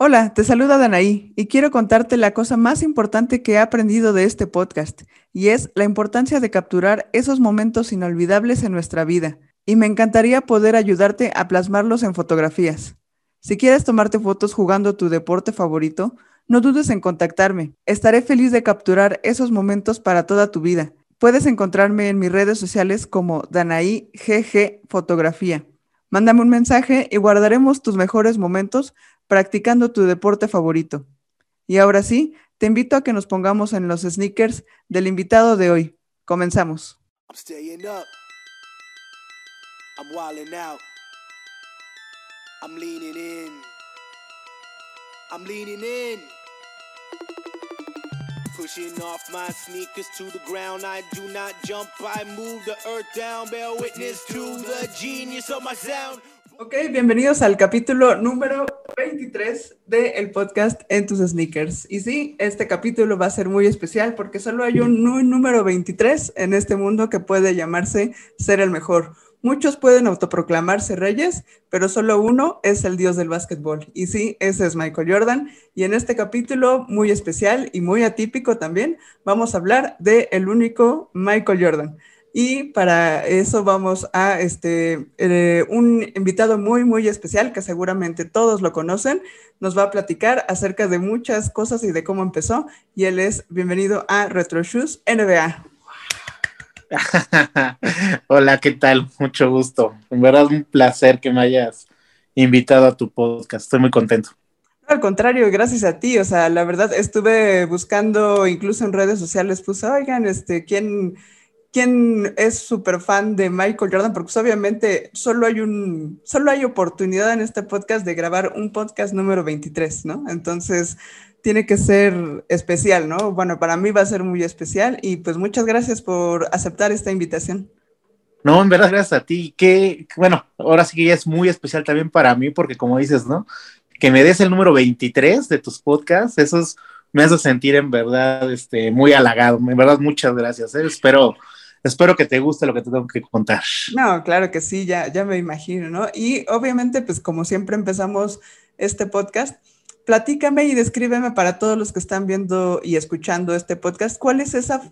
Hola, te saluda Danaí y quiero contarte la cosa más importante que he aprendido de este podcast y es la importancia de capturar esos momentos inolvidables en nuestra vida. Y me encantaría poder ayudarte a plasmarlos en fotografías. Si quieres tomarte fotos jugando tu deporte favorito, no dudes en contactarme. Estaré feliz de capturar esos momentos para toda tu vida. Puedes encontrarme en mis redes sociales como Danaí GG Fotografía. Mándame un mensaje y guardaremos tus mejores momentos practicando tu deporte favorito. Y ahora sí, te invito a que nos pongamos en los sneakers del invitado de hoy. Comenzamos. I'm leaning in. I'm leaning in. Pushing off my sneakers to the ground. I do not jump, I move the earth down. Bear witness to the genius of my sound. Ok, bienvenidos al capítulo número 23 del el podcast En tus sneakers. Y sí, este capítulo va a ser muy especial porque solo hay un número 23 en este mundo que puede llamarse ser el mejor. Muchos pueden autoproclamarse reyes, pero solo uno es el dios del básquetbol. Y sí, ese es Michael Jordan. Y en este capítulo muy especial y muy atípico también, vamos a hablar de el único Michael Jordan. Y para eso vamos a este, eh, un invitado muy, muy especial que seguramente todos lo conocen. Nos va a platicar acerca de muchas cosas y de cómo empezó. Y él es bienvenido a Retro Shoes NBA. Hola, ¿qué tal? Mucho gusto. En verdad es un placer que me hayas invitado a tu podcast. Estoy muy contento. Al contrario, gracias a ti. O sea, la verdad estuve buscando incluso en redes sociales, puse, oigan, este, ¿quién quién es súper fan de Michael Jordan, porque pues, obviamente solo hay un, solo hay oportunidad en este podcast de grabar un podcast número 23, ¿no? Entonces tiene que ser especial, ¿no? Bueno, para mí va a ser muy especial y pues muchas gracias por aceptar esta invitación. No, en verdad, gracias a ti. Que, bueno, ahora sí que es muy especial también para mí, porque como dices, ¿no? Que me des el número 23 de tus podcasts, eso me hace sentir en verdad este, muy halagado. En verdad, muchas gracias. ¿eh? Espero espero que te guste lo que te tengo que contar. No, claro que sí, ya, ya me imagino, ¿no? Y obviamente, pues como siempre empezamos este podcast, platícame y descríbeme para todos los que están viendo y escuchando este podcast, ¿cuál es esa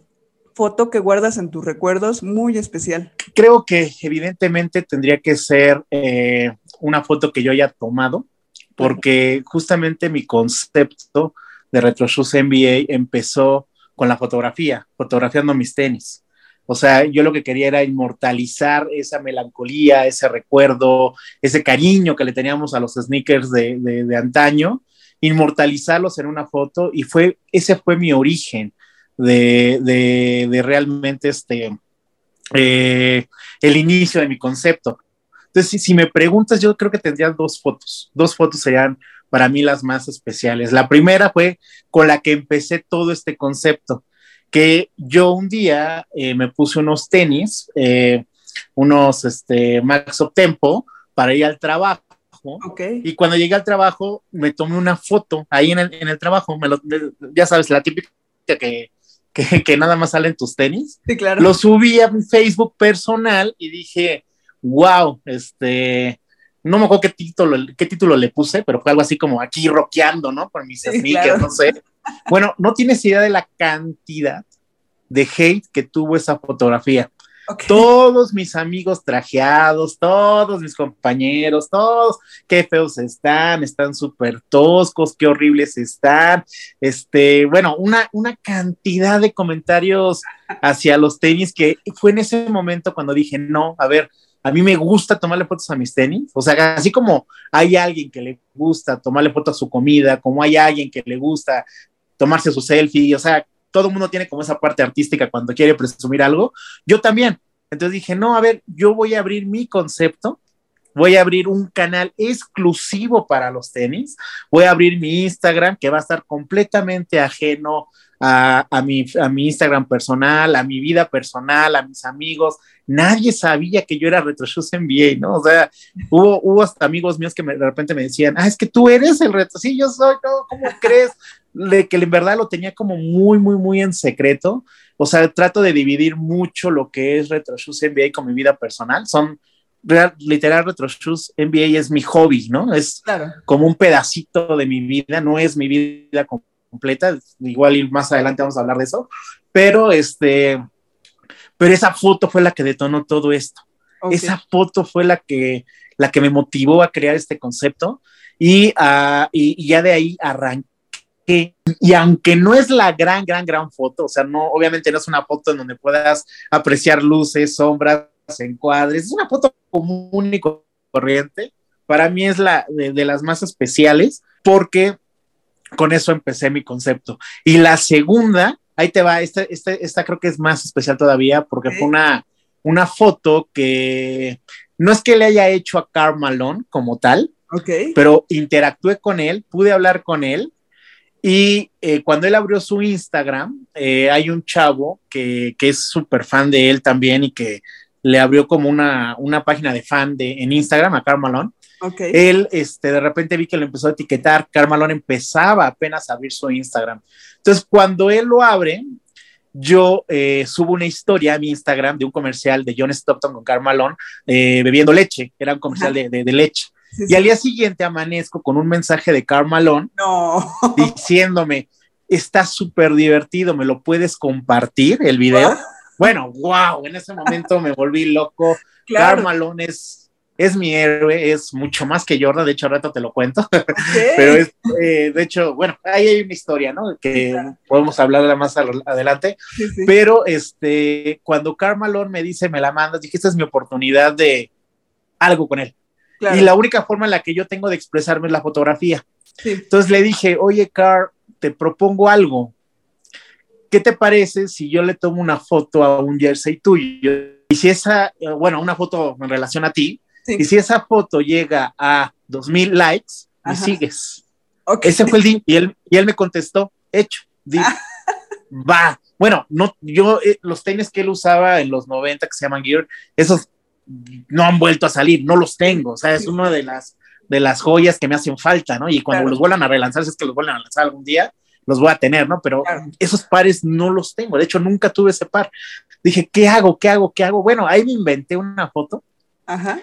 foto que guardas en tus recuerdos muy especial? Creo que evidentemente tendría que ser eh, una foto que yo haya tomado, porque justamente mi concepto de Retro Shoes NBA empezó con la fotografía, fotografiando mis tenis. O sea, yo lo que quería era inmortalizar esa melancolía, ese recuerdo, ese cariño que le teníamos a los sneakers de, antaño, inmortalizarlos en una foto y fue, ese fue mi origen de, realmente este, eh, el inicio de mi concepto. Entonces, si, me preguntas, yo creo que tendría dos fotos. Dos fotos serían para mí las más especiales. La primera fue con la que empecé todo este concepto que yo un día eh, me puse unos tenis, eh, unos este, Max Up Tempo, para ir al trabajo. Y cuando llegué al trabajo, me tomé una foto ahí en el, trabajo. ya sabes, la típica que, que, nada más salen tus tenis. Sí, claro. Lo subí a mi Facebook personal y dije, wow, este, no me acuerdo qué título, qué título le puse, pero fue algo así como aquí rockeando, ¿no? Por mis sneakers, no sé. Bueno, no tienes idea de la cantidad de hate que tuvo esa fotografía. Todos mis amigos trajeados, todos mis compañeros, todos, qué feos están, están súper toscos, qué horribles están. Este, bueno, una, una cantidad de comentarios hacia los tenis que fue en ese momento cuando dije, no, a ver, a mí me gusta tomarle fotos a mis tenis, o sea, así como hay alguien que le gusta tomarle fotos a su comida, como hay alguien que le gusta tomarse su selfie, o sea, todo el mundo tiene como esa parte artística cuando quiere presumir algo, yo también. Entonces dije, no, a ver, yo voy a abrir mi concepto, voy a abrir un canal exclusivo para los tenis, voy a abrir mi Instagram que va a estar completamente ajeno a, mi, a mi Instagram personal, a mi vida personal, a mis amigos, nadie sabía que yo era Retro Shoes NBA, ¿no? O sea, hubo, hubo hasta amigos míos que de repente me decían, ah, es que tú eres el Retro, sí, yo soy, no, ¿cómo crees? De que en verdad lo tenía como muy, muy, muy en secreto. O sea, trato de dividir mucho lo que es Retro Shoes NBA con mi vida personal. Son literal Retro Shoes NBA es mi hobby, ¿no? Es como un pedacito de mi vida, no es mi vida completa, igual más adelante vamos a hablar de eso, pero este, pero esa foto fue la que detonó todo esto. Esa foto fue la que, la que me motivó a crear este concepto y, uh, y, ya de ahí arranqué. Y aunque no es la gran, gran, gran foto, o sea, no, obviamente no es una foto en donde puedas apreciar luces, sombras, encuadres, es una foto común y corriente. Para mí es la de, las más especiales porque con eso empecé mi concepto. Y la segunda, ahí te va, esta, esta, esta creo que es más especial todavía porque fue una, una foto que no es que le haya hecho a Carl Malone como tal, pero interactué con él, pude hablar con él y eh, cuando él abrió su Instagram, eh, hay un chavo que, que es súper fan de él también y que le abrió como una, una página de fan de, en Instagram a Carl Malone. Él, este, de repente vi que lo empezó a etiquetar. Carl Malone empezaba apenas a abrir su Instagram. Entonces, cuando él lo abre, yo eh, subo una historia a mi Instagram de un comercial de John Stockton con Carmalón eh, bebiendo leche, era un comercial de, de, leche. y al día siguiente amanezco con un mensaje de Carmalón no. diciéndome, está súper divertido, ¿me lo puedes compartir el video? Bueno, wow, en ese momento me volví loco. Claro. Carmalón es es mi héroe, es mucho más que Jordan, de hecho ahorita te lo cuento, pero es, eh, de hecho, bueno, ahí hay una historia, ¿no? Que podemos hablarla más adelante, pero este, cuando Carmalón me dice, me la mandas, dije, esta es mi oportunidad de algo con él. Y la única forma en la que yo tengo de expresarme es la fotografía. Entonces le dije, oye, Car, te propongo algo. ¿Qué te parece si yo le tomo una foto a un jersey tuyo? Y si esa, eh, bueno, una foto en relación a ti, y si esa foto llega a 2000 likes, me sigues. Ese fue el día. Y él, y él me contestó, hecho, va. Bueno, no, yo, eh, los tenis que él usaba en los 90 que se llaman Gear, esos no han vuelto a salir, no los tengo. O sea, es una de las, de las joyas que me hacen falta, ¿no? Y cuando los vuelvan a relanzar, si es que los vuelvan a lanzar algún día, los voy a tener, ¿no? Pero esos pares no los tengo. De hecho, nunca tuve ese par. Dije, ¿qué hago? ¿Qué hago? ¿Qué hago? Bueno, ahí me inventé una foto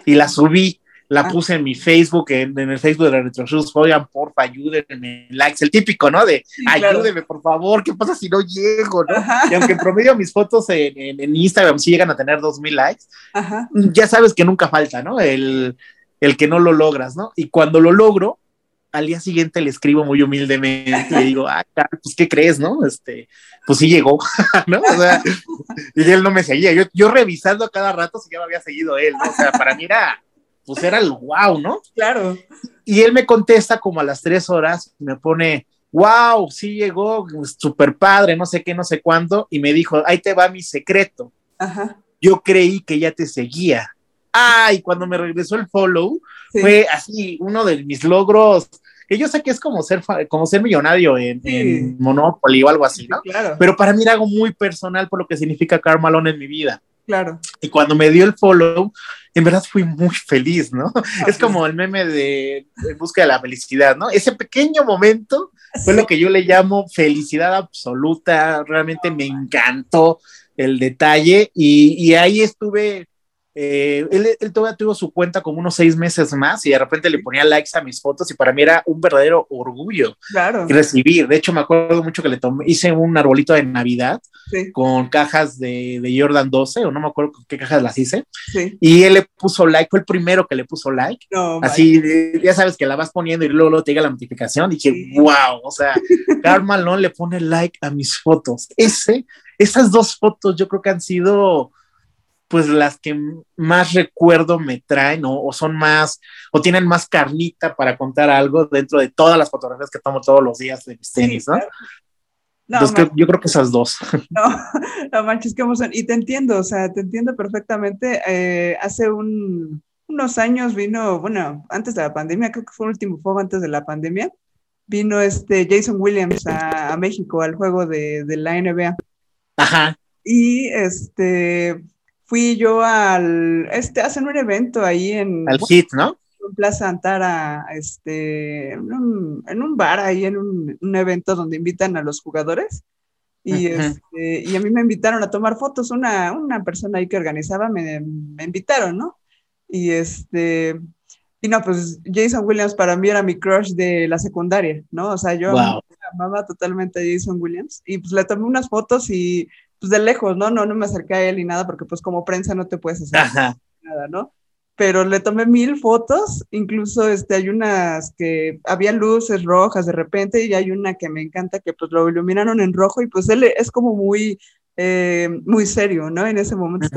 y la subí, la ah. puse en mi Facebook, en, el Facebook de la Retro Shoes, oigan, porfa, ayúdenme, likes, el típico, ¿no? De ayúdenme, por favor, ¿qué pasa si no llego, no? Y aunque en promedio mis fotos en, en, Instagram sí llegan a tener dos mil likes, ya sabes que nunca falta, ¿no? El, el que no lo logras, ¿no? Y cuando lo logro, al día siguiente le escribo muy humildemente y le digo, ah, pues, ¿qué crees, no? Este, pues sí llegó, ¿no? O sea, y él no me seguía. Yo, yo revisando cada rato si ya me había seguido él, ¿no? O sea, para mí era, pues era el wow, ¿no? Claro. Y él me contesta como a las tres horas, me pone, wow, sí llegó, súper padre, no sé qué, no sé cuándo, y me dijo, ahí te va mi secreto. Ajá. Yo creí que ya te seguía. Ay, cuando me regresó el follow, fue así, uno de mis logros que yo sé que es como ser, como ser millonario en, Monopoly o algo así, ¿no? claro. Pero para mí era algo muy personal por lo que significa Carmalón en mi vida. Claro. Y cuando me dio el follow, en verdad fui muy feliz, ¿no? es como el meme de en busca de la felicidad, ¿no? Ese pequeño momento fue lo que yo le llamo felicidad absoluta. Realmente me encantó el detalle y, y ahí estuve eh, él, todavía tuvo su cuenta como unos seis meses más y de repente le ponía likes a mis fotos y para mí era un verdadero orgullo recibir. De hecho, me acuerdo mucho que le tomé, hice un arbolito de Navidad con cajas de, de, Jordan 12 o no me acuerdo qué cajas las hice. Y él le puso like, fue el primero que le puso like. Así, ya sabes que la vas poniendo y luego, te llega la notificación. Y dije, wow, o sea, Carl no le pone like a mis fotos. Ese, esas dos fotos yo creo que han sido pues las que más recuerdo me traen o, son más, o tienen más carnita para contar algo dentro de todas las fotografías que tomo todos los días de mis tenis, ¿no? Entonces, yo creo que esas dos. No, no manches, qué emoción. Y te entiendo, o sea, te entiendo perfectamente. Eh, hace unos años vino, bueno, antes de la pandemia, creo que fue el último juego antes de la pandemia, vino este Jason Williams a, México al juego de, de la NBA. Ajá. Y este, fui yo al, este, hacen un evento ahí en... Al HIT, ¿no? En Plaza Antara, este, en un, bar ahí, en un, evento donde invitan a los jugadores. Y, este, y a mí me invitaron a tomar fotos, una, una persona ahí que organizaba me, me invitaron, ¿no? Y este, y no, pues Jason Williams para mí era mi crush de la secundaria, ¿no? O sea, yo amaba totalmente a Jason Williams y pues le tomé unas fotos y pues de lejos, ¿no? No, no me acerqué a él ni nada porque pues como prensa no te puedes hacer nada, ¿no? Pero le tomé mil fotos, incluso este, hay unas que había luces rojas de repente y hay una que me encanta que pues lo iluminaron en rojo y pues él es como muy, eh, muy serio, ¿no? En ese momento.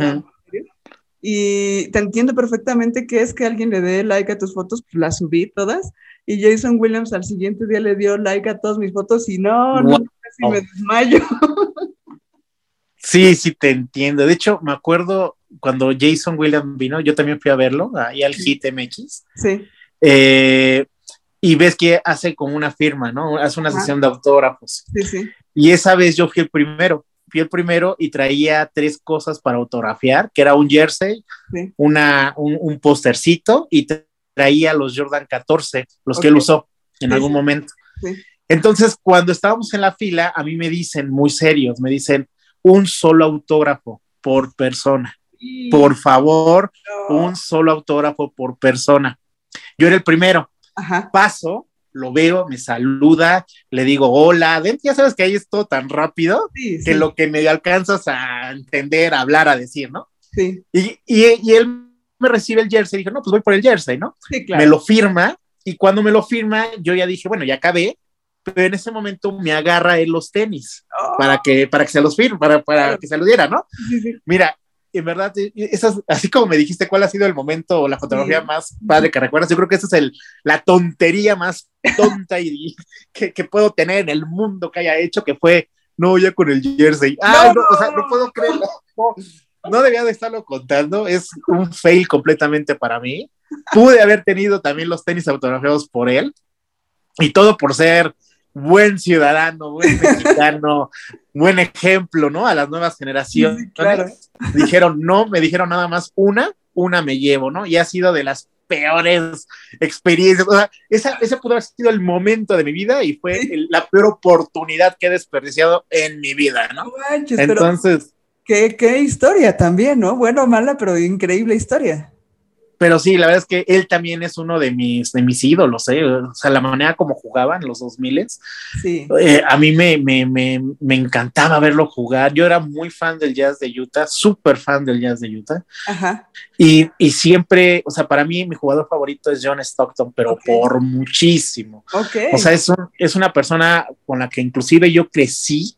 Y te entiendo perfectamente que es que alguien le dé like a tus fotos, pues las subí todas. Y Jason Williams al siguiente día le dio like a todas mis fotos y no, no, casi me desmayo. Sí, sí, te entiendo. De hecho, me acuerdo cuando Jason Williams vino, yo también fui a verlo, ahí al Hit MX. Sí. Eh, y ves que hace como una firma, ¿no? Hace una sesión de autógrafos. Sí, sí. Y esa vez yo fui el primero fui el primero y traía tres cosas para autografiar, que era un jersey, una, un, un postercito y traía los Jordan 14, los que él usó en algún momento. Entonces, cuando estábamos en la fila, a mí me dicen, muy serios, me dicen, un solo autógrafo por persona. Por favor, un solo autógrafo por persona. Yo era el primero. Paso, lo veo, me saluda, le digo hola, ya sabes que ahí es todo tan rápido que lo que me alcanzas a entender, a hablar, a decir, ¿no? Sí. Y, y, él me recibe el jersey, y dije, no, pues voy por el jersey, ¿no? Sí, claro. Me lo firma y cuando me lo firma, yo ya dije, bueno, ya acabé, pero en ese momento me agarra él los tenis para, que, para que se los firme, para, para que se lo diera, ¿no? Sí, sí. Mira, en verdad, esas, así como me dijiste cuál ha sido el momento o la fotografía más padre que recuerdas, yo creo que esa es el, la tontería más tonta y, que, que, puedo tener en el mundo que haya hecho, que fue, no, ya con el jersey. Ah, no, o sea, no puedo creerlo. No, debía de estarlo contando, es un fail completamente para mí. Pude haber tenido también los tenis autografiados por él y todo por ser buen ciudadano, buen mexicano, buen ejemplo, ¿no? A las nuevas generaciones. Dijeron, no, me dijeron nada más una, una me llevo, ¿no? Y ha sido de las peores experiencias. O sea, esa, ese pudo haber sido el momento de mi vida y fue la peor oportunidad que he desperdiciado en mi vida, ¿no? Entonces. Qué, qué historia también, ¿no? Bueno, mala, pero increíble historia pero sí, la verdad es que él también es uno de mis, de mis ídolos, ¿eh? o sea, la manera como jugaban los 2000 sí. Eh, a mí me, me, me, me, encantaba verlo jugar. Yo era muy fan del jazz de Utah, súper fan del jazz de Utah. Ajá. Y, y, siempre, o sea, para mí mi jugador favorito es John Stockton, pero por muchísimo. Okay. O sea, es, un, es una persona con la que inclusive yo crecí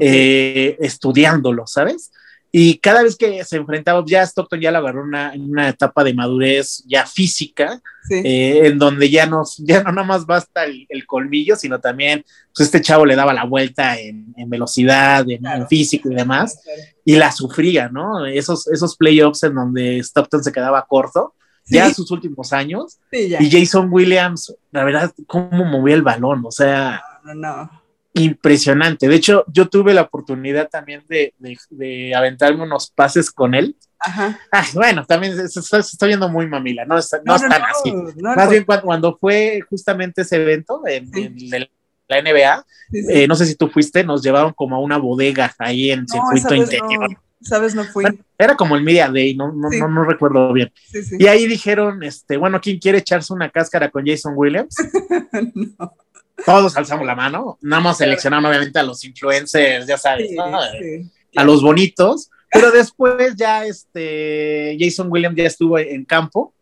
eh, estudiándolo, ¿sabes? Y cada vez que se enfrentaba, ya Stockton ya lo agarró una, en una etapa de madurez ya física, eh, en donde ya no, ya no nada más basta el, colmillo, sino también, pues este chavo le daba la vuelta en, velocidad, en, físico y demás, y la sufría, ¿no? Esos, esos playoffs en donde Stockton se quedaba corto, ya en sus últimos años, y Jason Williams, la verdad, cómo movía el balón, o sea... No, no impresionante. De hecho, yo tuve la oportunidad también de, de, aventarme unos pases con él. Ajá. Ah, bueno, también se, está viendo muy mamila, no, está, no, están así. Más bien cuando, fue justamente ese evento en, la NBA, eh, no sé si tú fuiste, nos llevaron como a una bodega ahí en circuito interior. Sabes, no fui. era como el Media Day, no, no, no, no, recuerdo bien. Y ahí dijeron, este, bueno, ¿quién quiere echarse una cáscara con Jason Williams? no todos alzamos la mano, nada más seleccionaron obviamente a los influencers, ya sabes, a los bonitos, pero después ya este Jason Williams ya estuvo en campo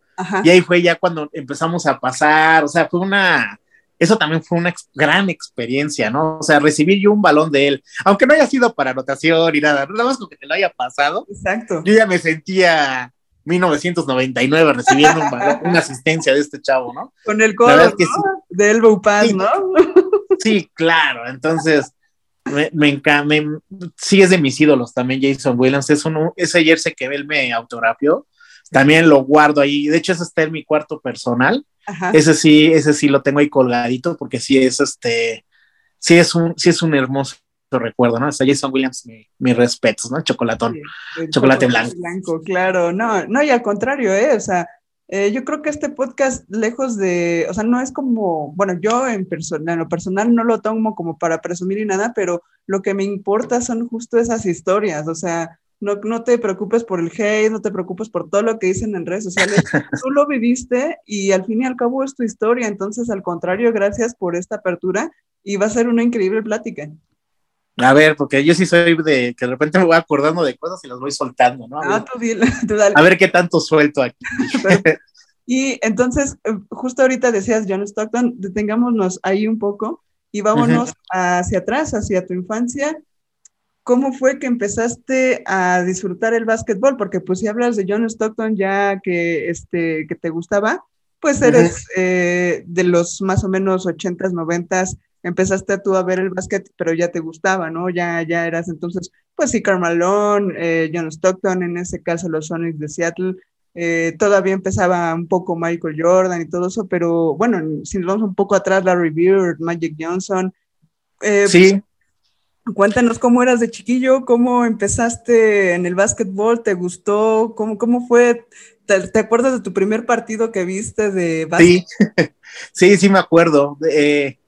y ahí fue ya cuando empezamos a pasar, o sea, fue una, eso también fue una gran experiencia, ¿no? O sea, recibir yo un balón de él, aunque no haya sido para anotación y nada, nada más con que te lo haya pasado. Exacto. Yo ya me sentía 1999 recibiendo una asistencia de este chavo, ¿no? Con el codo de Elbow Pass, ¿no? Sí, claro, entonces me, encanta, sí es de mis ídolos también Jason Williams, es uno, ese jersey que él me autografió, también lo guardo ahí, de hecho ese está en mi cuarto personal, ese sí, ese sí lo tengo ahí colgadito porque sí es este, sí es un, sí es un hermoso recuerdo, ¿no? O sea, Jason Williams, mi, mis respetos, ¿no? Chocolatón, chocolate blanco. Blanco, claro, no, no, y al contrario, ¿eh? O sea, eh, yo creo que este podcast, lejos de, o sea, no es como, bueno, yo en, persona, en lo personal no lo tomo como para presumir y nada, pero lo que me importa son justo esas historias, o sea, no, no te preocupes por el hate, no te preocupes por todo lo que dicen en redes sociales. Tú lo viviste y al fin y al cabo es tu historia. Entonces, al contrario, gracias por esta apertura y va a ser una increíble plática. A ver, porque yo sí soy de que de repente me voy acordando de cosas y las voy soltando, ¿no? A, ah, ver, tú, dale. a ver qué tanto suelto aquí. y entonces, eh, justo ahorita decías John Stockton, detengámonos ahí un poco y vámonos hacia atrás, hacia tu infancia. ¿Cómo fue que empezaste a disfrutar el básquetbol? Porque pues si hablas de John Stockton ya que, este, que te gustaba, pues eres eh, de los más o menos 80s, 90s, empezaste tú a ver el básquet, pero ya te gustaba, ¿no? Ya, ya eras entonces, pues sí, Carmelo, eh, John Stockton, en ese caso los Sonics de Seattle, eh, todavía empezaba un poco Michael Jordan y todo eso, pero bueno, si nos vamos un poco atrás, Larry Bird, Magic Johnson. Eh, sí. Cuéntanos cómo eras de chiquillo, cómo empezaste en el básquetbol, ¿te gustó? ¿Cómo, cómo fue? ¿Te, acuerdas de tu primer partido que viste de básquet? Sí, sí, sí me acuerdo. Eh,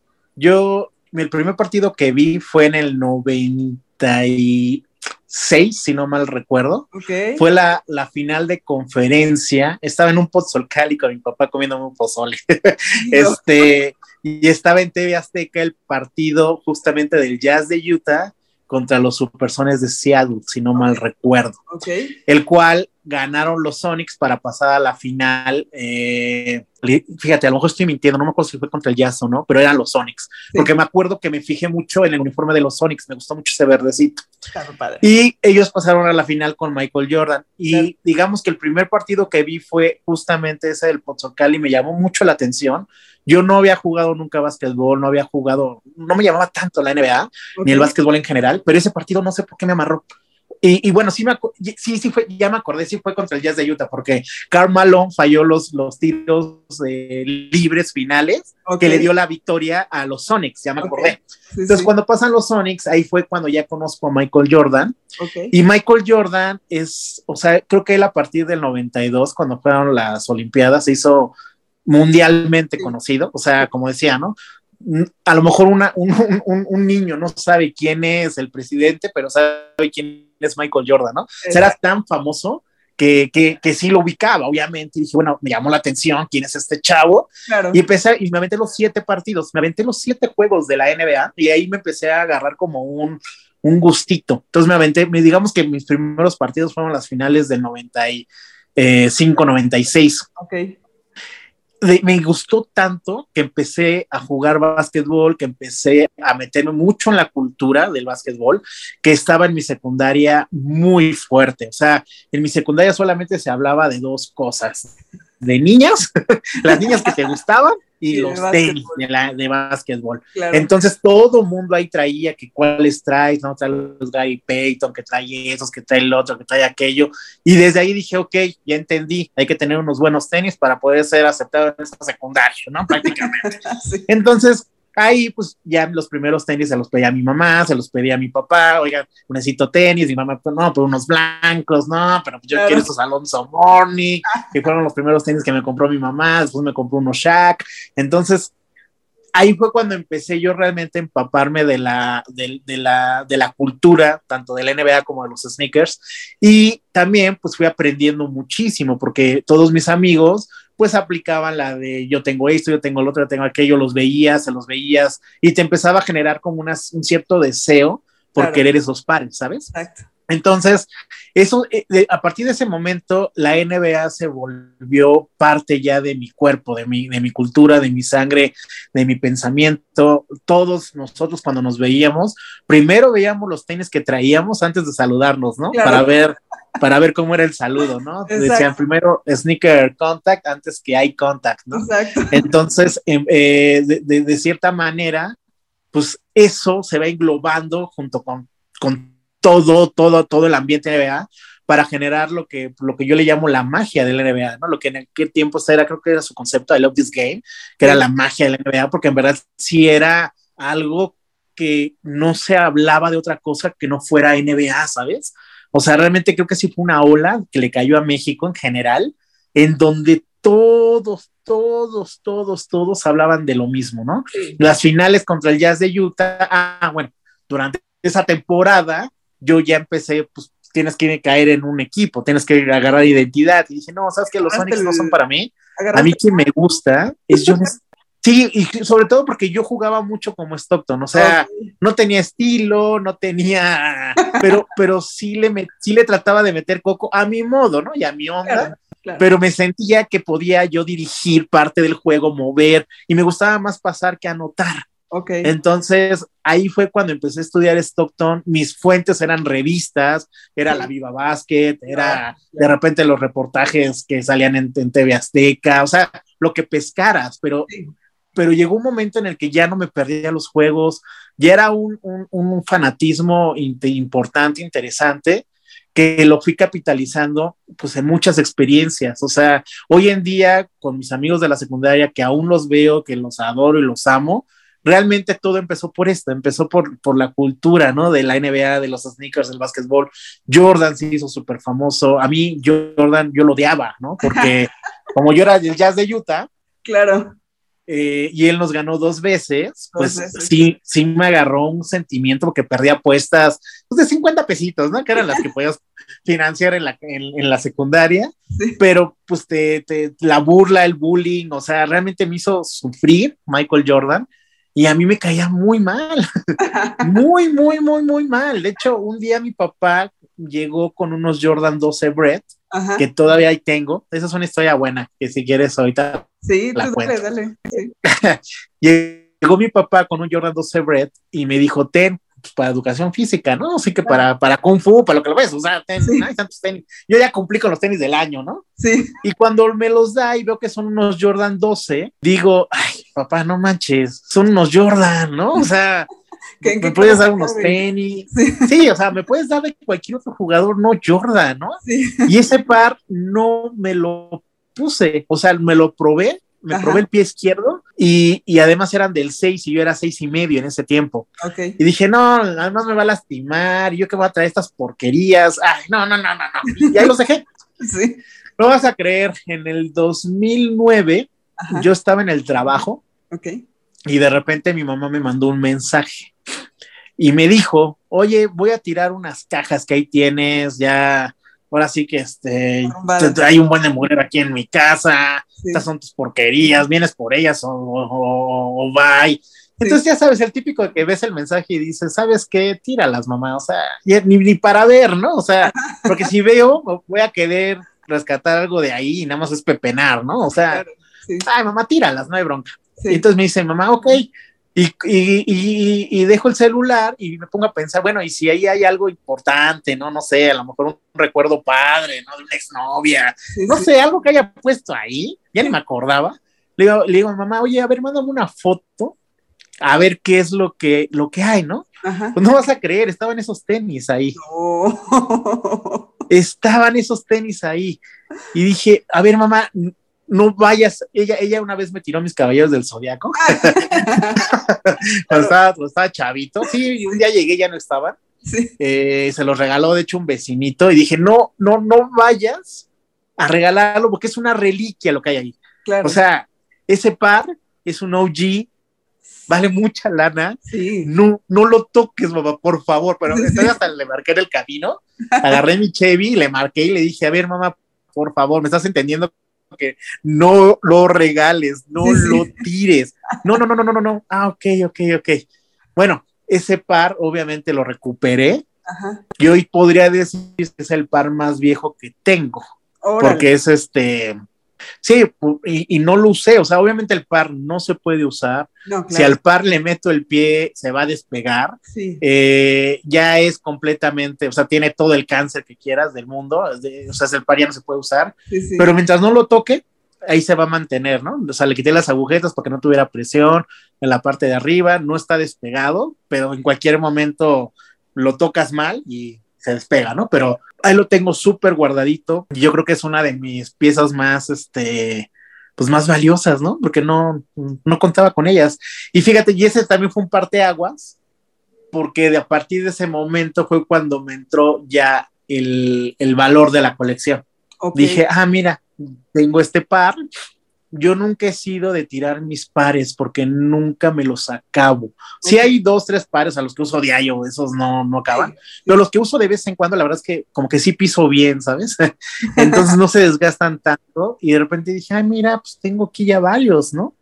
yo, el primer partido que vi fue en el 96, si no mal recuerdo. Fue la, la, final de conferencia. Estaba en un pozolcali con mi papá comiendo un pozole. este, y estaba en TV Azteca el partido justamente del Jazz de Utah contra los Supersones de Seattle, si no mal recuerdo. El cual ganaron los Sonics para pasar a la final. Eh, fíjate, a lo mejor estoy mintiendo, no me acuerdo si fue contra el Jazz o no, pero eran los Sonics, porque me acuerdo que me fijé mucho en el uniforme de los Sonics, me gustó mucho ese verdecito. Y ellos pasaron a la final con Michael Jordan. Y digamos que el primer partido que vi fue justamente ese del Pozzocal y me llamó mucho la atención. Yo no había jugado nunca básquetbol, no había jugado, no me llamaba tanto la NBA, ni el básquetbol en general, pero ese partido no sé por qué me amarró. Y, bueno, sí, me sí, sí fue, ya me acordé, sí fue contra el Jazz de Utah, porque Karl Malone falló los, los tiros libres finales que le dio la victoria a los Sonics, ya me acordé. Entonces, cuando pasan los Sonics, ahí fue cuando ya conozco a Michael Jordan. Y Michael Jordan es, o sea, creo que él a partir del 92, cuando fueron las Olimpiadas, se hizo mundialmente conocido, o sea, como decía, ¿no? A lo mejor una, un, un, un, niño no sabe quién es el presidente, pero sabe quién es Michael Jordan, ¿no? Será tan famoso que, que, que, sí lo ubicaba, obviamente, y dije, bueno, me llamó la atención quién es este chavo, claro. y empecé, y me aventé los siete partidos, me aventé los siete juegos de la NBA, y ahí me empecé a agarrar como un, un gustito, entonces me aventé, digamos que mis primeros partidos fueron las finales del 95, 96. Ok me gustó tanto que empecé a jugar básquetbol, que empecé a meterme mucho en la cultura del básquetbol, que estaba en mi secundaria muy fuerte. O sea, en mi secundaria solamente se hablaba de dos cosas, de niñas, las niñas que te gustaban y, los tenis de, la, de básquetbol. Entonces todo mundo ahí traía que cuáles traes, ¿no? Trae los Gary Payton, que trae esos, que trae el otro, que trae aquello. Y desde ahí dije, ok, ya entendí, hay que tener unos buenos tenis para poder ser aceptado en esta secundaria, ¿no? Prácticamente. Entonces, Ahí, pues ya los primeros tenis se los pedía a mi mamá, se los pedía a mi papá, oigan, necesito tenis, mi mamá, no, pero unos blancos, no, pero yo quiero estos Alonso Morning, que fueron los primeros tenis que me compró mi mamá, después me compró unos Shaq. Entonces, ahí fue cuando empecé yo realmente a empaparme de la, de, de, la, de la cultura, tanto de la NBA como de los sneakers. Y también pues fui aprendiendo muchísimo porque todos mis amigos pues aplicaban la de yo tengo esto, yo tengo lo otro, yo tengo aquello, los veías, se los veías y te empezaba a generar como un cierto deseo por querer esos pares, ¿sabes? Exacto. Entonces, eso, eh, a partir de ese momento, la NBA se volvió parte ya de mi cuerpo, de mi, de mi cultura, de mi sangre, de mi pensamiento. Todos nosotros cuando nos veíamos, primero veíamos los tenis que traíamos antes de saludarnos, ¿no? Para ver para ver cómo era el saludo, ¿no? Decían primero sneaker contact antes que eye contact, ¿no? Exacto. Entonces, em, eh, de, cierta manera, pues eso se va englobando junto con, con todo, todo, todo el ambiente NBA para generar lo que, lo que yo le llamo la magia del NBA, ¿no? Lo que en aquel tiempo era, creo que era su concepto de Love This Game, que era la magia del NBA, porque en verdad sí era algo que no se hablaba de otra cosa que no fuera NBA, ¿sabes? O sea, realmente creo que sí fue una ola que le cayó a México en general, en donde todos, todos, todos, todos hablaban de lo mismo, ¿no? Las finales contra el Jazz de Utah, ah, bueno, durante esa temporada yo ya empecé, pues tienes que caer en un equipo, tienes que agarrar identidad. Y dije, no, sabes que los Sonics no son para mí. A mí quien me gusta es Jones. Sí, y sobre todo porque yo jugaba mucho como Stockton, o sea, no tenía estilo, no tenía, pero, pero sí le, sí le trataba de meter coco a mi modo, ¿no? Y a mi onda, pero me sentía que podía yo dirigir parte del juego, mover, y me gustaba más pasar que anotar. Okay. Entonces, ahí fue cuando empecé a estudiar Stockton. Mis fuentes eran revistas, era la Viva Basket, era de repente los reportajes que salían en, TV Azteca, o sea, lo que pescaras, pero, pero llegó un momento en el que ya no me perdía los juegos, ya era un, un fanatismo importante, interesante, que lo fui capitalizando pues en muchas experiencias. O sea, hoy en día con mis amigos de la secundaria que aún los veo, que los adoro y los amo, realmente todo empezó por esto, empezó por, por la cultura, ¿no? De la NBA, de los sneakers, del básquetbol. Jordan se hizo súper famoso. A mí, Jordan, yo lo odiaba, ¿no? Porque como yo era el jazz de Utah. Claro. Eh, y él nos ganó dos veces, pues sí, sí me agarró un sentimiento porque perdía apuestas pues, de 50 pesitos, ¿no? Que eran las que podías financiar en la, en, la secundaria, pero pues te, te, la burla, el bullying, o sea, realmente me hizo sufrir Michael Jordan y a mí me caía muy mal, muy, muy, muy, muy mal. De hecho, un día mi papá llegó con unos Jordan 12 Brett, que todavía ahí tengo. Esa es una historia buena, que si quieres ahorita. Sí, la dale, dale. llegó mi papá con un Jordan 12 Brett y me dijo, ten, pues, para educación física, ¿no? Así que para, para Kung Fu, para lo que lo ves, o sea, tenis, tenis. Yo ya cumplí con los tenis del año, ¿no? Sí. Y cuando me los da y veo que son unos Jordan 12, digo, ay, papá, no manches, son unos Jordan, ¿no? O sea, me puedes dar unos tenis. Sí. o sea, me puedes dar de cualquier otro jugador, no Jordan, ¿no? Sí. Y ese par no me lo puse, o sea, me lo probé me probé el pie izquierdo y, y, además eran del 6 y yo era seis y medio en ese tiempo. Okay. Y dije, no, además me va a lastimar, y yo que voy a traer estas porquerías. Ay, no, no, no, no, no. Y ahí los dejé. sí. No vas a creer, en el 2009 yo estaba en el trabajo. Okay. Y de repente mi mamá me mandó un mensaje y me dijo, oye, voy a tirar unas cajas que ahí tienes, ya ahora sí que este, hay un buen de mujer aquí en mi casa, estas son tus porquerías, vienes por ellas o, o, bye. Entonces ya sabes, el típico de que ves el mensaje y dices, ¿sabes qué? Tíralas, mamá, o sea, ni, ni para ver, ¿no? O sea, porque si veo, voy a querer rescatar algo de ahí y nada más es pepenar, ¿no? O sea, ay, mamá, tíralas, no hay bronca. Y entonces me dice, mamá, ok, y, y, y, dejo el celular y me pongo a pensar, bueno, y si ahí hay algo importante, ¿no? No sé, a lo mejor un recuerdo padre, ¿no? De una exnovia, no sé, algo que haya puesto ahí, ya ni me acordaba. Le digo, le digo a mamá, oye, a ver, mándame una foto, a ver qué es lo que, lo que hay, ¿no? Pues no vas a creer, estaban esos tenis ahí. Estaban esos tenis ahí. Y dije, a ver, mamá, no vayas, ella, ella una vez me tiró mis caballeros del zodiaco, cuando, estaba, chavito, sí, un día llegué, ya no estaban, eh, se los regaló de hecho un vecinito y dije, no, no, no vayas a regalarlo porque es una reliquia lo que hay ahí. O sea, ese par es un OG, vale mucha lana, no, no lo toques, mamá, por favor, pero hasta le marqué en el camino, agarré mi Chevy, le marqué y le dije, a ver, mamá, por favor, ¿me estás entendiendo que no lo regales, no lo tires. No, no, no, no, no, no. Ah, ok, ok, ok. Bueno, ese par obviamente lo recuperé. Y hoy podría decir que es el par más viejo que tengo. Porque es este, Sí, y, no lo usé, o sea, obviamente el par no se puede usar. Si al par le meto el pie, se va a despegar. Eh, ya es completamente, o sea, tiene todo el cáncer que quieras del mundo, o sea, el par ya no se puede usar, pero mientras no lo toque, ahí se va a mantener, ¿no? O sea, le quité las agujetas para que no tuviera presión en la parte de arriba, no está despegado, pero en cualquier momento lo tocas mal y se despega, ¿no? Pero ahí lo tengo súper guardadito y yo creo que es una de mis piezas más, este, pues más valiosas, ¿no? Porque no, no contaba con ellas. Y fíjate, y ese también fue un parteaguas, porque de a partir de ese momento fue cuando me entró ya el, el valor de la colección. Dije, ah, mira, tengo este par, yo nunca he sido de tirar mis pares porque nunca me los acabo. Si hay dos, tres pares a los que uso diario, esos no, no acaban. Pero los que uso de vez en cuando, la verdad es que como que sí piso bien, ¿sabes? Entonces no se desgastan tanto. Y de repente dije, ay, mira, pues tengo aquí ya varios, ¿no?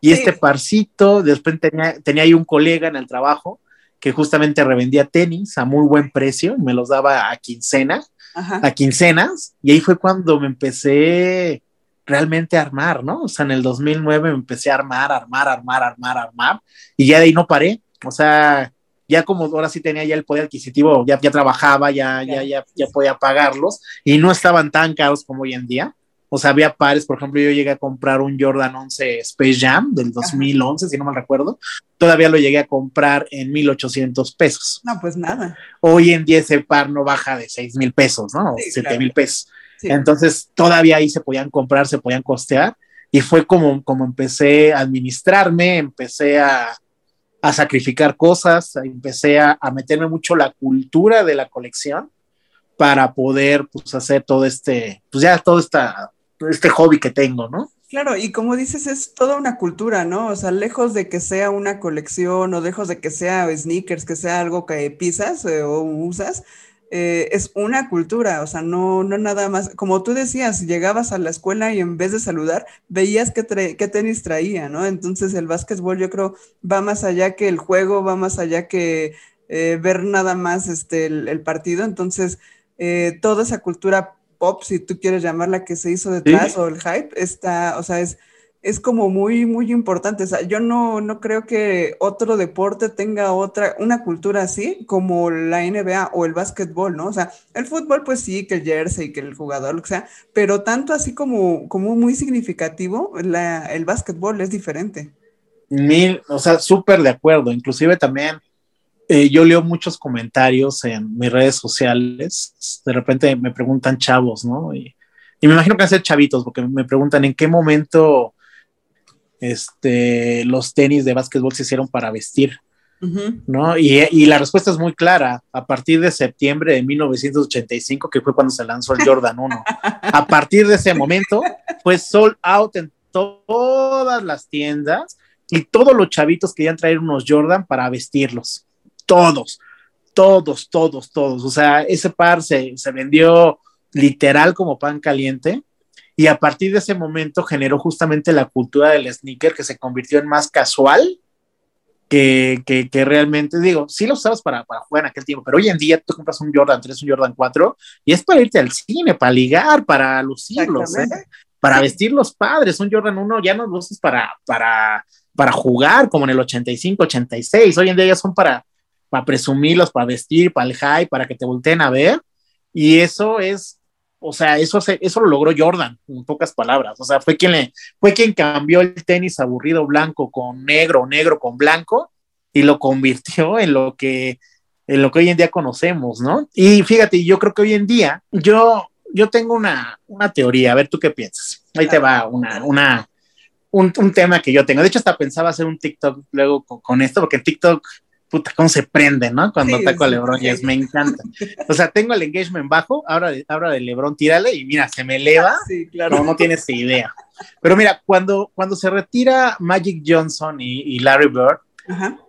Y este parcito, después tenía, tenía ahí un colega en el trabajo que justamente revendía tenis a muy buen precio y me los daba a quincena, a quincenas. Y ahí fue cuando me empecé realmente armar, ¿no? O sea, en el 2009 me empecé a armar, armar, armar, armar, armar, y ya de ahí no paré. O sea, ya como ahora sí tenía ya el poder adquisitivo, ya, ya trabajaba, ya, ya, ya, ya podía pagarlos, y no estaban tan caros como hoy en día. O sea, había pares, por ejemplo, yo llegué a comprar un Jordan 11 Space Jam del 2011, si no mal recuerdo. Todavía lo llegué a comprar en 1800 pesos. No, pues nada. Hoy en día ese par no baja de 6 mil pesos, ¿no? Sí, 7 mil pesos. Entonces, todavía ahí se podían comprar, se podían costear. Y fue como, como empecé a administrarme, empecé a, a sacrificar cosas, empecé a, a, meterme mucho la cultura de la colección para poder pues, hacer todo este, pues ya todo esta, este hobby que tengo, ¿no? Claro, y como dices, es toda una cultura, ¿no? O sea, lejos de que sea una colección o lejos de que sea sneakers, que sea algo que pisas eh, o usas, eh, es una cultura, o sea, no, no nada más, como tú decías, llegabas a la escuela y en vez de saludar, veías qué, qué tenis traía, ¿no? Entonces el básquetbol yo creo va más allá que el juego, va más allá que eh, ver nada más este, el, partido, entonces eh, toda esa cultura pop, si tú quieres llamarla, que se hizo detrás o el hype, está, o sea, es es como muy, muy importante. O sea, yo no, no creo que otro deporte tenga otra, una cultura así como la NBA o el básquetbol, ¿no? O sea, el fútbol, pues sí, que el jersey, que el jugador, lo que sea, pero tanto así como, como muy significativo, la, el básquetbol es diferente. Mil, o sea, súper de acuerdo. Inclusive también eh, yo leo muchos comentarios en mis redes sociales. De repente me preguntan chavos, ¿no? Y, y me imagino que van chavitos, porque me preguntan en qué momento este, los tenis de básquetbol se hicieron para vestir, ¿no? Y, la respuesta es muy clara, a partir de septiembre de 1985, que fue cuando se lanzó el Jordan 1, a partir de ese momento fue sold out en todas las tiendas y todos los chavitos querían traer unos Jordan para vestirlos, todos, todos, todos, todos, o sea, ese par se, se vendió literal como pan caliente y a partir de ese momento generó justamente la cultura del sneaker que se convirtió en más casual que, que, realmente, digo, sí lo usabas para, para, jugar en aquel tiempo, pero hoy en día tú compras un Jordan 3, un Jordan 4 y es para irte al cine, para ligar, para lucirlos, ¿eh? para vestir los padres. Un Jordan 1 ya no lo usas para, para, para jugar como en el 85, 86. Hoy en día ya son para, para presumirlos, para vestir, para el high, para que te volteen a ver. Y eso es o sea, eso, eso lo logró Jordan, en pocas palabras. O sea, fue quien, le, fue quien cambió el tenis aburrido blanco con negro, negro con blanco, y lo convirtió en lo que, en lo que hoy en día conocemos, ¿no? Y fíjate, yo creo que hoy en día, yo, yo tengo una, una teoría, a ver tú qué piensas. Ahí te va una, una, un, un, tema que yo tengo. De hecho, hasta pensaba hacer un TikTok luego con, con esto, porque en TikTok puta, cómo se prende, ¿no? Cuando sí, ataco a LeBron James, me encanta. O sea, tengo el engagement bajo, ahora de, ahora de LeBron, tírale y mira, se me eleva. Sí, claro. No, no tienes idea. Pero mira, cuando, cuando se retira Magic Johnson y, y Larry Bird,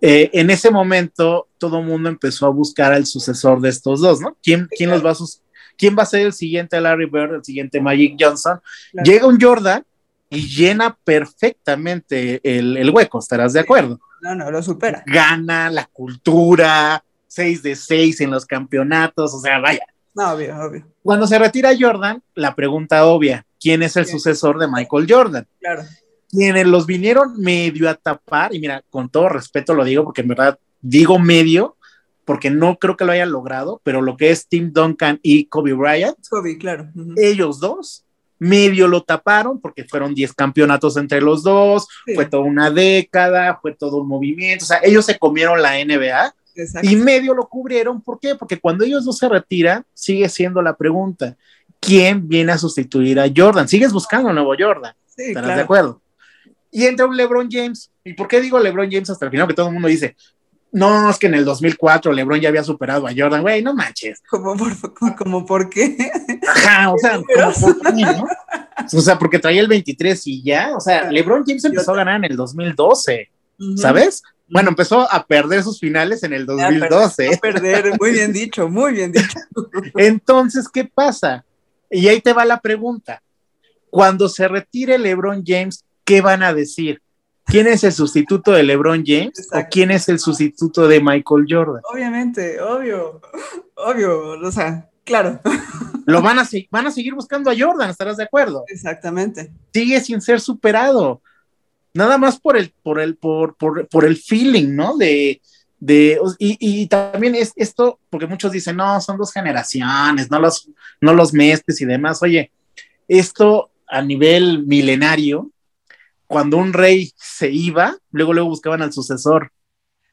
eh, en ese momento todo el mundo empezó a buscar al sucesor de estos dos, ¿no? ¿Quién, quién los va a sus ¿Quién va a ser el siguiente Larry Bird, el siguiente Magic Johnson? Claro. Llega un Jordan y llena perfectamente el, el hueco, ¿estarás de acuerdo? No, no, lo supera. Gana la cultura, 6 de 6 en los campeonatos, o sea, vaya. No, obvio, obvio. Cuando se retira Jordan, la pregunta obvia, ¿quién es el sucesor de Michael Jordan? Claro. Quienes los vinieron medio a tapar, y mira, con todo respeto lo digo, porque en verdad digo medio, porque no creo que lo hayan logrado, pero lo que es Tim Duncan y Kobe Bryant, Kobe, claro. Uh -huh. ellos dos medio lo taparon porque fueron 10 campeonatos entre los dos, sí. fue toda una década, fue todo un movimiento, o sea, ellos se comieron la NBA Exacto. y medio lo cubrieron, ¿por qué? Porque cuando ellos no se retiran, sigue siendo la pregunta, ¿quién viene a sustituir a Jordan? Sigues buscando a nuevo Jordan, sí, ¿estás claro. de acuerdo? Y entra un LeBron James, ¿y por qué digo LeBron James hasta el final? Que todo el mundo dice, no, es que en el 2004 LeBron ya había superado a Jordan, güey, no manches. ¿Cómo por, como, por qué? Ajá, o sea, como por qué, ¿no? O sea, porque traía el 23 y ya, o sea, LeBron James empezó a ganar en el 2012, ¿sabes? Bueno, empezó a perder sus finales en el 2012. A perder, muy bien dicho, muy bien dicho. Entonces, ¿qué pasa? Y ahí te va la pregunta. Cuando se retire LeBron James, ¿qué van a decir? ¿Quién es el sustituto de LeBron James o quién es el sustituto de Michael Jordan? Obviamente, obvio, obvio, o sea, claro. Lo van a, van a seguir buscando a Jordan, ¿estarás de acuerdo? Exactamente. Sigue sin ser superado. Nada más por el, por el, por, por, el feeling, ¿no? De, de, y, y, también es esto, porque muchos dicen, no, son dos generaciones, no los, no los mezcles y demás. Oye, esto a nivel milenario, cuando un rey se iba, luego luego buscaban al sucesor,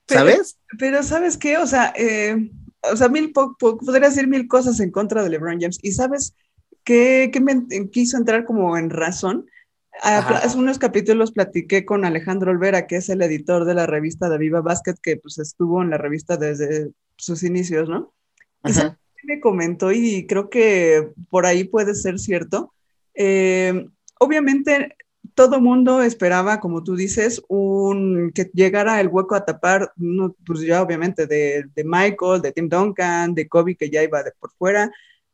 ¿sabes? Pero, ¿sabes qué? O sea, eh, o sea, mil podría decir mil cosas en contra de LeBron James. Y ¿sabes qué, qué me quiso entrar como en razón? Hace unos capítulos platiqué con Alejandro Olvera, que es el editor de la revista de Viva Basket, que pues estuvo en la revista desde sus inicios, ¿no? Y me comentó, y creo que por ahí puede ser cierto, eh, obviamente todo mundo esperaba, como tú dices, que llegara el hueco a tapar, pues ya obviamente de, Michael, de Tim Duncan, de Kobe que ya iba de por fuera.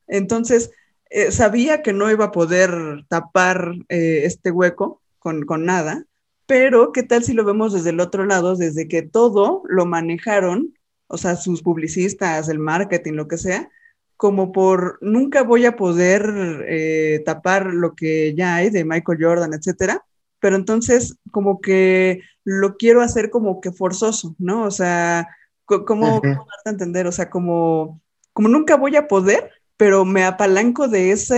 Entonces, eh, sabía que no iba a poder tapar eh, este hueco con, con nada, pero ¿qué tal si lo vemos desde el otro lado, desde que todo lo manejaron, o sea, sus publicistas, el marketing, lo que sea, como por nunca voy a poder eh, tapar lo que ya hay de Michael Jordan, etcétera, pero entonces como que lo quiero hacer como que forzoso, ¿no? O sea, ¿cómo, darte a entender? O sea, como, como nunca voy a poder, pero me apalanco de esa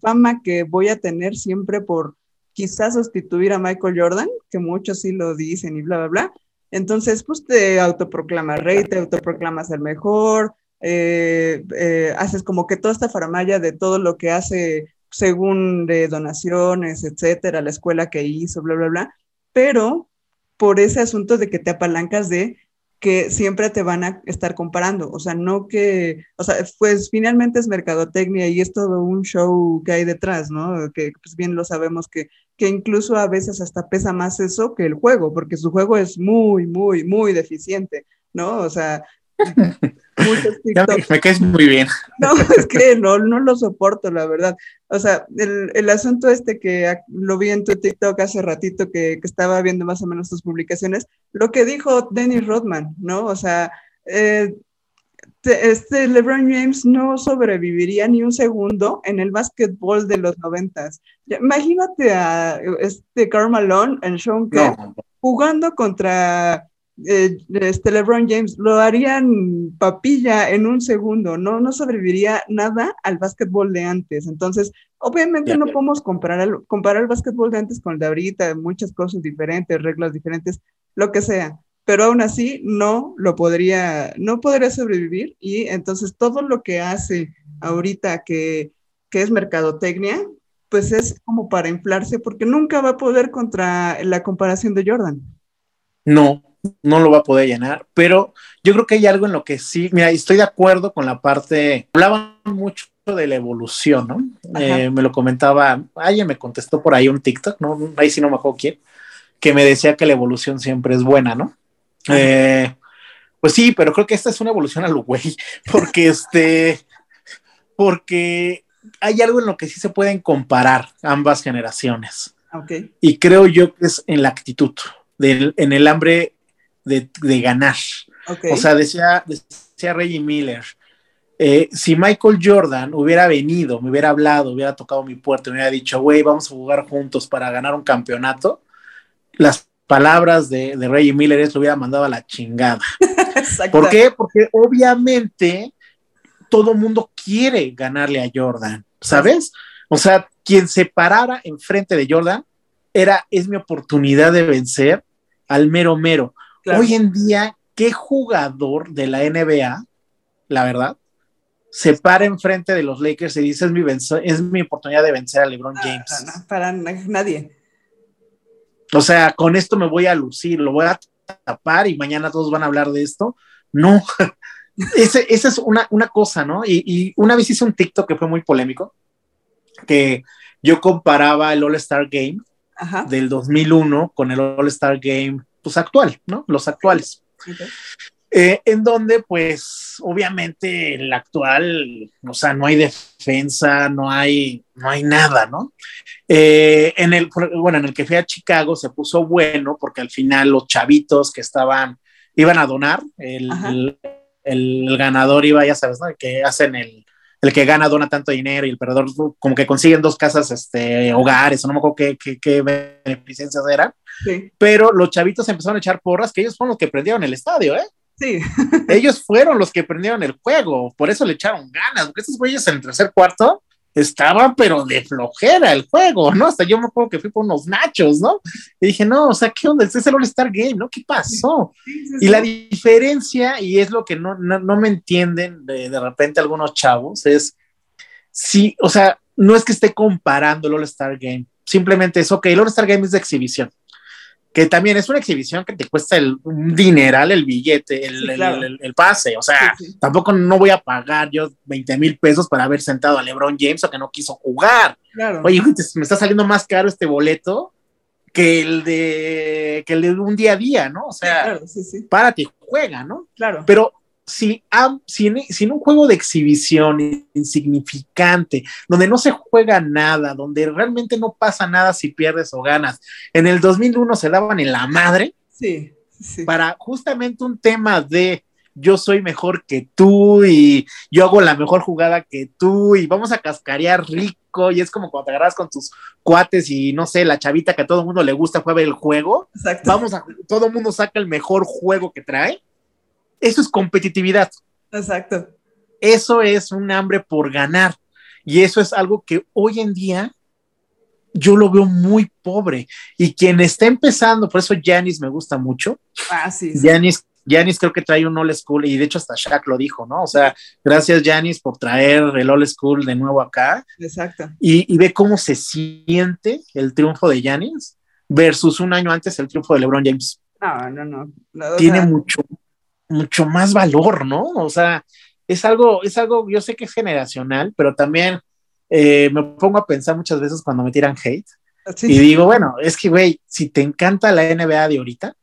fama que voy a tener siempre por quizás sustituir a Michael Jordan, que muchos sí lo dicen y bla, bla, bla. Entonces, pues te autoproclamas rey, te autoproclamas el mejor, eh, eh, haces como que toda esta faramaya de todo lo que hace según de donaciones, etcétera, la escuela que hizo, bla, bla, bla, pero por ese asunto de que te apalancas de que siempre te van a estar comparando, o sea, no que, o sea, pues finalmente es mercadotecnia y es todo un show que hay detrás, ¿no? Que pues bien lo sabemos que, que incluso a veces hasta pesa más eso que el juego, porque su juego es muy, muy, muy deficiente, ¿no? O sea, muchos TikToks. Me caes muy bien. No, es que no, no lo soporto, la verdad. O sea, el, el, asunto este que lo vi en tu TikTok hace ratito que, que, estaba viendo más o menos tus publicaciones, lo que dijo Dennis Rodman, ¿no? O sea, eh, este LeBron James no sobreviviría ni un segundo en el básquetbol de los noventas. Imagínate a este Carl en Sean jugando contra eh, este LeBron James lo harían papilla en un segundo, no, no sobreviviría nada al básquetbol de antes. Entonces, obviamente no podemos comparar el, comparar el básquetbol de antes con el de ahorita, muchas cosas diferentes, reglas diferentes, lo que sea. Pero aún así no lo podría, no podría sobrevivir y entonces todo lo que hace ahorita que, que es mercadotecnia, pues es como para inflarse porque nunca va a poder contra la comparación de Jordan. No, no lo va a poder llenar, pero yo creo que hay algo en lo que sí, mira, estoy de acuerdo con la parte, hablaban mucho de la evolución, ¿no? Eh, me lo comentaba, alguien me contestó por ahí un TikTok, ¿no? Ahí sí no me acuerdo quién, que me decía que la evolución siempre es buena, ¿no? Eh, pues sí, pero creo que esta es una evolución a lo güey, porque este, porque hay algo en lo que sí se pueden comparar ambas generaciones. Okay. Y creo yo que es en la actitud, en el hambre de, ganar. O sea, decía, decía Reggie Miller, eh, si Michael Jordan hubiera venido, me hubiera hablado, hubiera tocado mi puerta, me hubiera dicho, güey, vamos a jugar juntos para ganar un campeonato, las palabras de, de Reggie Miller es lo hubiera mandado a la chingada. ¿Por qué? Porque obviamente todo mundo quiere ganarle a Jordan, ¿sabes? O sea, quien se parara enfrente de Jordan era, es mi oportunidad de vencer al mero mero. Hoy en día, ¿qué jugador de la NBA, la verdad, se para enfrente de los Lakers y dice es mi, es mi oportunidad de vencer a LeBron James? para nadie. O sea, con esto me voy a lucir, lo voy a tapar y mañana todos van a hablar de esto. No, esa es una, una, cosa, ¿no? Y, y, una vez hice un TikTok que fue muy polémico, que yo comparaba el All Star Game del 2001 con el All Star Game, pues actual, ¿no? Los actuales. Eh, en donde, pues, obviamente el actual, o sea, no hay defensa, no hay, no hay nada, ¿no? Eh, en el, bueno, en el que fui a Chicago se puso bueno porque al final los chavitos que estaban, iban a donar, el, el, ganador iba, ya sabes, ¿no? Que hacen el, el que gana dona tanto dinero y el perdedor como que consiguen dos casas, este, hogares, o no me acuerdo qué, qué, qué beneficencias eran. Sí. Pero los chavitos empezaron a echar porras, que ellos fueron los que prendieron el estadio, ¿eh? Sí. Ellos fueron los que prendieron el juego, por eso le echaron ganas, porque esos güeyes en el tercer cuarto estaban, pero de flojera el juego, ¿no? Hasta yo me acuerdo que fui por unos nachos, ¿no? Y dije, no, o sea, ¿qué onda? Este es el All-Star Game, ¿no? ¿Qué pasó? y la diferencia, y es lo que no, no, me entienden de, de, repente algunos chavos, es, sí, o sea, no es que esté comparando el All-Star Game, simplemente es, ok, el All-Star Game es de exhibición que también es una exhibición que te cuesta el, un dineral el billete, el, el, el, pase, o sea, tampoco no voy a pagar yo 20 mil pesos para haber sentado a LeBron James o que no quiso jugar. Oye, me está saliendo más caro este boleto que el de que el de un día a día, ¿no? O sea, párate y juega, ¿no? Claro. Pero si, en un juego de exhibición insignificante, donde no se juega nada, donde realmente no pasa nada si pierdes o ganas, en el 2001 se daban en la madre. Sí, para justamente un tema de yo soy mejor que tú y yo hago la mejor jugada que tú y vamos a cascarear rico y es como cuando te agarras con tus cuates y no sé, la chavita que a todo el mundo le gusta fue ver el juego, vamos a, todo el mundo saca el mejor juego que trae eso es competitividad. Exacto. Eso es un hambre por ganar. Y eso es algo que hoy en día yo lo veo muy pobre. Y quien está empezando, por eso Janis me gusta mucho. Ah, sí. Janis, creo que trae un old school y de hecho hasta Shaq lo dijo, ¿no? O sea, gracias Janis por traer el old school de nuevo acá. Exacto. Y, ve cómo se siente el triunfo de Janis versus un año antes el triunfo de LeBron James. No, no, no. Tiene mucho, mucho más valor, ¿no? O sea, es algo, es algo, yo sé que es generacional, pero también eh, me pongo a pensar muchas veces cuando me tiran hate y digo, bueno, es que, güey, si te encanta la NBA de ahorita,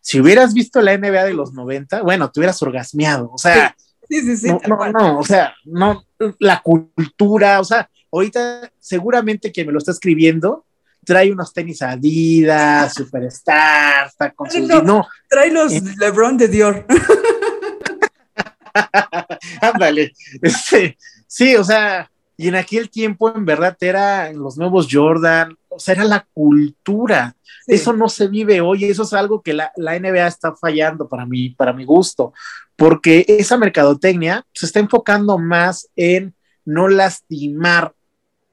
si hubieras visto la NBA de los 90, bueno, te hubieras orgasmeado, o sea, sí, sí, sí, no, no, no, o sea, no, la cultura, o sea, ahorita seguramente quien me lo está escribiendo trae unos tenis Adidas, Superstar, está con sus... No, trae los eh. LeBron de Dior. Ándale, este, sí, o sea, y en aquel tiempo en verdad era los nuevos Jordan, o sea, era la cultura. Eso no se vive hoy, eso es algo que la, la, NBA está fallando para mí, para mi gusto, porque esa mercadotecnia se está enfocando más en no lastimar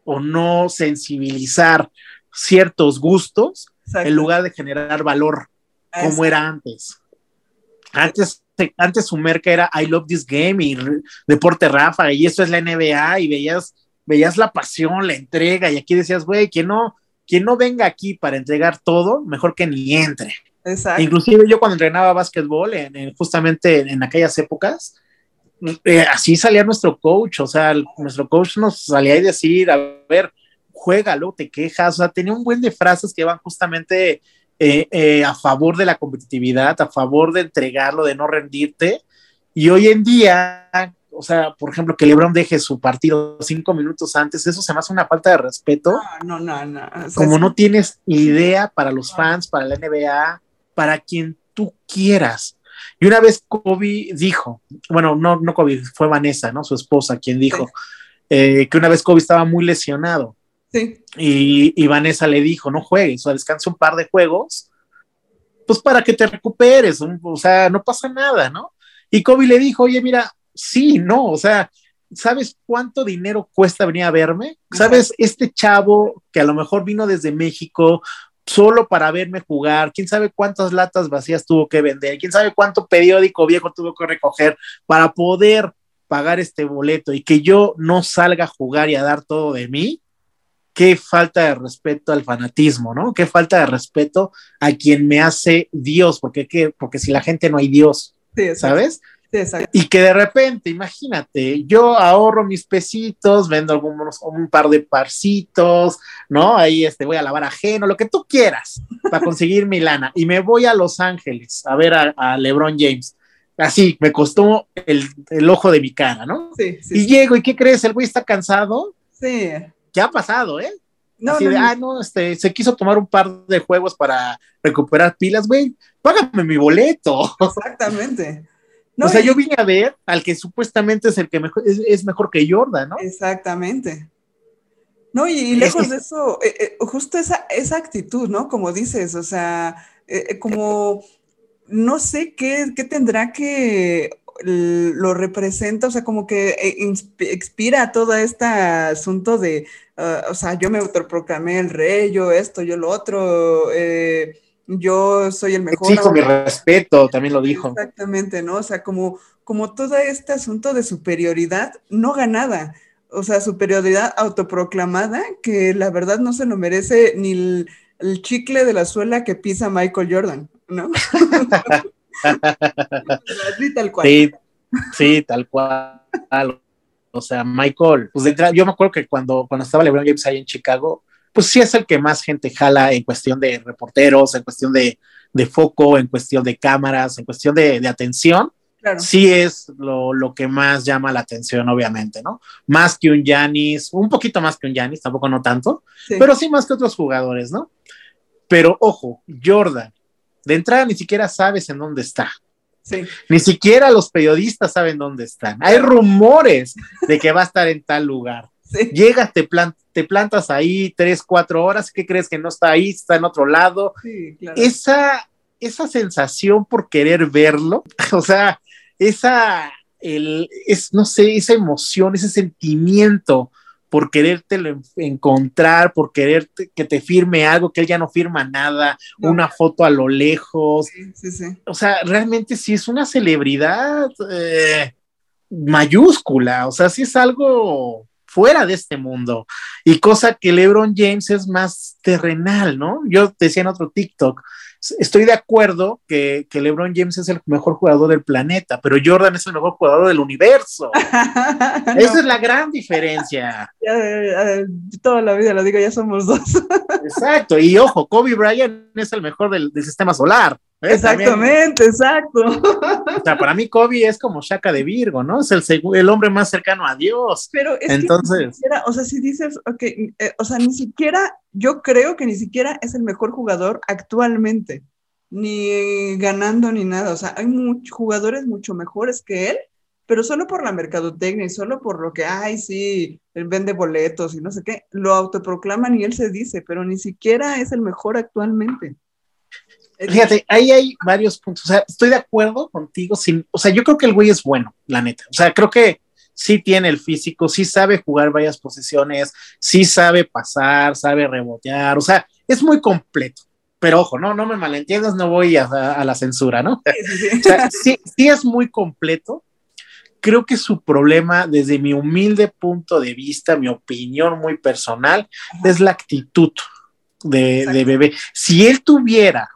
o no sensibilizar ciertos gustos en lugar de generar valor como era antes. Antes, antes su merca era I love this game y deporte Rafa y esto es la NBA y veías, veías la pasión, la entrega y aquí decías, güey, que no, quien no venga aquí para entregar todo, mejor que ni entre. Inclusive yo cuando entrenaba básquetbol, en, justamente en, aquellas épocas, eh, así salía nuestro coach, o sea, nuestro coach nos salía a decir, a ver, juégalo, te quejas, o sea, tenía un buen de frases que van justamente eh, eh, a favor de la competitividad, a favor de entregarlo, de no rendirte. Y hoy en día, o sea, por ejemplo, que LeBron deje su partido cinco minutos antes, eso se me hace una falta de respeto. No, no, no. Como no tienes idea para los fans, para la NBA, para quien tú quieras. Y una vez Kobe dijo, bueno, no, no Kobe, fue Vanessa, ¿no? Su esposa, quien dijo eh, que una vez Kobe estaba muy lesionado y, Vanessa le dijo, no juegues, o descansa un par de juegos, pues para que te recuperes, o sea, no pasa nada, ¿no? Y Kobe le dijo, oye, mira, sí, no, o sea, ¿sabes cuánto dinero cuesta venir a verme? ¿Sabes? Este chavo que a lo mejor vino desde México solo para verme jugar, quién sabe cuántas latas vacías tuvo que vender, quién sabe cuánto periódico viejo tuvo que recoger para poder pagar este boleto y que yo no salga a jugar y a dar todo de mí, qué falta de respeto al fanatismo, ¿no? Qué falta de respeto a quien me hace Dios, porque, ¿qué? porque si la gente no hay Dios, ¿sabes? Y que de repente, imagínate, yo ahorro mis pesitos, vendo algunos, un par de parcitos, ¿no? Ahí este, voy a lavar ajeno, lo que tú quieras, para conseguir mi lana. Y me voy a Los Ángeles a ver a, LeBron James. Así, me costó el, ojo de mi cara, ¿no? Sí, sí. Y llego, ¿y qué crees? El güey está cansado. Sí. ¿Qué ha pasado, eh? No, Así de, ah, no, este, se quiso tomar un par de juegos para recuperar pilas, güey, págame mi boleto. Exactamente o sea, yo vine a ver al que supuestamente es el que mejor, es, mejor que Jordan, ¿no? Exactamente. No, y, lejos de eso, eh, eh, justo esa, esa actitud, ¿no? Como dices, o sea, eh, como no sé qué, tendrá que lo representa, o sea, como que inspira todo este asunto de, ah, o sea, yo me autoproclamé el rey, yo esto, yo lo otro, eh, yo soy el mejor. Exijo mi respeto, también lo dijo. Exactamente, ¿no? O sea, como, como todo este asunto de superioridad no ganada, o sea, superioridad autoproclamada, que la verdad no se lo merece ni el, chicle de la suela que pisa Michael Jordan, ¿no? sí, tal cual. Sí, tal cual. O sea, Michael, pues yo me acuerdo que cuando, cuando estaba LeBron James ahí en Chicago, pues sí es el que más gente jala en cuestión de reporteros, en cuestión de, foco, en cuestión de cámaras, en cuestión de, atención. Sí es lo, que más llama la atención, obviamente, ¿no? Más que un Yanis, un poquito más que un Yanis, tampoco no tanto, pero sí más que otros jugadores, ¿no? Pero ojo, Jordan, de entrada ni siquiera sabes en dónde está. Sí. Ni siquiera los periodistas saben dónde están. Hay rumores de que va a estar en tal lugar. Llegas, te, te, plantas ahí tres, cuatro horas, ¿qué crees que no está ahí? Está en otro lado. esa, esa sensación por querer verlo, o sea, esa, el, es, no sé, esa emoción, ese sentimiento por quererte encontrar, por querer que te firme algo, que él ya no firma nada, una foto a lo lejos. o sea, realmente sí es una celebridad eh, mayúscula, o sea, sí es algo fuera de este mundo. Y cosa que LeBron James es más terrenal, ¿no? Yo decía en otro TikTok, estoy de acuerdo que, que, LeBron James es el mejor jugador del planeta, pero Jordan es el mejor jugador del universo. Esa es la gran diferencia. toda la vida lo digo, ya somos dos. Exacto, y ojo, Kobe Bryant es el mejor del, del sistema solar. Exactamente, exacto. O sea, para mí Kobe es como Shaka de Virgo, ¿no? Es el, el hombre más cercano a Dios. Pero es Entonces, que o sea, si dices, ok, eh, o sea, ni siquiera, yo creo que ni siquiera es el mejor jugador actualmente, ni ganando ni nada. O sea, hay muchos jugadores mucho mejores que él, pero solo por la mercadotecnia y solo por lo que, ay, sí, él vende boletos y no sé qué, lo autoproclaman y él se dice, pero ni siquiera es el mejor actualmente. Fíjate, ahí hay varios puntos. O sea, estoy de acuerdo contigo. Sin, o sea, yo creo que el güey es bueno, la neta. O sea, creo que sí tiene el físico, sí sabe jugar varias posiciones, sí sabe pasar, sabe rebotear. O sea, es muy completo. Pero ojo, no, no me malentiendas, no voy a, la censura, ¿no? o sea, sí, sí es muy completo. Creo que su problema, desde mi humilde punto de vista, mi opinión muy personal, es la actitud de, de bebé. Si él tuviera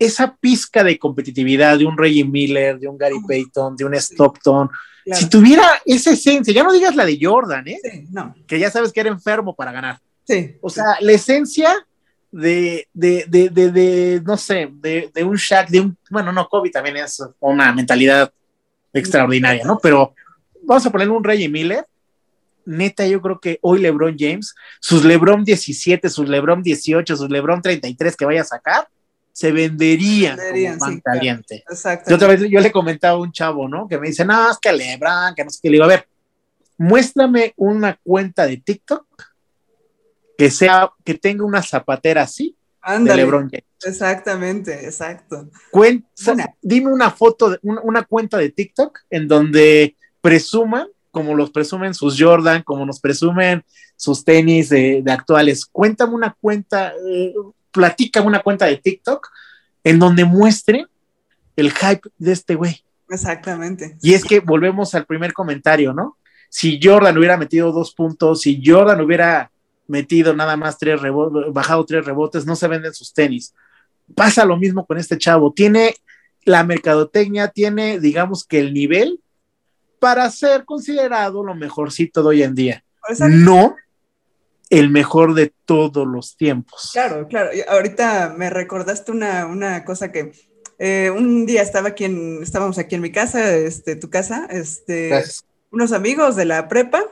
esa pizca de competitividad de un Reggie Miller, de un Gary Payton, de un Stockton, si tuviera esa esencia, ya no digas la de Jordan, ¿eh? no. Que ya sabes que era enfermo para ganar. Sí. O sea, la esencia de, de, de, de, no sé, de, un Shaq, de un, bueno, no, Kobe también es una mentalidad extraordinaria, ¿no? Pero vamos a poner un Reggie Miller. Neta, yo creo que hoy LeBron James, sus LeBron 17, sus LeBron 18, sus LeBron 33 que vaya a sacar, se venderían, como pan caliente. Yo otra vez yo le comentaba a un chavo, ¿no? Que me dice, no, es que Lebron, que no sé qué. Le digo, a ver, muéstrame una cuenta de TikTok que sea, que tenga una zapatera así de LeBron James. Exactamente, exacto. dime una foto, una, cuenta de TikTok en donde presuman, como los presumen sus Jordan, como nos presumen sus tenis de, actuales. Cuéntame una cuenta, eh, platica una cuenta de TikTok en donde muestre el hype de este güey. Exactamente. Y es que volvemos al primer comentario, ¿no? Si Jordan hubiera metido dos puntos, si Jordan hubiera metido nada más tres rebotes, bajado tres rebotes, no se venden sus tenis. Pasa lo mismo con este chavo. Tiene la mercadotecnia, tiene, digamos que el nivel para ser considerado lo mejorcito de hoy en día. No el mejor de todos los tiempos. Claro, claro. Ahorita me recordaste una, cosa que eh, un día estaba aquí en, estábamos aquí en mi casa, este, tu casa, este, unos amigos de la prepa,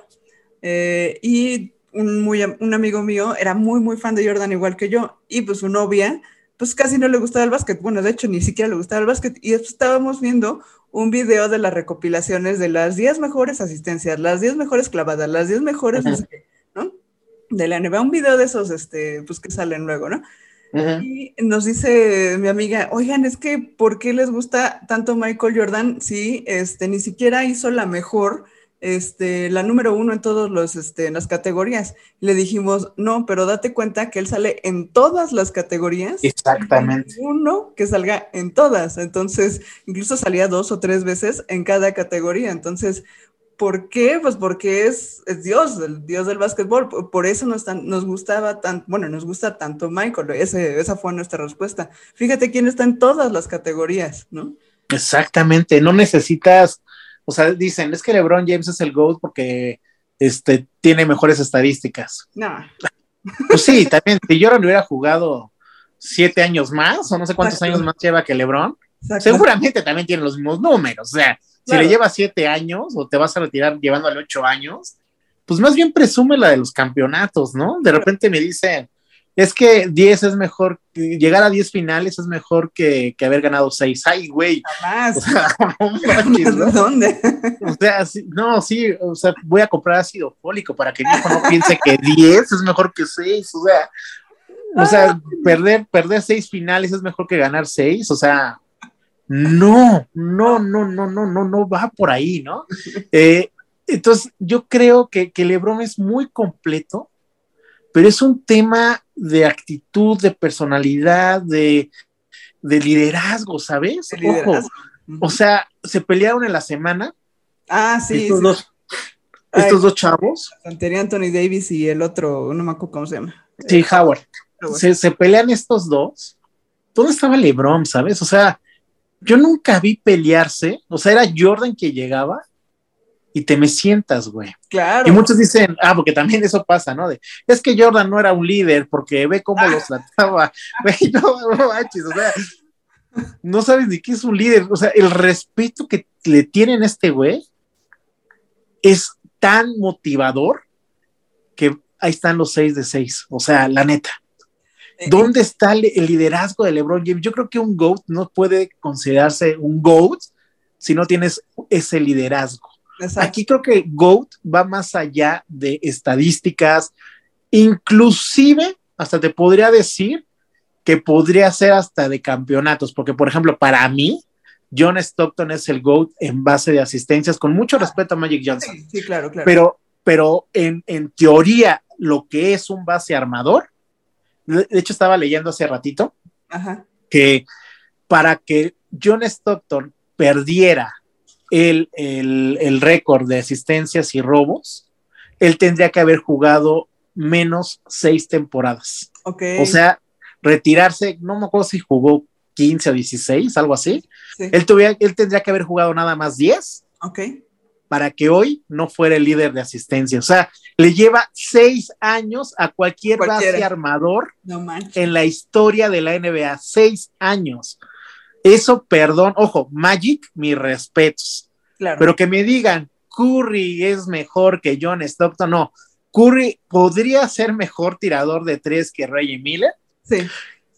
eh, y un, muy, un amigo mío era muy, muy fan de Jordan, igual que yo, y pues su novia, pues casi no le gustaba el básquet, bueno, de hecho ni siquiera le gustaba el básquet, y estábamos viendo un video de las recopilaciones de las 10 mejores asistencias, las 10 mejores clavadas, las 10 mejores, ¿no? De la NBA, un video de esos, este, pues que salen luego, ¿no? Y nos dice mi amiga, oigan, es que ¿por qué les gusta tanto Michael Jordan si este, ni siquiera hizo la mejor este, la número uno en todas los, este, las categorías. Le dijimos, no, pero date cuenta que él sale en todas las categorías. Exactamente. Uno que salga en todas. Entonces, incluso salía dos o tres veces en cada categoría. Entonces, ¿por qué? Pues porque es, es Dios, el Dios del básquetbol. Por eso nos, nos gustaba tanto, bueno, nos gusta tanto Michael. Ese, esa fue nuestra respuesta. Fíjate quién está en todas las categorías, ¿no? Exactamente. No necesitas o sea, dicen, es que LeBron James es el GOAT porque este, tiene mejores estadísticas. No. Pues sí, también, si Jordan hubiera jugado siete años más, o no sé cuántos años más lleva que LeBron, seguramente también tiene los mismos números. O sea, si le lleva siete años o te vas a retirar llevándole ocho años, pues más bien presume la de los campeonatos, ¿no? De repente me dicen, es que 10 es mejor, llegar a 10 finales es mejor que, haber ganado 6. Ay, güey. Jamás. O sea, ¿no? ¿Dónde? O sea, no, sí, o sea, voy a comprar ácido fólico para que mi hijo no piense que 10 es mejor que 6. O sea, o sea, perder, perder 6 finales es mejor que ganar 6. O sea, no, no, no, no, no, no, no va por ahí, ¿no? Eh, entonces, yo creo que, que LeBron es muy completo pero es un tema de actitud, de personalidad, de, liderazgo, ¿sabes? o sea, se pelearon en la semana. Ah, sí. Estos, Dos, estos dos chavos. Anthony Davis y el otro, no me acuerdo cómo se llama. Sí, Howard. Se, se pelean estos dos. ¿Dónde estaba LeBron, sabes? O sea, yo nunca vi pelearse. O sea, era Jordan que llegaba y te me sientas, güey. Claro. Y muchos dicen, ah, porque también eso pasa, ¿no? De, es que Jordan no era un líder porque ve cómo los trataba. Güey, no, no manches, o sea, no sabes ni qué es un líder. O sea, el respeto que le tienen a este güey es tan motivador que ahí están los seis de seis. O sea, la neta. Eh, ¿Dónde está el, liderazgo de LeBron James? Yo creo que un GOAT no puede considerarse un GOAT si no tienes ese liderazgo. Aquí creo que GOAT va más allá de estadísticas, inclusive hasta te podría decir que podría ser hasta de campeonatos, porque por ejemplo, para mí, John Stockton es el GOAT en base de asistencias, con mucho respeto a Magic Johnson. Sí, claro, claro. Pero, pero en, en, teoría, lo que es un base armador, de hecho estaba leyendo hace ratito, que para que John Stockton perdiera el, récord de asistencias y robos, él tendría que haber jugado menos seis temporadas. O sea, retirarse, no me acuerdo si jugó 15 o 16, algo así. Él, él tendría que haber jugado nada más 10. Para que hoy no fuera el líder de asistencia. O sea, le lleva seis años a cualquier base armador en la historia de la NBA. Seis años. Eso, perdón, ojo, Magic, mis respetos. Pero que me digan, Curry es mejor que John Stockton, no. Curry podría ser mejor tirador de tres que Reggie Miller. Sí.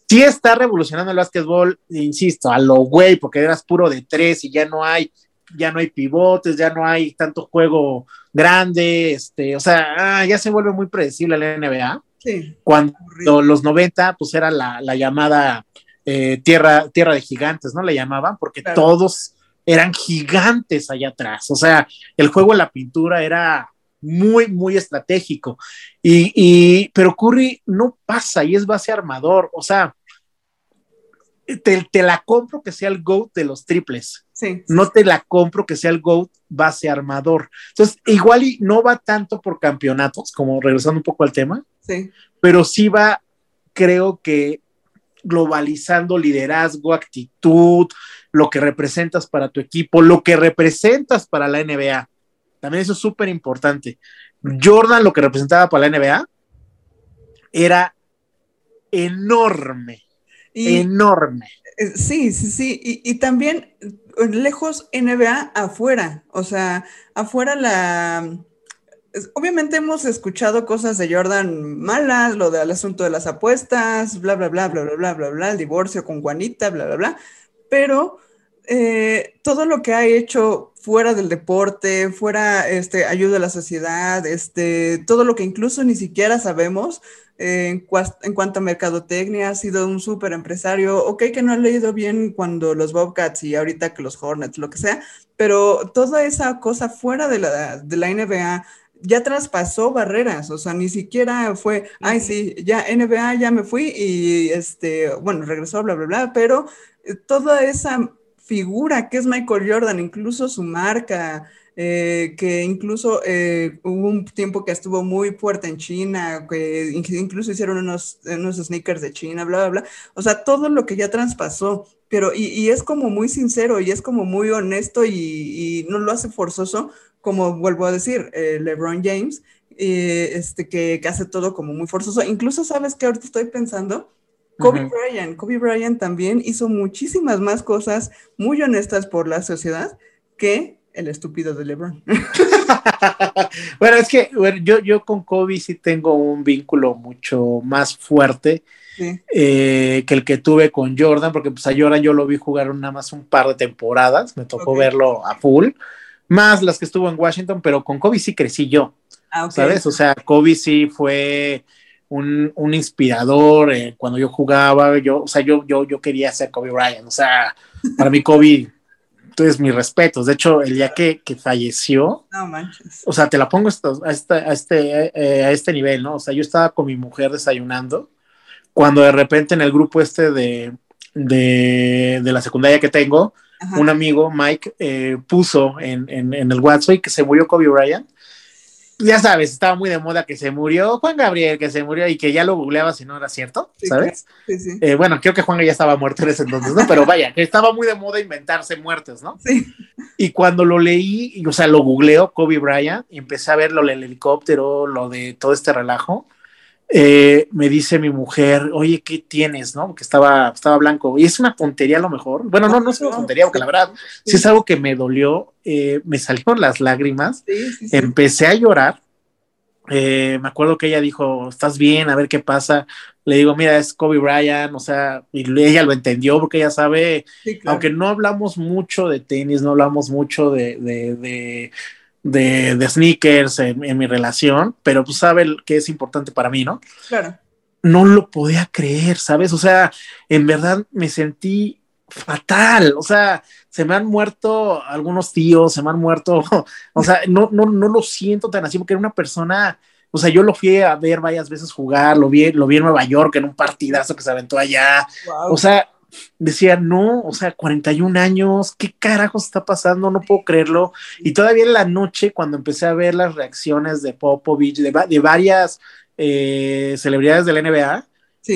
Sí está revolucionando el básquetbol, insisto, a lo güey, porque eras puro de tres y ya no hay, ya no hay pivotes, ya no hay tanto juego grande, este, o sea, ah, ya se vuelve muy predecible la NBA. Sí. Cuando los 90, pues era la, la llamada eh, tierra, tierra de gigantes, ¿no? Le llamaban, porque todos eran gigantes allá atrás. O sea, el juego en la pintura era muy, muy estratégico. Y, pero Curry no pasa y es base armador. O sea, te, la compro que sea el GOAT de los triples. No te la compro que sea el GOAT base armador. Entonces, igual y no va tanto por campeonatos, como regresando un poco al tema, sí. pero sí va, creo que globalizando liderazgo, actitud, lo que representas para tu equipo, lo que representas para la NBA. También eso es súper importante. Jordan lo que representaba para la NBA era enorme, enorme. Eh, sí, sí, sí. Y, también eh, lejos NBA afuera. O sea, afuera la... Obviamente hemos escuchado cosas de Jordan malas, lo del asunto de las apuestas, bla, bla, bla, bla, bla, bla, bla, bla, el divorcio con Juanita, bla, bla, bla. Pero eh, todo lo que ha hecho fuera del deporte, fuera este, ayuda a la sociedad, este, todo lo que incluso ni siquiera sabemos, en, cuanto a mercadotecnia, ha sido un súper empresario. Ok, que no ha leído bien cuando los Bobcats y ahorita que los Hornets, lo que sea, pero toda esa cosa fuera de la, de la NBA ya traspasó barreras, o sea, ni siquiera fue, ay, sí, ya NBA, ya me fui y, este, bueno, regresó, bla, bla, bla, pero eh, toda esa figura que es Michael Jordan, incluso su marca, eh, que incluso eh, hubo un tiempo que estuvo muy fuerte en China, que incluso hicieron unos, unos sneakers de China, bla, bla, bla. O sea, todo lo que ya traspasó, pero y, es como muy sincero y es como muy honesto y, no lo hace forzoso, como vuelvo a decir, eh, LeBron James, este, que, que, hace todo como muy forzoso. Incluso, ¿sabes que Ahorita estoy pensando. Kobe Bryant, Kobe Bryant también hizo muchísimas más cosas muy honestas por la sociedad que el estúpido de LeBron. bueno, es que yo, yo con Kobe sí tengo un vínculo mucho más fuerte eh, que el que tuve con Jordan, porque pues a Jordan yo lo vi jugar nada más un par de temporadas, me tocó verlo a full, más las que estuvo en Washington, pero con Kobe sí crecí yo, ah, ¿sabes? O sea, Kobe sí fue un, inspirador eh, cuando yo jugaba, yo, o sea, yo, yo, yo quería ser Kobe Bryant, o sea, para mí Kobe entonces, mis respetos. De hecho, el día que, falleció, o sea, te la pongo a, este, a, este, eh, a este nivel, ¿no? O sea, yo estaba con mi mujer desayunando, cuando de repente en el grupo este de, de, la secundaria que tengo, un amigo, Mike, eh, puso en, en, en, el WhatsApp que se murió Kobe Bryant ya sabes, estaba muy de moda que se murió Juan Gabriel, que se murió y que ya lo googleaba si no era cierto, ¿sabes? Sí, sí. Eh, bueno, creo que Juan ya estaba muerto en ese entonces, ¿no? Pero vaya, que estaba muy de moda inventarse muertes, ¿no? Sí. Y cuando lo leí, o sea, lo googleo, Kobe Bryant, y empecé a ver lo del helicóptero, lo de todo este relajo, eh, me dice mi mujer, oye, ¿qué tienes? ¿No? Porque estaba, estaba blanco. Y es una tontería a lo mejor. Bueno, no, no es una tontería, porque la verdad, si es algo que me dolió, eh, me salieron las lágrimas, empecé a llorar. Eh, me acuerdo que ella dijo, ¿estás bien? A ver qué pasa. Le digo, mira, es Kobe Bryant, o sea, y ella lo entendió porque ella sabe, aunque no hablamos mucho de tenis, no hablamos mucho de, de de, de sneakers en, mi relación, pero pues sabe que es importante para mí, ¿no? Claro. No lo podía creer, ¿sabes? O sea, en verdad me sentí fatal, o sea, se me han muerto algunos tíos, se me han muerto, o sea, no, no, no lo siento tan así porque era una persona, o sea, yo lo fui a ver varias veces jugar, lo vi, lo vi en Nueva York en un partidazo que se aventó allá, o sea, decía, no, o sea, 41 años, ¿qué carajos está pasando? No puedo creerlo. Y todavía en la noche, cuando empecé a ver las reacciones de Popovich, de, de varias eh, celebridades del NBA,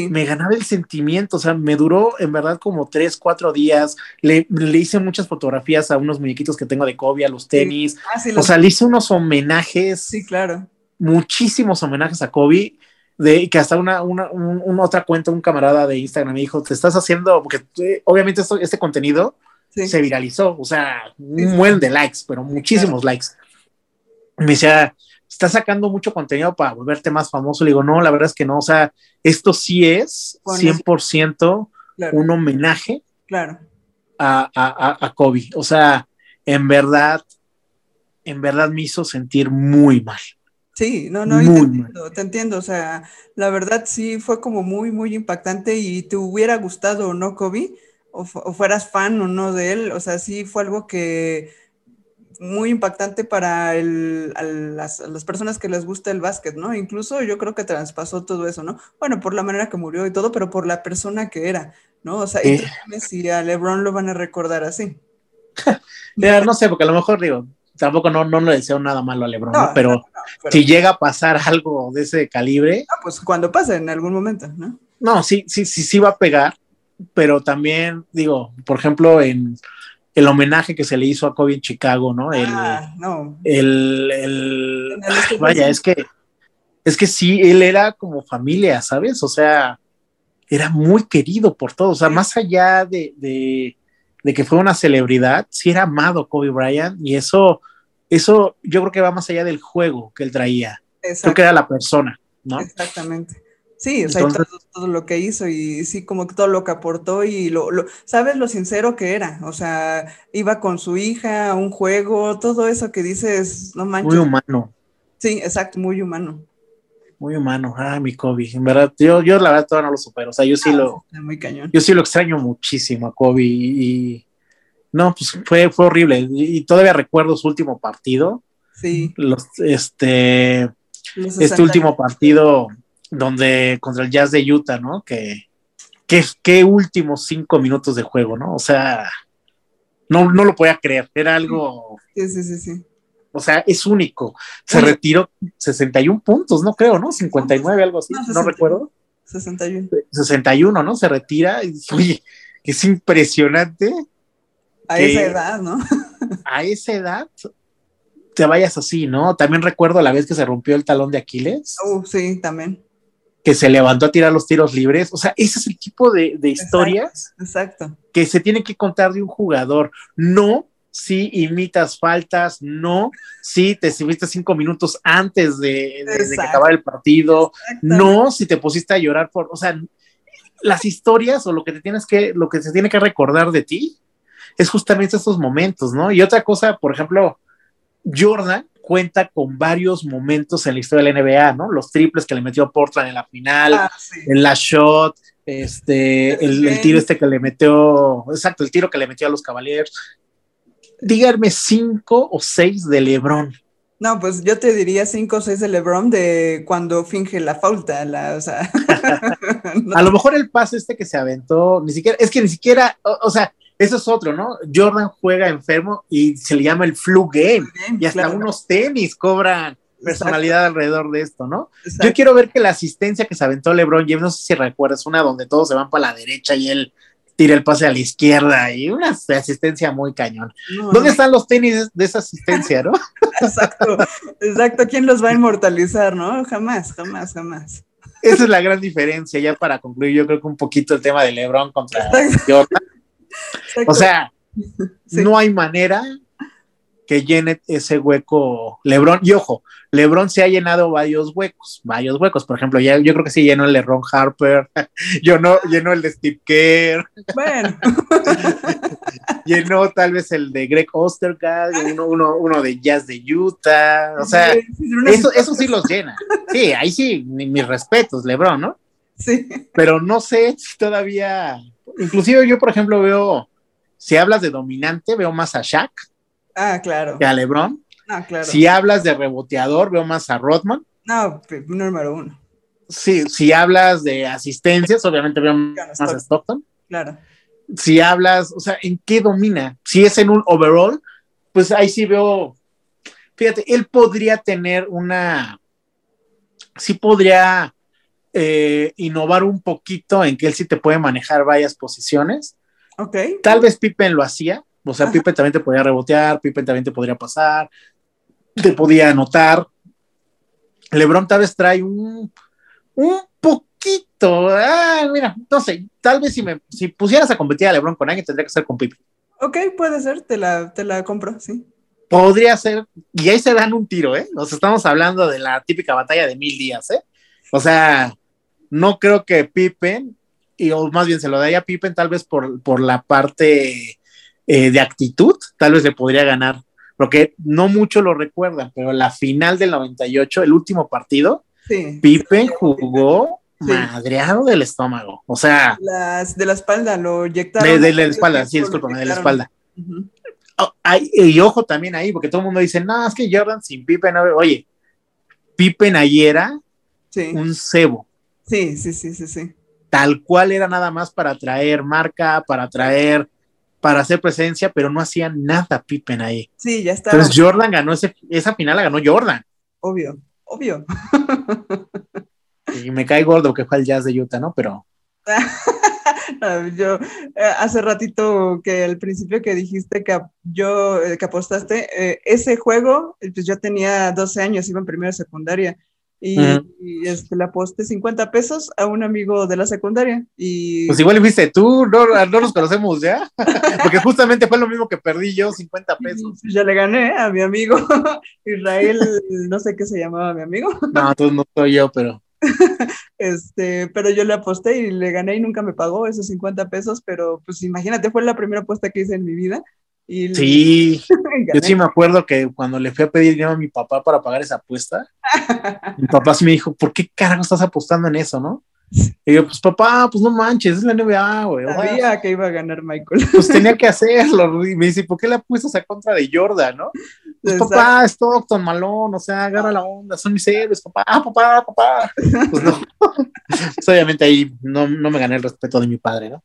me ganaba el sentimiento, o sea, me duró en verdad como tres, cuatro días. Le, hice muchas fotografías a unos muñequitos que tengo de Kobe, a los tenis. Ah, o sea, le hice unos homenajes. Sí, claro. Muchísimos homenajes a Kobe de que hasta una, una, otra cuenta, un camarada de Instagram me dijo, te estás haciendo, porque eh, obviamente esto, este contenido se viralizó, o sea, un buen de likes, pero muchísimos likes. Me decía, estás sacando mucho contenido para volverte más famoso. Le digo, no, la verdad es que no, o sea, esto sí es 100% un homenaje claro. a, a, a Kobe. O sea, en verdad, en verdad me hizo sentir muy mal. Sí, no, no, te entiendo, te entiendo, o sea, la verdad sí fue como muy, muy impactante y te hubiera gustado o no Kobe, o, fueras fan o no de él, o sea, sí fue algo que muy impactante para las, personas que les gusta el básquet, ¿no? Incluso yo creo que traspasó todo eso, ¿no? Bueno, por la manera que murió y todo, pero por la persona que era, ¿no? O sea, y si a LeBron lo van a recordar así. no sé, porque a lo mejor digo, tampoco no, no le deseo nada malo a LeBron, pero, si llega a pasar algo de ese calibre. Ah, pues cuando pase en algún momento, ¿no? No, sí, sí, sí, sí va a pegar, pero también, digo, por ejemplo, en el homenaje que se le hizo a Kobe en Chicago, ¿no? El, ah, no. El, el, vaya, es que, es que sí, él era como familia, ¿sabes? O sea, era muy querido por todos, o sea, más allá de, de, de, que fue una celebridad, sí era amado Kobe Bryant y eso, eso yo creo que va más allá del juego que él traía, creo que era la persona, ¿no? Exactamente. Sí, o sea, todo, lo que hizo y sí, como todo lo que aportó y lo, lo, sabes lo sincero que era, o sea, iba con su hija a un juego, todo eso que dices, no manches. Muy humano. Sí, exacto, muy humano. Muy humano, ah, mi Kobe, en verdad, yo, yo la verdad todavía no lo supero, o sea, yo sí ah, lo, muy cañón. yo sí lo extraño muchísimo a Kobe y, no, pues fue, fue horrible y, todavía recuerdo su último partido. Sí. Los, este, este último partido donde contra el Jazz de Utah, ¿no? Que, qué últimos cinco minutos de juego, ¿no? O sea, no, no lo podía creer, era algo... Sí, sí, sí, sí. O sea, es único. Se retiró 61 puntos, no creo, ¿no? 59, algo así, no, recuerdo. 61. 61, ¿no? Se retira y oye, es impresionante. A esa edad, ¿no? a esa edad te vayas así, ¿no? También recuerdo la vez que se rompió el talón de Aquiles. Uh, sí, también que se levantó a tirar los tiros libres. O sea, ese es el tipo de, historias exacto, que se tiene que contar de un jugador. No si imitas faltas, no si te subiste cinco minutos antes de, que acabara el partido, no si te pusiste a llorar por, o sea, las historias o lo que te tienes que, lo que se tiene que recordar de ti es justamente esos momentos, ¿no? Y otra cosa, por ejemplo, Jordan cuenta con varios momentos en la historia de la NBA, ¿no? Los triples que le metió a Portland en la final, ah, en la shot, este, el, tiro este que le metió, exacto, el tiro que le metió a los Cavaliers. Díganme cinco o seis de LeBron. No, pues yo te diría cinco o seis de LeBron de cuando finge la falta, la, o sea. A lo mejor el pase este que se aventó, ni siquiera, es que ni siquiera, o sea, eso es otro, ¿no? Jordan juega enfermo y se le llama el flu game. y hasta unos tenis cobran personalidad alrededor de esto, ¿no? Yo quiero ver que la asistencia que se aventó LeBron James, no sé si recuerdas, una donde todos se van para la derecha y él tira el pase a la izquierda y una asistencia muy cañón. ¿Dónde están los tenis de esa asistencia, no? exacto, exacto. ¿Quién los va a inmortalizar, no? Jamás, jamás, jamás. Esa es la gran diferencia. Ya para concluir, yo creo que un poquito el tema de LeBron contra Jordan o sea, no hay manera que llene ese hueco Lebron. Y ojo, Lebron se ha llenado varios huecos, varios huecos. Por ejemplo, ya, yo creo que sí llenó el de Ron Harper, yo no, llenó el de Steve Kerr. Bueno. llenó tal vez el de Greg Ostergaard, uno, uno, de Jazz de Utah. O sea, eso, eso sí los llena. Sí, ahí sí, mis respetos, Lebron, ¿no? Sí. Pero no sé si todavía inclusive yo, por ejemplo, veo, si hablas de dominante, veo más a Shaq. Ah, claro. Que a LeBron. Ah, claro. Si hablas de reboteador, veo más a Rodman. No, número uno. Sí, si hablas de asistencias, obviamente veo más a Stockton. Claro. Si hablas, o sea, ¿en qué domina? Si es en un overall, pues ahí sí veo, fíjate, él podría tener una, sí podría eh, innovar un poquito en que él sí te puede manejar varias posiciones. Ok. Tal vez Pippen lo hacía, o sea, Pippen también te podía rebotear, Pippen también te podría pasar, te podía anotar. LeBron tal vez trae un, un poquito, ah, mira, no sé, tal vez si, me, si pusieras a competir a LeBron con alguien tendría que ser con Pippen. Ok, puede ser, te la, te la compro, sí. Podría ser, y ahí se dan un tiro, ¿eh? Nos estamos hablando de la típica batalla de mil días, ¿eh? O sea, no creo que Pippen, y, o más bien se lo daría a Pippen tal vez por, la parte eh, de actitud, tal vez le podría ganar, porque no mucho lo recuerdan, pero la final del 98, el último partido, Pippen jugó madreado del estómago, o sea... de la espalda, lo inyectaron. De, la espalda, sí, discúlpame, de la espalda. Oh, y ojo también ahí, porque todo el mundo dice, no, es que Jordan sin Pippen, oye, Pippen ahí era un cebo. Sí, sí, sí, sí, sí. Tal cual era nada más para traer marca, para traer, para hacer presencia, pero no hacía nada Pippen ahí. Sí, ya está. Entonces Jordan ganó ese, esa final, la ganó Jordan. Obvio, obvio. Y me cae gordo que fue el jazz de Utah, ¿no? Pero. yo eh, hace ratito que al principio que dijiste que yo eh, que apostaste eh, ese juego pues yo tenía 12 años iba en primera secundaria y, este, le aposté 50 pesos a un amigo de la secundaria. Y... Pues igual viste, tú no, no nos conocemos ya, porque justamente fue lo mismo que perdí yo, 50 pesos. Ya le gané a mi amigo Israel, no sé qué se llamaba mi amigo. No, tú no soy yo, pero... Este, pero yo le aposté y le gané y nunca me pagó esos 50 pesos, pero pues imagínate, fue la primera apuesta que hice en mi vida sí, yo sí me acuerdo que cuando le fui a pedir dinero a mi papá para pagar esa apuesta, mi papá sí me dijo, ¿por qué carajo estás apostando en eso, no? Y yo, pues papá, pues no manches, es la NBA, güey. Sabía que iba a ganar Michael. Pues tenía que hacerlo. Y me dice, ¿por qué le apuestas a contra de Jordan, no? Pues papá, Stockton, Malón, o sea, agarra la onda, son mis héroes, papá, papá, papá. Pues no. pues obviamente ahí no, no me gané el respeto de mi padre, ¿no?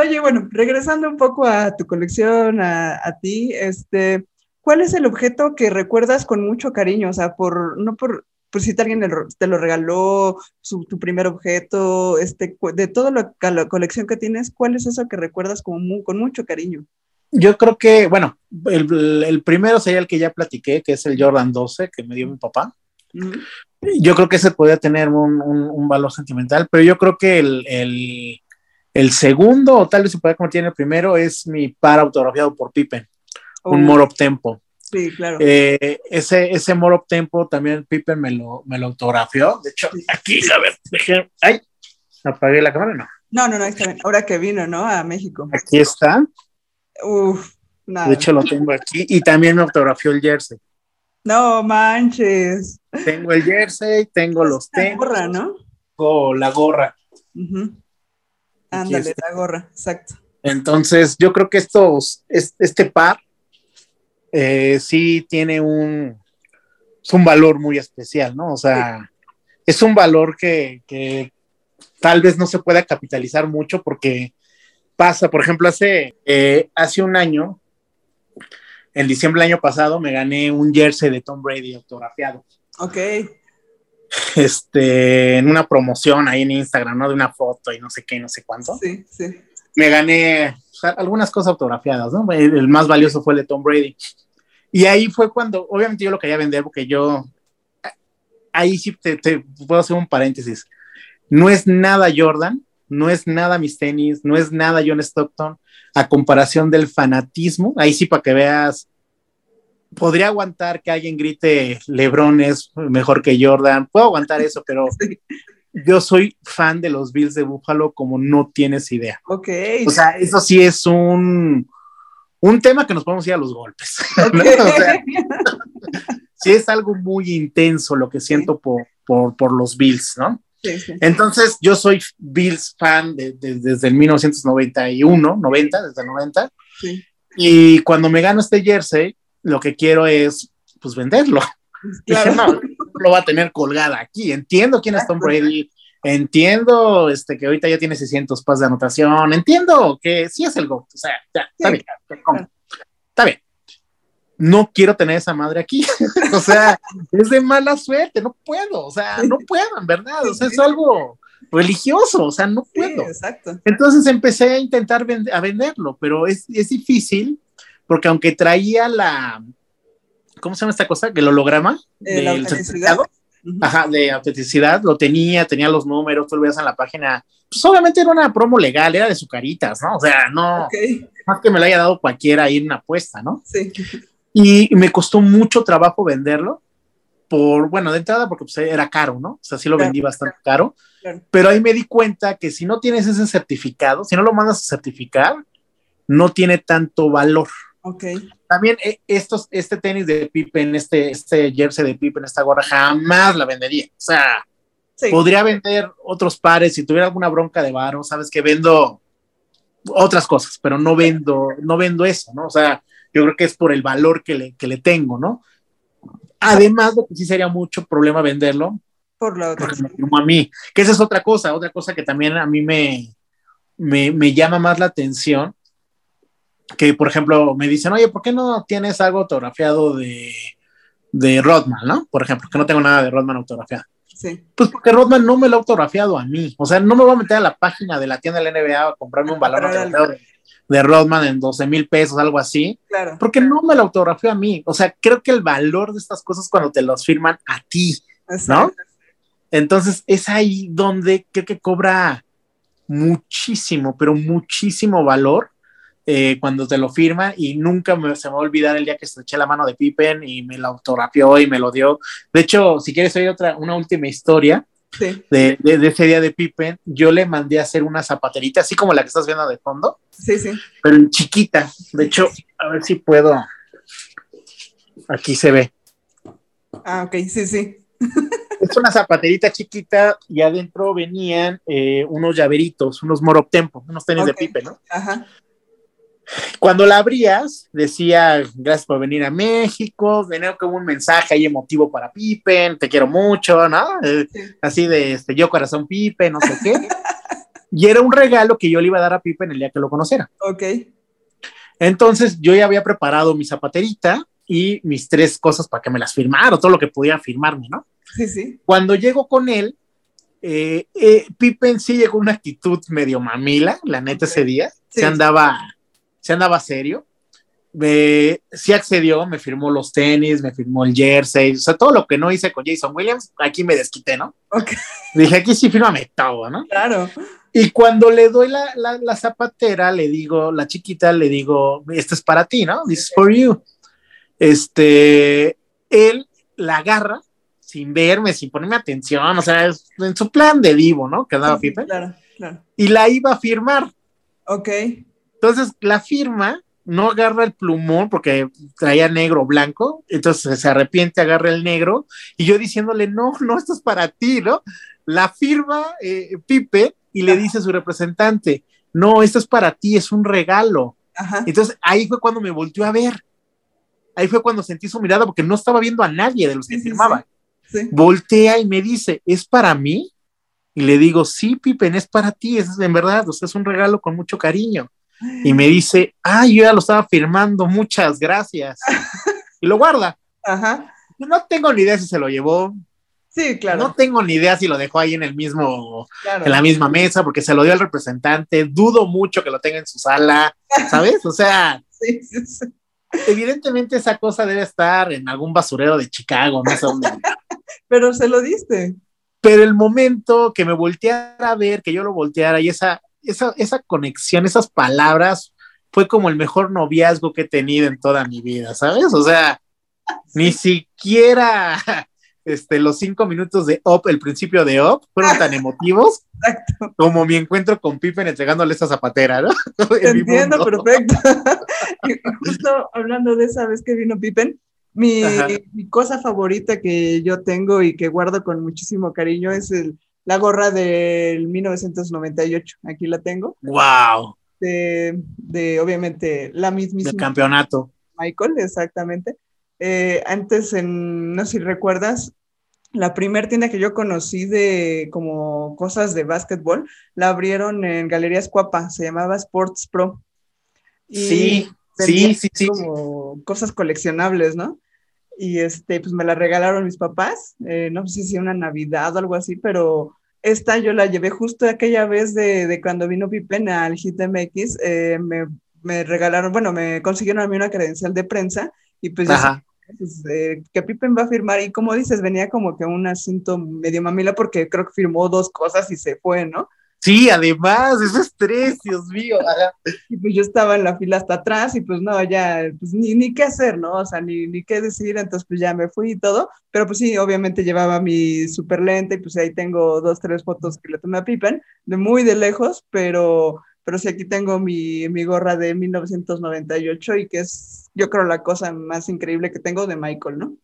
Oye, bueno, regresando un poco a tu colección, a, ti, este, ¿cuál es el objeto que recuerdas con mucho cariño? O sea, por, no por, por si alguien te lo regaló, tu primer objeto, este, de toda la, colección que tienes, ¿cuál es eso que recuerdas con, con mucho cariño? Yo creo que, bueno, el, primero sería el que ya platiqué, que es el Jordan 12 que me dio mi papá. Yo creo que ese podría tener un, valor sentimental, pero yo creo que el, el segundo, o tal vez se pueda convertir en el primero, es mi par autografiado por Pippen, un oh. More Tempo. Sí, claro. Eh, ese, ese More Tempo también Pippen me lo, me lo autografió. De hecho, aquí, a ver, dejé, ay, apagué la cámara, no. No, no, no, está bien. Ahora que vino, ¿no? A México. Aquí está. Uf, nada. De hecho, lo tengo aquí. Y también me autografió el jersey. No manches. Tengo el jersey, tengo los tenis. La gorra, ¿no? O la gorra. Ándale, la gorra, exacto. Entonces, yo creo que estos, este par eh, sí tiene un, un valor muy especial, ¿no? O sea, es un valor que, tal vez no se pueda capitalizar mucho porque pasa, por ejemplo, hace, eh, hace un año, en diciembre del año pasado, me gané un jersey de Tom Brady autografiado. Ok este, en una promoción ahí en Instagram, ¿no? De una foto y no sé qué, no sé cuánto. Sí, sí. Me gané algunas cosas autografiadas, ¿no? El, más valioso fue el de Tom Brady. Y ahí fue cuando, obviamente yo lo quería vender porque yo, ahí sí te, te puedo hacer un paréntesis. No es nada Jordan, no es nada mis tenis, no es nada John Stockton, a comparación del fanatismo, ahí sí para que veas podría aguantar que alguien grite LeBron es mejor que Jordan, puedo aguantar eso, pero yo soy fan de los Bills de Buffalo como no tienes idea. Ok. O sea, eso sí es un, un tema que nos podemos ir a los golpes. sí es algo muy intenso lo que siento por, por, los Bills, ¿no? Sí, sí. Entonces, yo soy Bills fan desde el 1991, 90, desde el 90. Sí. Y cuando me gano este jersey, lo que quiero es, pues, venderlo. Claro. no, lo va a tener colgada aquí. Entiendo quién es Tom Brady, entiendo este, que ahorita ya tiene 600 pas de anotación, entiendo que sí es el GOAT, o sea, ya, está bien, está bien. No quiero tener esa madre aquí, o sea, es de mala suerte, no puedo, o sea, no puedo, en verdad, o sea, es algo religioso, o sea, no puedo. exacto. Entonces empecé a intentar a venderlo, pero es, es difícil porque aunque traía la, ¿cómo se llama esta cosa? El holograma eh, del certificado. Ajá, de autenticidad, lo tenía, tenía los números, tú lo veías en la página. Pues obviamente era una promo legal, era de sucaritas, ¿no? O sea, no, más que me lo haya dado cualquiera ahí en una apuesta, ¿no? Sí. Y me costó mucho trabajo venderlo, por, bueno, de entrada porque pues, era caro, ¿no? O sea, sí lo vendí bastante caro, pero ahí me di cuenta que si no tienes ese certificado, si no lo mandas a certificar, no tiene tanto valor. Ok. También eh, estos, este tenis de Pippen, este, este jersey de Pippen, esta gorra, jamás la vendería. O sea, podría vender otros pares si tuviera alguna bronca de varo, sabes que vendo otras cosas, pero no vendo, no vendo eso, ¿no? O sea, yo creo que es por el valor que le, que le tengo, ¿no? Además de que sí sería mucho problema venderlo. Por la otra. Como a mí, que esa es otra cosa, otra cosa que también a mí me, me, me llama más la atención que, por ejemplo, me dicen, oye, ¿por qué no tienes algo autografiado de, de Rodman, no? Por ejemplo, que no tengo nada de Rodman autografiado. Sí. Pues porque Rodman no me lo ha autografiado a mí. O sea, no me voy a meter a la página de la tienda de la NBA a comprarme un balón autografiado de, Rodman en 12 mil pesos, algo así. Claro. Porque no me lo autografió a mí. O sea, creo que el valor de estas cosas cuando te los firman a ti, ¿no? Entonces es ahí donde creo que cobra muchísimo, pero muchísimo valor eh, cuando te lo firma y nunca me, se me va a olvidar el día que estreché la mano de Pippen y me lo autografió y me lo dio. De hecho, si quieres oír otra, una última historia de, ese día de Pippen, yo le mandé a hacer una zapaterita, así como la que estás viendo de fondo. Sí, sí. Pero en chiquita. De hecho, a ver si puedo. Aquí se ve. Ah, ok, sí, sí. Es una zapaterita chiquita y adentro venían eh, unos llaveritos, unos tempo, unos tenis de Pippen, ¿no? Ajá. Cuando la abrías, decía, gracias por venir a México, venía como un mensaje ahí emotivo para Pippen, te quiero mucho, ¿no? Eh, así de, este, yo corazón Pippen, no sé qué. y era un regalo que yo le iba a dar a Pippen el día que lo conociera. Ok. Entonces yo ya había preparado mi zapaterita y mis tres cosas para que me las firmara, todo lo que pudiera firmarme, ¿no? Sí, sí. Cuando llego con él, eh, eh, Pippen sí llegó una actitud medio mamila, la neta, ese día. Se andaba se andaba serio. Me, sí accedió, me firmó los tenis, me firmó el jersey, o sea, todo lo que no hice con Jason Williams, aquí me desquité, ¿no? Dije, aquí sí fírmame todo, ¿no? Claro. Y cuando le doy la, la, zapatera, le digo, la chiquita, le digo, esto es para ti, ¿no? This is for you. Este, él la agarra sin verme, sin ponerme atención, o sea, en su plan de vivo, ¿no? Que daba sí, Claro, claro. Y la iba a firmar. Ok. Entonces, la firma no agarra el plumón porque traía negro blanco, entonces se arrepiente, agarra el negro, y yo diciéndole, no, no, esto es para ti, ¿no? La firma eh, Pipe y le dice a su representante, no, esto es para ti, es un regalo. Entonces ahí fue cuando me volteó a ver. Ahí fue cuando sentí su mirada porque no estaba viendo a nadie de los que firmaban. Voltea y me dice, ¿es para mí? Y le digo, sí, Pippen, es para ti, es en verdad, o sea, es un regalo con mucho cariño y me dice, ah, yo ya lo estaba firmando, muchas gracias. y lo guarda. Ajá. No tengo ni idea si se lo llevó. Sí, claro. No tengo ni idea si lo dejó ahí en el mismo, en la misma mesa, porque se lo dio al representante. Dudo mucho que lo tenga en su sala, ¿sabes? O sea, sí, sí, sí. evidentemente esa cosa debe estar en algún basurero de Chicago, no sé dónde. Pero se lo diste. Pero el momento que me volteara a ver, que yo lo volteara y esa, esa, esa conexión, esas palabras, fue como el mejor noviazgo que he tenido en toda mi vida, ¿sabes? O sea, ni siquiera este, los cinco minutos de Op, el principio de Op, fueron tan emotivos como mi encuentro con Pippen entregándole esa zapatera, ¿no? entiendo, perfecto. justo hablando de esa vez que vino Pippen, mi, mi, cosa favorita que yo tengo y que guardo con muchísimo cariño es el, la gorra del 1998. Aquí la tengo. ¡Wow! De, de obviamente, la mismísima. De campeonato. Michael, exactamente. Eh, antes, en, no sé si recuerdas, la primera tienda que yo conocí de como cosas de básquetbol, la abrieron en Galerías Cuapa, se llamaba Sports Pro. sí, sí, sí, sí. Como cosas coleccionables, ¿no? Y este, pues me la regalaron mis papás, eh, no sé si una Navidad o algo así, pero esta yo la llevé justo aquella vez de, de cuando vino Pippen al Hit MX, eh, me, me, regalaron, bueno, me consiguieron a mí una credencial de prensa y pues, pues eh, que Pippen va a firmar y como dices, venía como que un asunto medio mamila porque creo que firmó dos cosas y se fue, ¿no? Sí, además, ese estrés, Dios mío. Y pues yo estaba en la fila hasta atrás y pues no, ya, pues ni, ni qué hacer, ¿no? O sea, ni, ni qué decir, entonces pues ya me fui y todo, pero pues sí, obviamente llevaba mi super lente y pues ahí tengo dos, tres fotos que le tomé a Pippen, de muy de lejos, pero, pero sí aquí tengo mi, mi gorra de 1998 y que es, yo creo, la cosa más increíble que tengo de Michael, ¿no?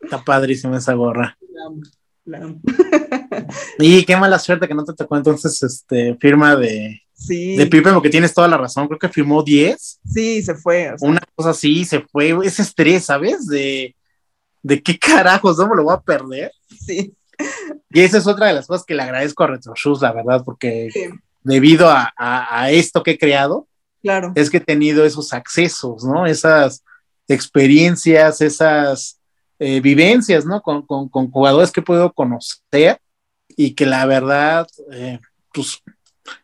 Está padrísima esa gorra. y qué mala suerte que no te tocó entonces este firma de, sí. de Pipe, porque tienes toda la razón, creo que firmó 10. Sí, se fue. Una cosa así, se fue, ese estrés, ¿sabes? De, de qué carajos, ¿no me lo voy a perder? Sí. Y esa es otra de las cosas que le agradezco a Retro Shoes, la verdad, porque debido a, a, esto que he creado, Claro. Es que he tenido esos accesos, ¿no? Esas experiencias, esas eh, vivencias, ¿no? Con, jugadores que puedo conocer y que la verdad, eh, pues,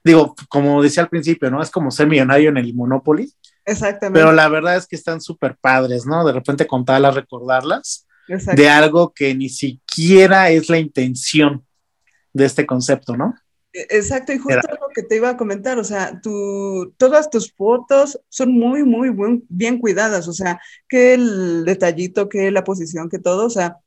digo, como decía al principio, ¿no? Es como ser millonario en el Monopoly. Exactamente. Pero la verdad es que están súper padres, ¿no? De repente contarlas, recordarlas de algo que ni siquiera es la intención de este concepto, ¿no? E, exacto, y justo lo que te iba a comentar, o sea, tu, todas tus fotos son muy, muy bien cuidadas, o sea, que el detallito, que la posición, que todo, o sea,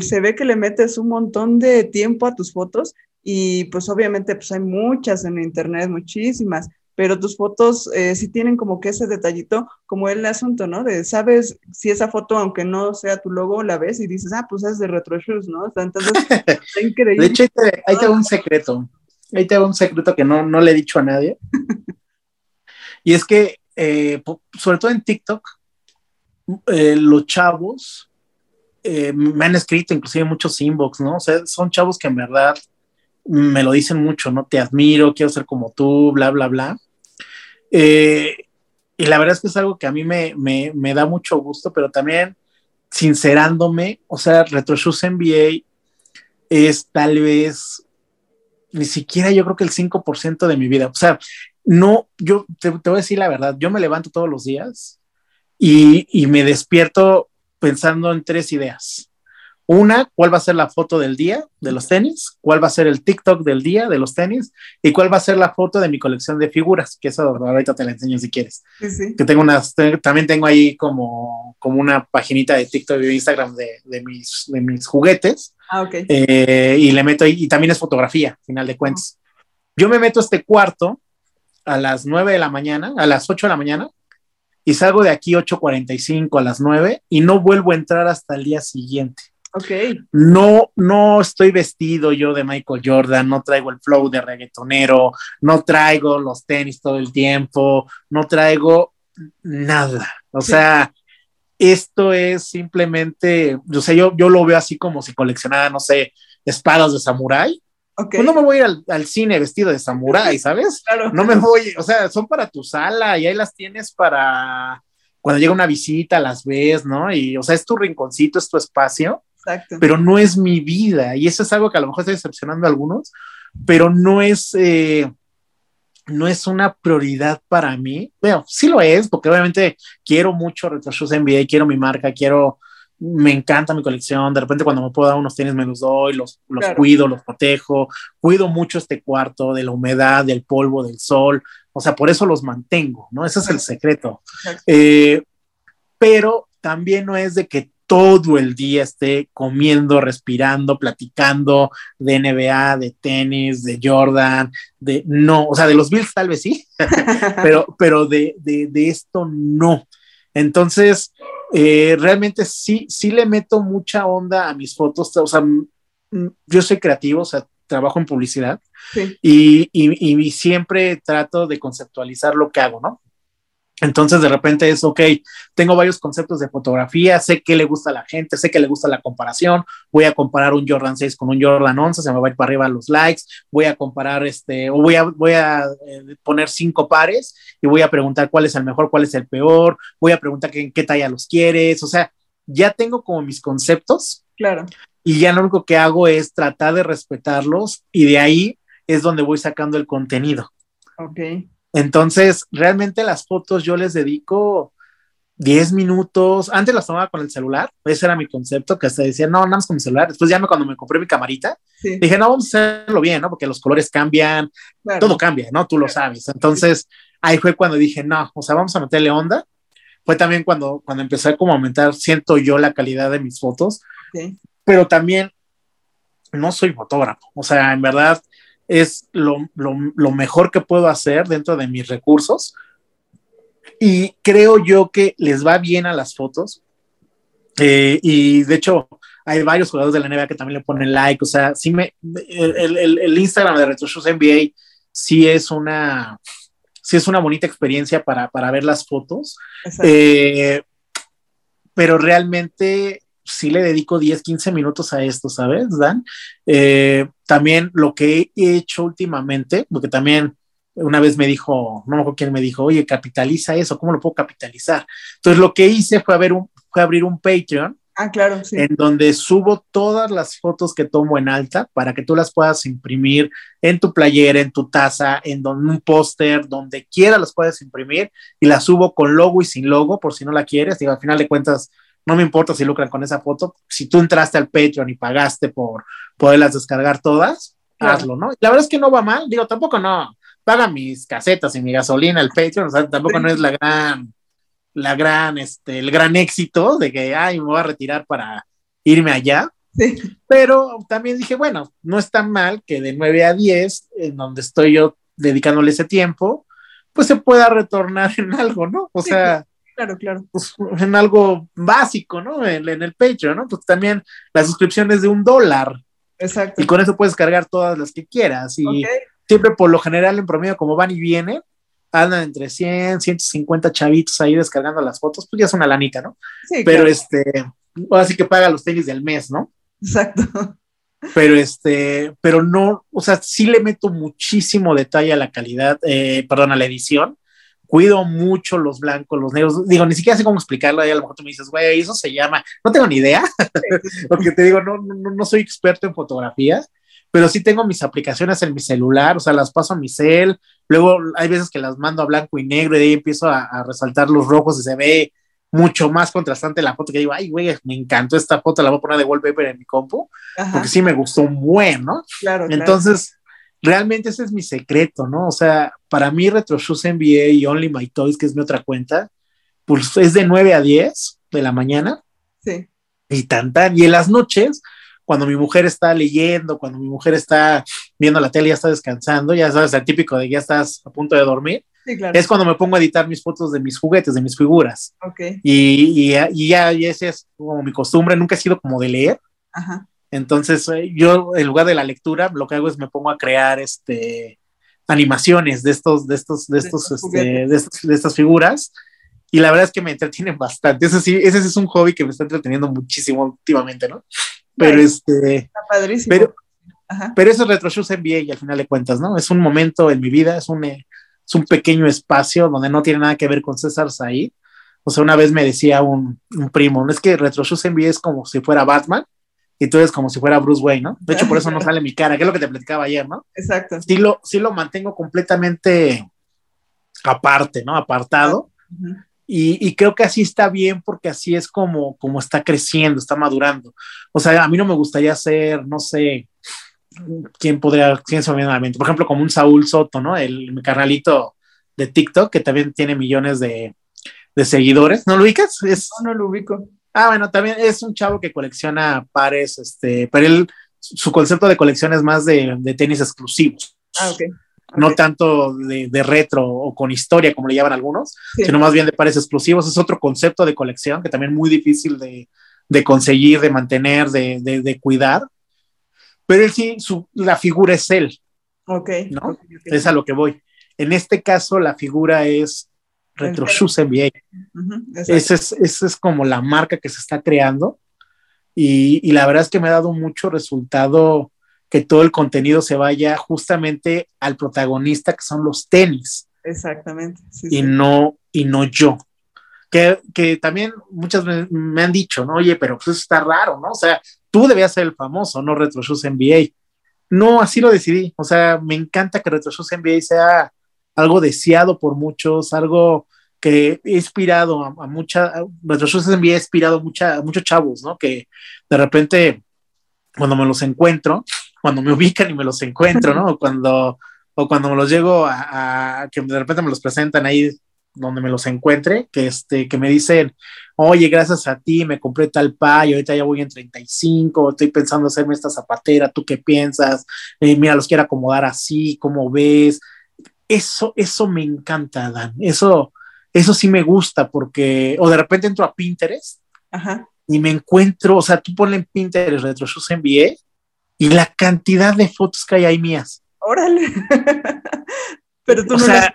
se ve que le metes un montón de tiempo a tus fotos y pues obviamente pues hay muchas en internet, muchísimas, pero tus fotos eh, sí tienen como que ese detallito, como el asunto, ¿no? De, sabes, si esa foto, aunque no sea tu logo, la ves y dices, ah, pues es de Retro Shoes, ¿no? entonces, está increíble. De hecho, ahí te, un secreto, ahí te un secreto que no, no le he dicho a nadie. y es que, eh, sobre todo en TikTok, eh, los chavos me han escrito inclusive muchos inbox, ¿no? O sea, son chavos que en verdad me lo dicen mucho, ¿no? Te admiro, quiero ser como tú, bla, bla, bla. Eh, y la verdad es que es algo que a mí me, da mucho gusto, pero también sincerándome, o sea, RetroShoes NBA es tal vez ni siquiera yo creo que el 5% de mi vida. O sea, no, yo te, voy a decir la verdad, yo me levanto todos los días y, y me despierto pensando en tres ideas. Una, ¿cuál va a ser la foto del día de los tenis? ¿Cuál va a ser el TikTok del día de los tenis? ¿Y cuál va a ser la foto de mi colección de figuras? Que eso ahorita te la enseño si quieres. Sí, sí. Que tengo unas, también tengo ahí como, como una paginita de TikTok y Instagram de, de, mis, de mis juguetes. Ah, ok. Eh, y le meto ahí, y también es fotografía, final de cuentas. Yo me meto a este cuarto a las 9 de la mañana, a las 8 de la mañana, y salgo de aquí 8.45 a las 9 y no vuelvo a entrar hasta el día siguiente. No, no estoy vestido yo de Michael Jordan, no traigo el flow de reggaetonero, no traigo los tenis todo el tiempo, no traigo nada. O sea, esto es simplemente, o sea, yo, yo lo veo así como si coleccionara, no sé, espadas de samurái. Okay. Pues no me voy al, al, cine vestido de samurái, ¿sabes? Claro. No me voy, o sea, son para tu sala y ahí las tienes para cuando llega una visita, las ves, ¿no? Y, o sea, es tu rinconcito, es tu espacio pero no es mi vida. Y eso es algo que a lo mejor está decepcionando a algunos, pero no es, eh, no es una prioridad para mí. Bueno, sí lo es, porque obviamente quiero mucho Retro Shoes NBA, quiero mi marca, quiero, me encanta mi colección. De repente, cuando me puedo dar unos tenis, me los doy, los, los cuido, los protejo. Cuido mucho este cuarto de la humedad, del polvo, del sol. O sea, por eso los mantengo, ¿no? Ese es el secreto. Eh, pero también no es de que todo el día esté comiendo, respirando, platicando de NBA, de tenis, de Jordan, de no, o sea, de los Bills tal vez sí, pero, pero de, esto no. Entonces, eh, realmente sí, sí le meto mucha onda a mis fotos, o sea, yo soy creativo, o sea, trabajo en publicidad y, y siempre trato de conceptualizar lo que hago, ¿no? Entonces de repente es, ok, tengo varios conceptos de fotografía, sé que le gusta a la gente, sé que le gusta la comparación, voy a comparar un Jordan 6 con un Jordan 11, se me va a ir para arriba los likes, voy a comparar este, o voy a, voy a eh, poner cinco pares y voy a preguntar cuál es el mejor, cuál es el peor, voy a preguntar qué, qué talla los quieres, o sea, ya tengo como mis conceptos. Claro. Y ya lo único que hago es tratar de respetarlos y de ahí es donde voy sacando el contenido. Ok. Entonces, realmente las fotos yo les dedico 10 minutos. Antes las tomaba con el celular, ese era mi concepto, que hasta decía, no, nada más con mi celular. Después ya me, cuando me compré mi camarita, dije, no, vamos a hacerlo bien, ¿no? Porque los colores cambian, todo cambia, ¿no? Tú lo sabes. Entonces, ahí fue cuando dije, no, o sea, vamos a meterle onda. Fue también cuando, cuando empecé como a aumentar, siento yo la calidad de mis fotos, pero también no soy fotógrafo. O sea, en verdad, es lo, mejor que puedo hacer dentro de mis recursos. Y creo yo que les va bien a las fotos. Eh, y de hecho, hay varios jugadores de la NBA que también le ponen like. O sea, sí me, el, Instagram de Retro Shoes NBA sí es una, sí es una bonita experiencia para, ver las fotos. Eh, pero realmente sí le dedico 10, 15 minutos a esto, ¿sabes, Dan? Eh, también lo que he hecho últimamente, porque también una vez me dijo, no me acuerdo quién me dijo, oye, capitaliza eso, ¿cómo lo puedo capitalizar? Entonces lo que hice fue, un, fue abrir un Patreon. Ah, claro, sí. En donde subo todas las fotos que tomo en alta para que tú las puedas imprimir en tu playera, en tu taza, en un póster, donde quiera las puedes imprimir y las subo con logo y sin logo, por si no la quieres. Digo, al final de cuentas, no me importa si lucran con esa foto. Si tú entraste al Patreon y pagaste por poderlas descargar todas, hazlo, ¿no? La verdad es que no va mal. Digo, tampoco no paga mis casetas y mi gasolina, el Patreon, o sea, tampoco no es la gran, la gran, este, el gran éxito de que, ay, me voy a retirar para irme allá. Pero también dije, bueno, no es tan mal que de 9 a 10, en donde estoy yo dedicándole ese tiempo, pues se pueda retornar en algo, ¿no? O sea, claro, claro. Pues, en algo básico, ¿no? En, el Patreon, ¿no? Pues también la suscripción es de un dólar. Exacto. Y con eso puedes cargar todas las que quieras. Y, siempre por lo general en promedio, como van y vienen, andan entre 100, 150 chavitos ahí descargando las fotos, pues ya es una lanita, ¿no? Sí, Pero este, ahora sí que paga los tenis del mes, ¿no? Exacto. Pero este, pero no, o sea, sí le meto muchísimo detalle a la calidad, eh, perdón, a la edición. Cuido mucho los blancos, los negros. Digo, ni siquiera sé cómo explicarlo. Ahí a lo mejor tú me dices, güey, eso se llama. No tengo ni idea. Porque te digo, no, no, no soy experto en fotografía pero sí tengo mis aplicaciones en mi celular, o sea, las paso a mi cel, luego hay veces que las mando a blanco y negro y de ahí empiezo a, resaltar los rojos y se ve mucho más contrastante la foto que digo, ay, güey, me encantó esta foto, la voy a poner de wallpaper en mi compu, porque sí me gustó un buen, ¿no? Claro. Entonces, realmente ese es mi secreto, ¿no? O sea, para mí RetroShoes NBA y Only My Toys, que es mi otra cuenta, pues es de 9 a 10 de la mañana. Sí. Y tan, tan. Y en las noches, cuando mi mujer está leyendo, cuando mi mujer está viendo la tele, ya está descansando, ya sabes, el típico de ya estás a punto de dormir. Es cuando me pongo a editar mis fotos de mis juguetes, de mis figuras. Okay. Y, y, ya, y ese es como mi costumbre, nunca he sido como de leer. Ajá. Entonces, eh, yo en lugar de la lectura, lo que hago es me pongo a crear este animaciones de estos, de estos, de estos, este, de, de, estas figuras. Y la verdad es que me entretienen bastante. Ese sí, ese es un hobby que me está entreteniendo muchísimo últimamente, ¿no? Pero este. Está padrísimo. Pero, pero eso es RetroShoes NBA y al final de cuentas, ¿no? Es un momento en mi vida, es un, es un pequeño espacio donde no tiene nada que ver con César Said. O sea, una vez me decía un, un primo, no es que RetroShoes NBA es como si fuera Batman y tú eres como si fuera Bruce Wayne, ¿no? De hecho, por eso no sale mi cara, que es lo que te platicaba ayer, ¿no? Exacto. Sí lo, sí lo mantengo completamente aparte, ¿no? Apartado. Y, creo que así está bien porque así es como, como está creciendo, está madurando. O sea, a mí no me gustaría ser, no sé, quién podría, quién se me viene a la mente. Por ejemplo, como un Saúl Soto, ¿no? El, mi canalito de TikTok, que también tiene millones de, de seguidores. ¿No lo ubicas? Es, no, no lo ubico. Ah, bueno, también es un chavo que colecciona pares, este, pero él, su concepto de colección es más de, de tenis exclusivos. Ah, ok no tanto de, retro o con historia, como le llaman algunos, sino más bien de pares exclusivos. Es otro concepto de colección que también es muy difícil de, conseguir, de mantener, de, cuidar. Pero él sí, su, la figura es él. Ok. ¿no? Es a lo que voy. En este caso, la figura es Retro Shoes NBA. esa, es, es, como la marca que se está creando. Y, y la verdad es que me ha dado mucho resultado que todo el contenido se vaya justamente al protagonista, que son los tenis. Exactamente. y, No, y no yo. Que, que también muchas veces me han dicho, ¿no? Oye, pero pues eso está raro, ¿no? O sea, tú debías ser el famoso, no Retro Shoes NBA. No, así lo decidí. O sea, me encanta que Retro Shoes NBA sea algo deseado por muchos, algo que he inspirado a, mucha, Retro Shoes NBA ha inspirado mucha, a muchos chavos, ¿no? Que de repente, cuando me los encuentro, cuando me ubican y me los encuentro, ¿no? O cuando, o cuando me los llego a, que de repente me los presentan ahí donde me los encuentre, que, este, que me dicen, oye, gracias a ti me compré tal pay, ahorita ya voy en 35, estoy pensando hacerme esta zapatera, ¿tú qué piensas? Eh, mira, los quiero acomodar así, ¿cómo ves? Eso, eso me encanta, Dan, eso, eso sí me gusta porque, o de repente entro a Pinterest y me encuentro, o sea, tú ponle en Pinterest Retro Shoes NBA y la cantidad de fotos que hay ahí mías. Órale. pero tú no sea,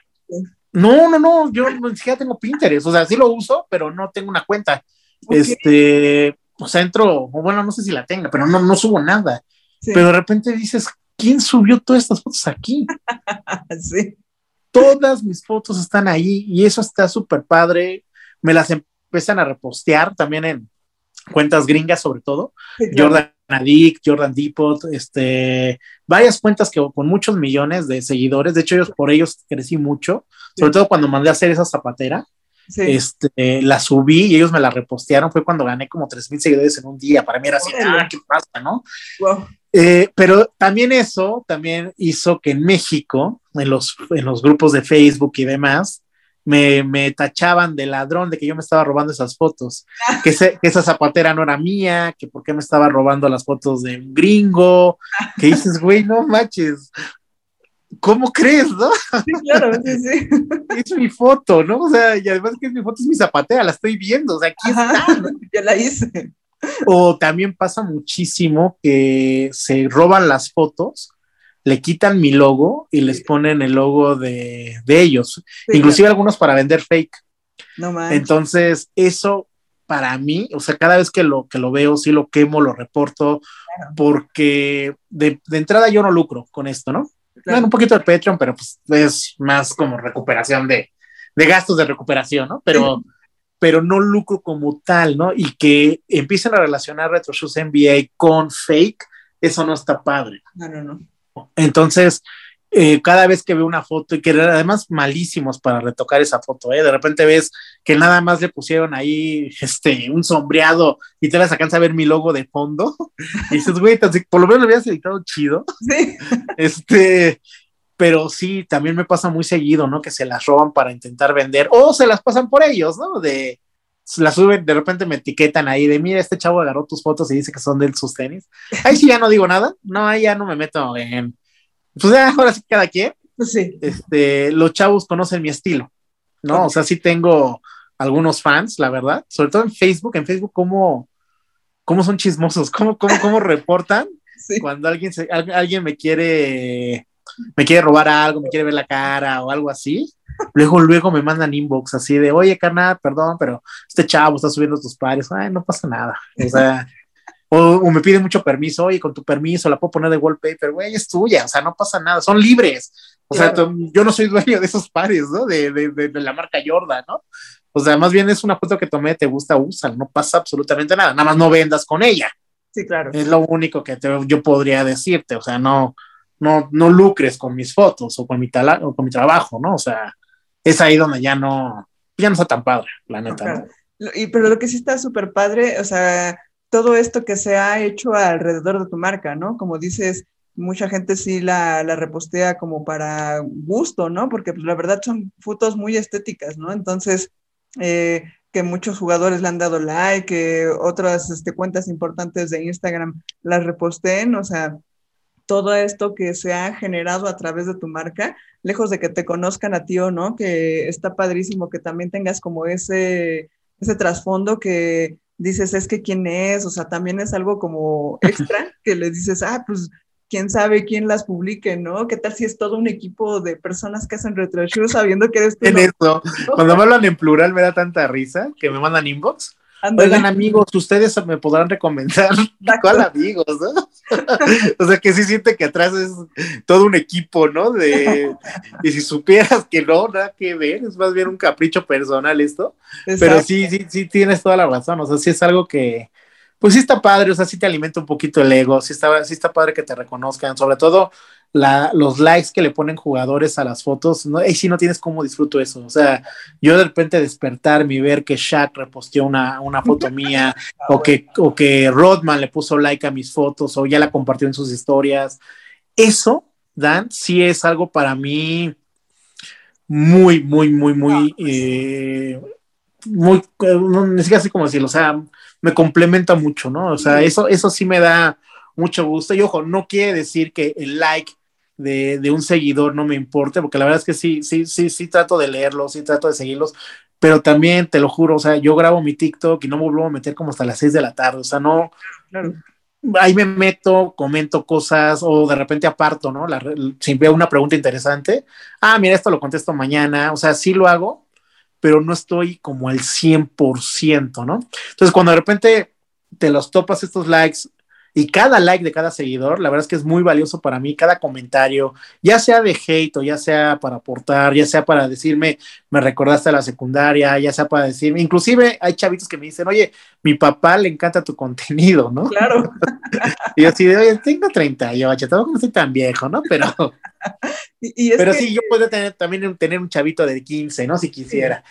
No, no, no, yo ni siquiera tengo Pinterest, o sea, sí lo uso, pero no tengo una cuenta. Este, o sea, entro, bueno, no sé si la tenga, pero no, no subo nada. Pero de repente dices, ¿quién subió todas estas fotos aquí? sí. Todas mis fotos están ahí y eso está súper padre. Me las empiezan a repostear también en cuentas gringas, sobre todo. Jordan Adik, Jordan Depot, este, varias cuentas que con muchos millones de seguidores. De hecho, ellos, por ellos crecí mucho, sobre todo cuando mandé a hacer esa zapatera. Este, la subí y ellos me la repostearon. Fue cuando gané como 3 mil seguidores en un día. Para mí era así, ah, ¿qué pasa, no? Eh, pero también eso también hizo que en México, en los, en los grupos de Facebook y demás, me, me, tachaban de ladrón, de que yo me estaba robando esas fotos, que, que, esa zapatera no era mía, que por qué me estaba robando las fotos de un gringo, que dices, güey, no manches, ¿cómo crees, no? Sí, claro, sí, sí. Es mi foto, ¿no? O sea, y además que es mi foto, es mi zapatera, la estoy viendo, o sea, aquí está. Ya la hice. O también pasa muchísimo que se roban las fotos le quitan mi logo y les ponen el logo de, ellos, inclusive algunos para vender fake. No Entonces, eso para mí, o sea, cada vez que lo, que lo veo, sí lo quemo, lo reporto, porque de, entrada yo no lucro con esto, ¿no? Bueno, un poquito de Patreon, pero pues es más como recuperación de, gastos de recuperación, ¿no? Pero, pero no lucro como tal, ¿no? Y que empiecen a relacionar RetroShoes NBA con fake, eso no está padre. No, no, no. Entonces, eh, cada vez que veo una foto y que además malísimos para retocar esa foto, ¿eh? de repente ves que nada más le pusieron ahí este, un sombreado y te las alcanza a ver mi logo de fondo y dices, güey, por lo menos lo habías editado chido. Sí. Este, pero sí, también me pasa muy seguido, ¿no? Que se las roban para intentar vender o se las pasan por ellos, ¿no? De, las suben, de repente me etiquetan ahí de, mira, este chavo agarró tus fotos y dice que son de sus tenis. Ahí sí ya no digo nada, no, ahí ya no me meto en, pues ya, ahora sí cada quien. Pues sí. Este, los chavos conocen mi estilo, ¿no? O sea, sí tengo algunos fans, la verdad, sobre todo en Facebook, en Facebook, cómo, cómo son chismosos, cómo, cómo, cómo reportan cuando alguien, se, alguien me quiere, me quiere robar algo, me quiere ver la cara o algo así Luego, luego me mandan inbox así de, oye, carnal, perdón, pero este chavo está subiendo tus pares. Ay, no pasa nada. O sea, o, me piden mucho permiso, oye, con tu permiso la puedo poner de wallpaper, güey, es tuya, o sea, no pasa nada, son libres. O sea, yo no soy dueño de esos pares, ¿no? De, de, de, la marca Jordan, ¿no? O sea, más bien es una foto que tomé, te gusta, usa, no pasa absolutamente nada, nada más no vendas con ella. Sí, claro. Es lo único que yo podría decirte, o sea, no, no, no lucres con mis fotos o con mi, o con mi trabajo, ¿no? O sea, es ahí donde ya no, ya no está tan padre, la neta. Y, pero lo que sí está súper padre, o sea, todo esto que se ha hecho alrededor de tu marca, ¿no? Como dices, mucha gente sí la, la repostea como para gusto, ¿no? Porque pues la verdad son fotos muy estéticas, ¿no? Entonces, eh, que muchos jugadores le han dado like, que otras este, cuentas importantes de Instagram las reposteen, o sea, todo esto que se ha generado a través de tu marca, lejos de que te conozcan a ti o no, que está padrísimo que también tengas como ese, ese trasfondo que dices, es que quién es, o sea, también es algo como extra, que le dices, ah, pues quién sabe quién las publique, ¿no? ¿Qué tal si es todo un equipo de personas que hacen retro sabiendo que eres tú? En eso, cuando me hablan en plural me da tanta risa que me mandan inbox Oigan, amigos, ustedes me podrán recomendar. ¿Cuál amigos, no? o sea, que sí siente que atrás es todo un equipo, ¿no? De, y si supieras que no, nada que ver, es más bien un capricho personal esto. Pero sí, sí, sí, tienes toda la razón. O sea, sí es algo que, pues sí está padre, o sea, sí te alimenta un poquito el ego, sí está, sí está padre que te reconozcan, sobre todo los likes que le ponen jugadores a las fotos, no, y si no tienes cómo disfruto eso. O sea, yo de repente despertarme y ver que Shaq reposteó una, una foto mía, o, que, o que Rodman le puso like a mis fotos, o ya la compartió en sus historias. Eso, Dan, sí es algo para mí muy, muy, muy, muy, pues eh, muy, no necesito así como decirlo, o sea, me complementa mucho, ¿no? O sea, eso, eso sí me da mucho gusto. Y ojo, no quiere decir que el like de, un seguidor no me importe, porque la verdad es que sí, sí, sí, sí trato de leerlos, sí trato de seguirlos, pero también te lo juro, o sea, yo grabo mi TikTok y no me vuelvo a meter como hasta las 6 de la tarde, o sea, no, ahí me meto, comento cosas o de repente aparto, ¿no? La, si veo una pregunta interesante, ah, mira, esto lo contesto mañana, o sea, sí lo hago, pero no estoy como al 100%, ¿no? Entonces, cuando de repente te los topas estos likes y cada like de cada seguidor, la verdad es que es muy valioso para mí, cada comentario, ya sea de hate o ya sea para aportar, ya sea para decirme, me recordaste a la secundaria, ya sea para decirme, inclusive hay chavitos que me dicen, oye, mi papá le encanta tu contenido, ¿no? Claro. y yo así de, oye, tengo 38, tampoco no soy tan viejo, ¿no? Pero, pero sí, yo puedo tener también tener un chavito de 15, ¿no? Si quisiera.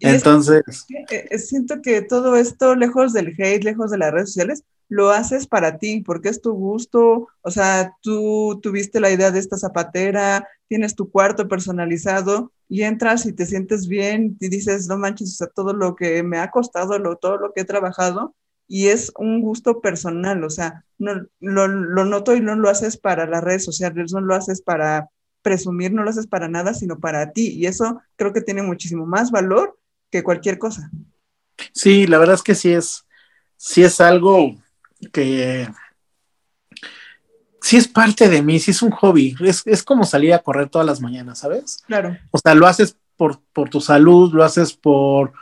Entonces. Eh, siento que todo esto, lejos del hate, lejos de las redes sociales, lo haces para ti, porque es tu gusto, o sea, tú tuviste la idea de esta zapatera, tienes tu cuarto personalizado y entras y te sientes bien y dices, no manches, o sea, todo lo que me ha costado, lo, todo lo que he trabajado y es un gusto personal, o sea, no, lo, noto y no lo haces para las redes sociales, no lo haces para presumir, no lo haces para nada, sino para ti y eso creo que tiene muchísimo más valor que cualquier cosa. Sí, la verdad es que sí es, sí es algo que sí es parte de mí, sí es un hobby, es, como salir a correr todas las mañanas, ¿sabes? Claro. O sea, lo haces por, tu salud, lo haces por,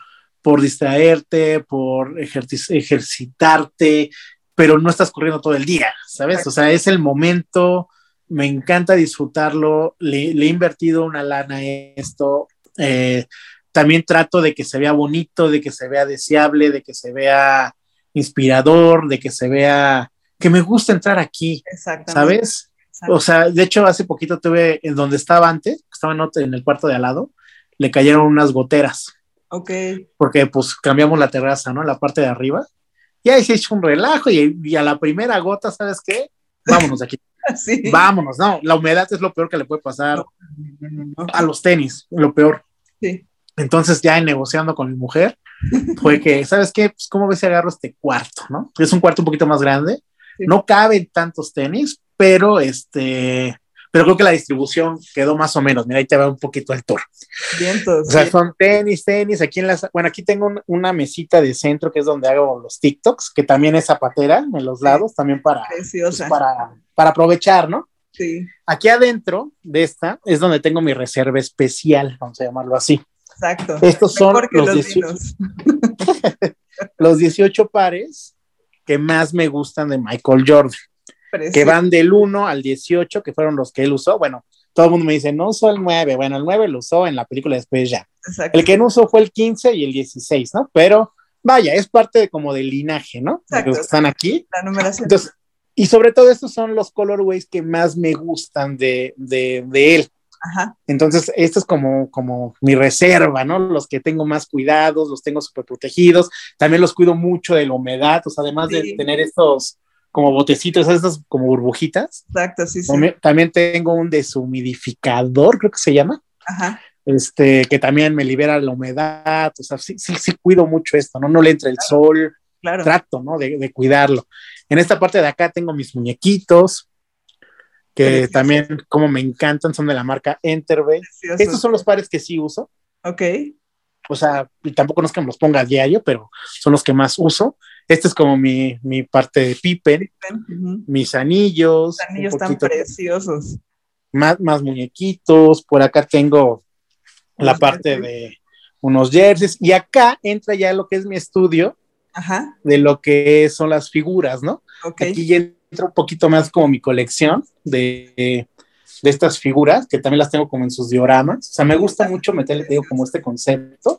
por distraerte, por ejercitarte, pero no estás corriendo todo el día, ¿sabes? O sea, es el momento, me encanta disfrutarlo, le, he invertido una lana en esto, eh, también trato de que se vea bonito, de que se vea deseable, de que se vea inspirador, de que se vea, que me gusta entrar aquí, ¿sabes? O sea, de hecho, hace poquito tuve, en donde estaba antes, estaba en el cuarto de al lado, le cayeron unas goteras. Ok. Porque pues cambiamos la terraza, ¿no? La parte de arriba. Y ahí se echó un relajo y, a la primera gota, ¿sabes qué? Vámonos de aquí. sí. Vámonos, no, la humedad es lo peor que le puede pasar a los tenis, lo peor. Sí. Entonces ya negociando con mi mujer, fue que, ¿sabes qué? Pues, ¿cómo ves si agarro este cuarto, no? Es un cuarto un poquito más grande, no caben tantos tenis, pero este, pero creo que la distribución quedó más o menos. Mira, ahí te va un poquito el tour. O sea, son tenis, tenis. Aquí en las, bueno, aquí tengo una mesita de centro que es donde hago los TikToks, que también es zapatera en los lados, también para, pues, para, para aprovechar, ¿no? Sí. Aquí adentro de esta es donde tengo mi reserva especial, vamos a llamarlo así. Exacto. Estos son los, 18, los 18 pares que más me gustan de Michael Jordan, que van del 1 al 18, que fueron los que él usó. Bueno, todo el mundo me dice, no usó el 9. Bueno, el 9 lo usó en la película después ya. El que no usó fue el 15 y el 16, ¿no? Pero vaya, es parte de, como del linaje, ¿no? Exacto. los que están aquí. La numeración. Entonces, y sobre todo estos son los colorways que más me gustan de, de, de él. Entonces, esto es como, como mi reserva, ¿no? Los que tengo más cuidados, los tengo súper protegidos. También los cuido mucho de la humedad, o sea, además de tener estos como botecitos, estas como burbujitas. Exacto, sí, sí. También, tengo un deshumidificador, creo que se llama. Ajá. Este, que también me libera la humedad, o sea, sí, sí, sí cuido mucho esto, ¿no? No le entra el sol, claro. trato, ¿no? De, de, cuidarlo. En esta parte de acá tengo mis muñequitos, que también como me encantan, son de la marca Enterbay. Estos son los pares que sí uso. Ok. O sea, y tampoco no es que me los ponga a diario, pero son los que más uso. Este es como mi, mi parte de Pippen, mis anillos. anillos tan preciosos. Más, más muñequitos. Por acá tengo la parte de unos jerseys. Y acá entra ya lo que es mi estudio Ajá. de lo que son las figuras, ¿no? Okay. Aquí entra un poquito más como mi colección de, de, estas figuras, que también las tengo como en sus dioramas. O sea, me gusta mucho meterle, digo, como este concepto.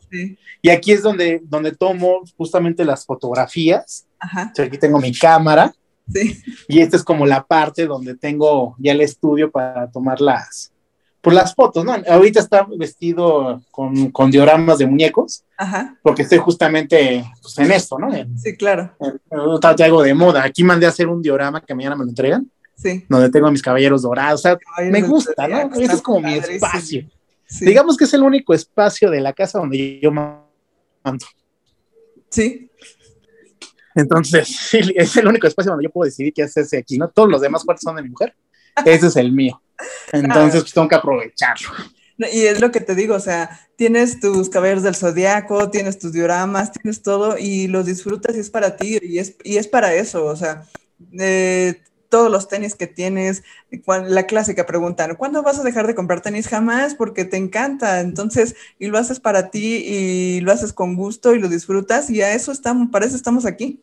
Y aquí es donde, donde tomo justamente las fotografías. Ajá. aquí tengo mi cámara. Sí. Y esta es como la parte donde tengo ya el estudio para tomar las, por las fotos, ¿no? Ahorita está vestido con, con dioramas de muñecos, Ajá. porque estoy justamente pues, en esto, ¿no? sí, claro. En, algo de moda. Aquí mandé a hacer un diorama que mañana me lo entregan. Sí. Donde tengo a mis caballeros dorados. O sea, me gusta, ¿no? Este es como mi espacio. Digamos que es el único espacio de la casa donde yo mando. Sí. Entonces, sí, es el único espacio donde yo puedo decidir qué hacerse aquí, ¿no? Todos los demás cuartos son de mi mujer. Ese es el mío. Entonces, pues tengo que aprovecharlo. Y es lo que te digo, o sea, tienes tus caballeros del zodiaco, tienes tus dioramas, tienes todo y los disfrutas y es para ti y es, y es para eso, o sea, eh, todos los tenis que tienes, la clásica pregunta, ¿cuándo vas a dejar de comprar tenis? Jamás, porque te encanta, entonces, y lo haces para ti y lo haces con gusto y lo disfrutas y a eso estamos, para eso estamos aquí.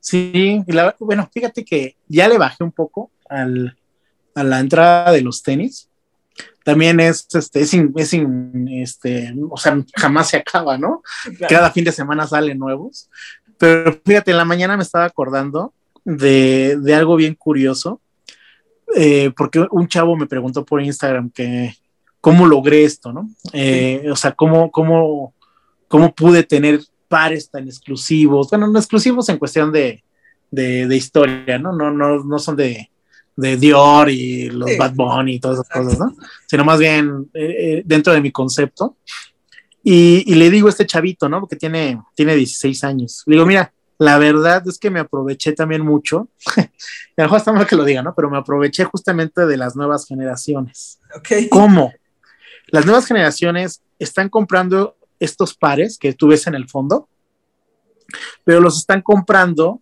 Sí, bueno, fíjate que ya le bajé un poco al, a la entrada de los tenis. También es, este, es, es este, o sea, jamás se acaba, ¿no? Cada fin de semana salen nuevos. Pero fíjate, en la mañana me estaba acordando de, de algo bien curioso, eh, porque un chavo me preguntó por Instagram que cómo logré esto, ¿no? Eh, o sea, cómo, cómo, cómo pude tener pares tan exclusivos, bueno, no exclusivos en cuestión de, de, de historia, ¿no? No, no, no son de, de Dior y los Bad Bunny y todas esas cosas, ¿no? Sino más bien eh, dentro de mi concepto. Y, y, le digo a este chavito, ¿no? Porque tiene, tiene 16 años. Le digo, mira, la verdad es que me aproveché también mucho, y a lo mejor está mal que lo diga, ¿no? Pero me aproveché justamente de las nuevas generaciones. Okay. ¿Cómo? Las nuevas generaciones están comprando estos pares que tú ves en el fondo, pero los están comprando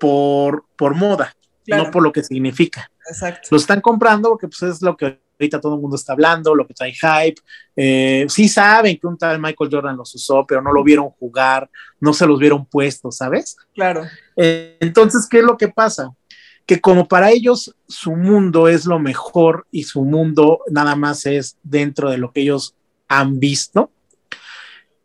por, por moda, no por lo que significa. Exacto. Los están comprando porque pues, es lo que ahorita todo el mundo está hablando, lo que trae hype. Eh, sí saben que un tal Michael Jordan los usó, pero no lo vieron jugar, no se los vieron puestos, ¿sabes? Claro. Eh, entonces, ¿qué es lo que pasa? Que como para ellos su mundo es lo mejor y su mundo nada más es dentro de lo que ellos han visto,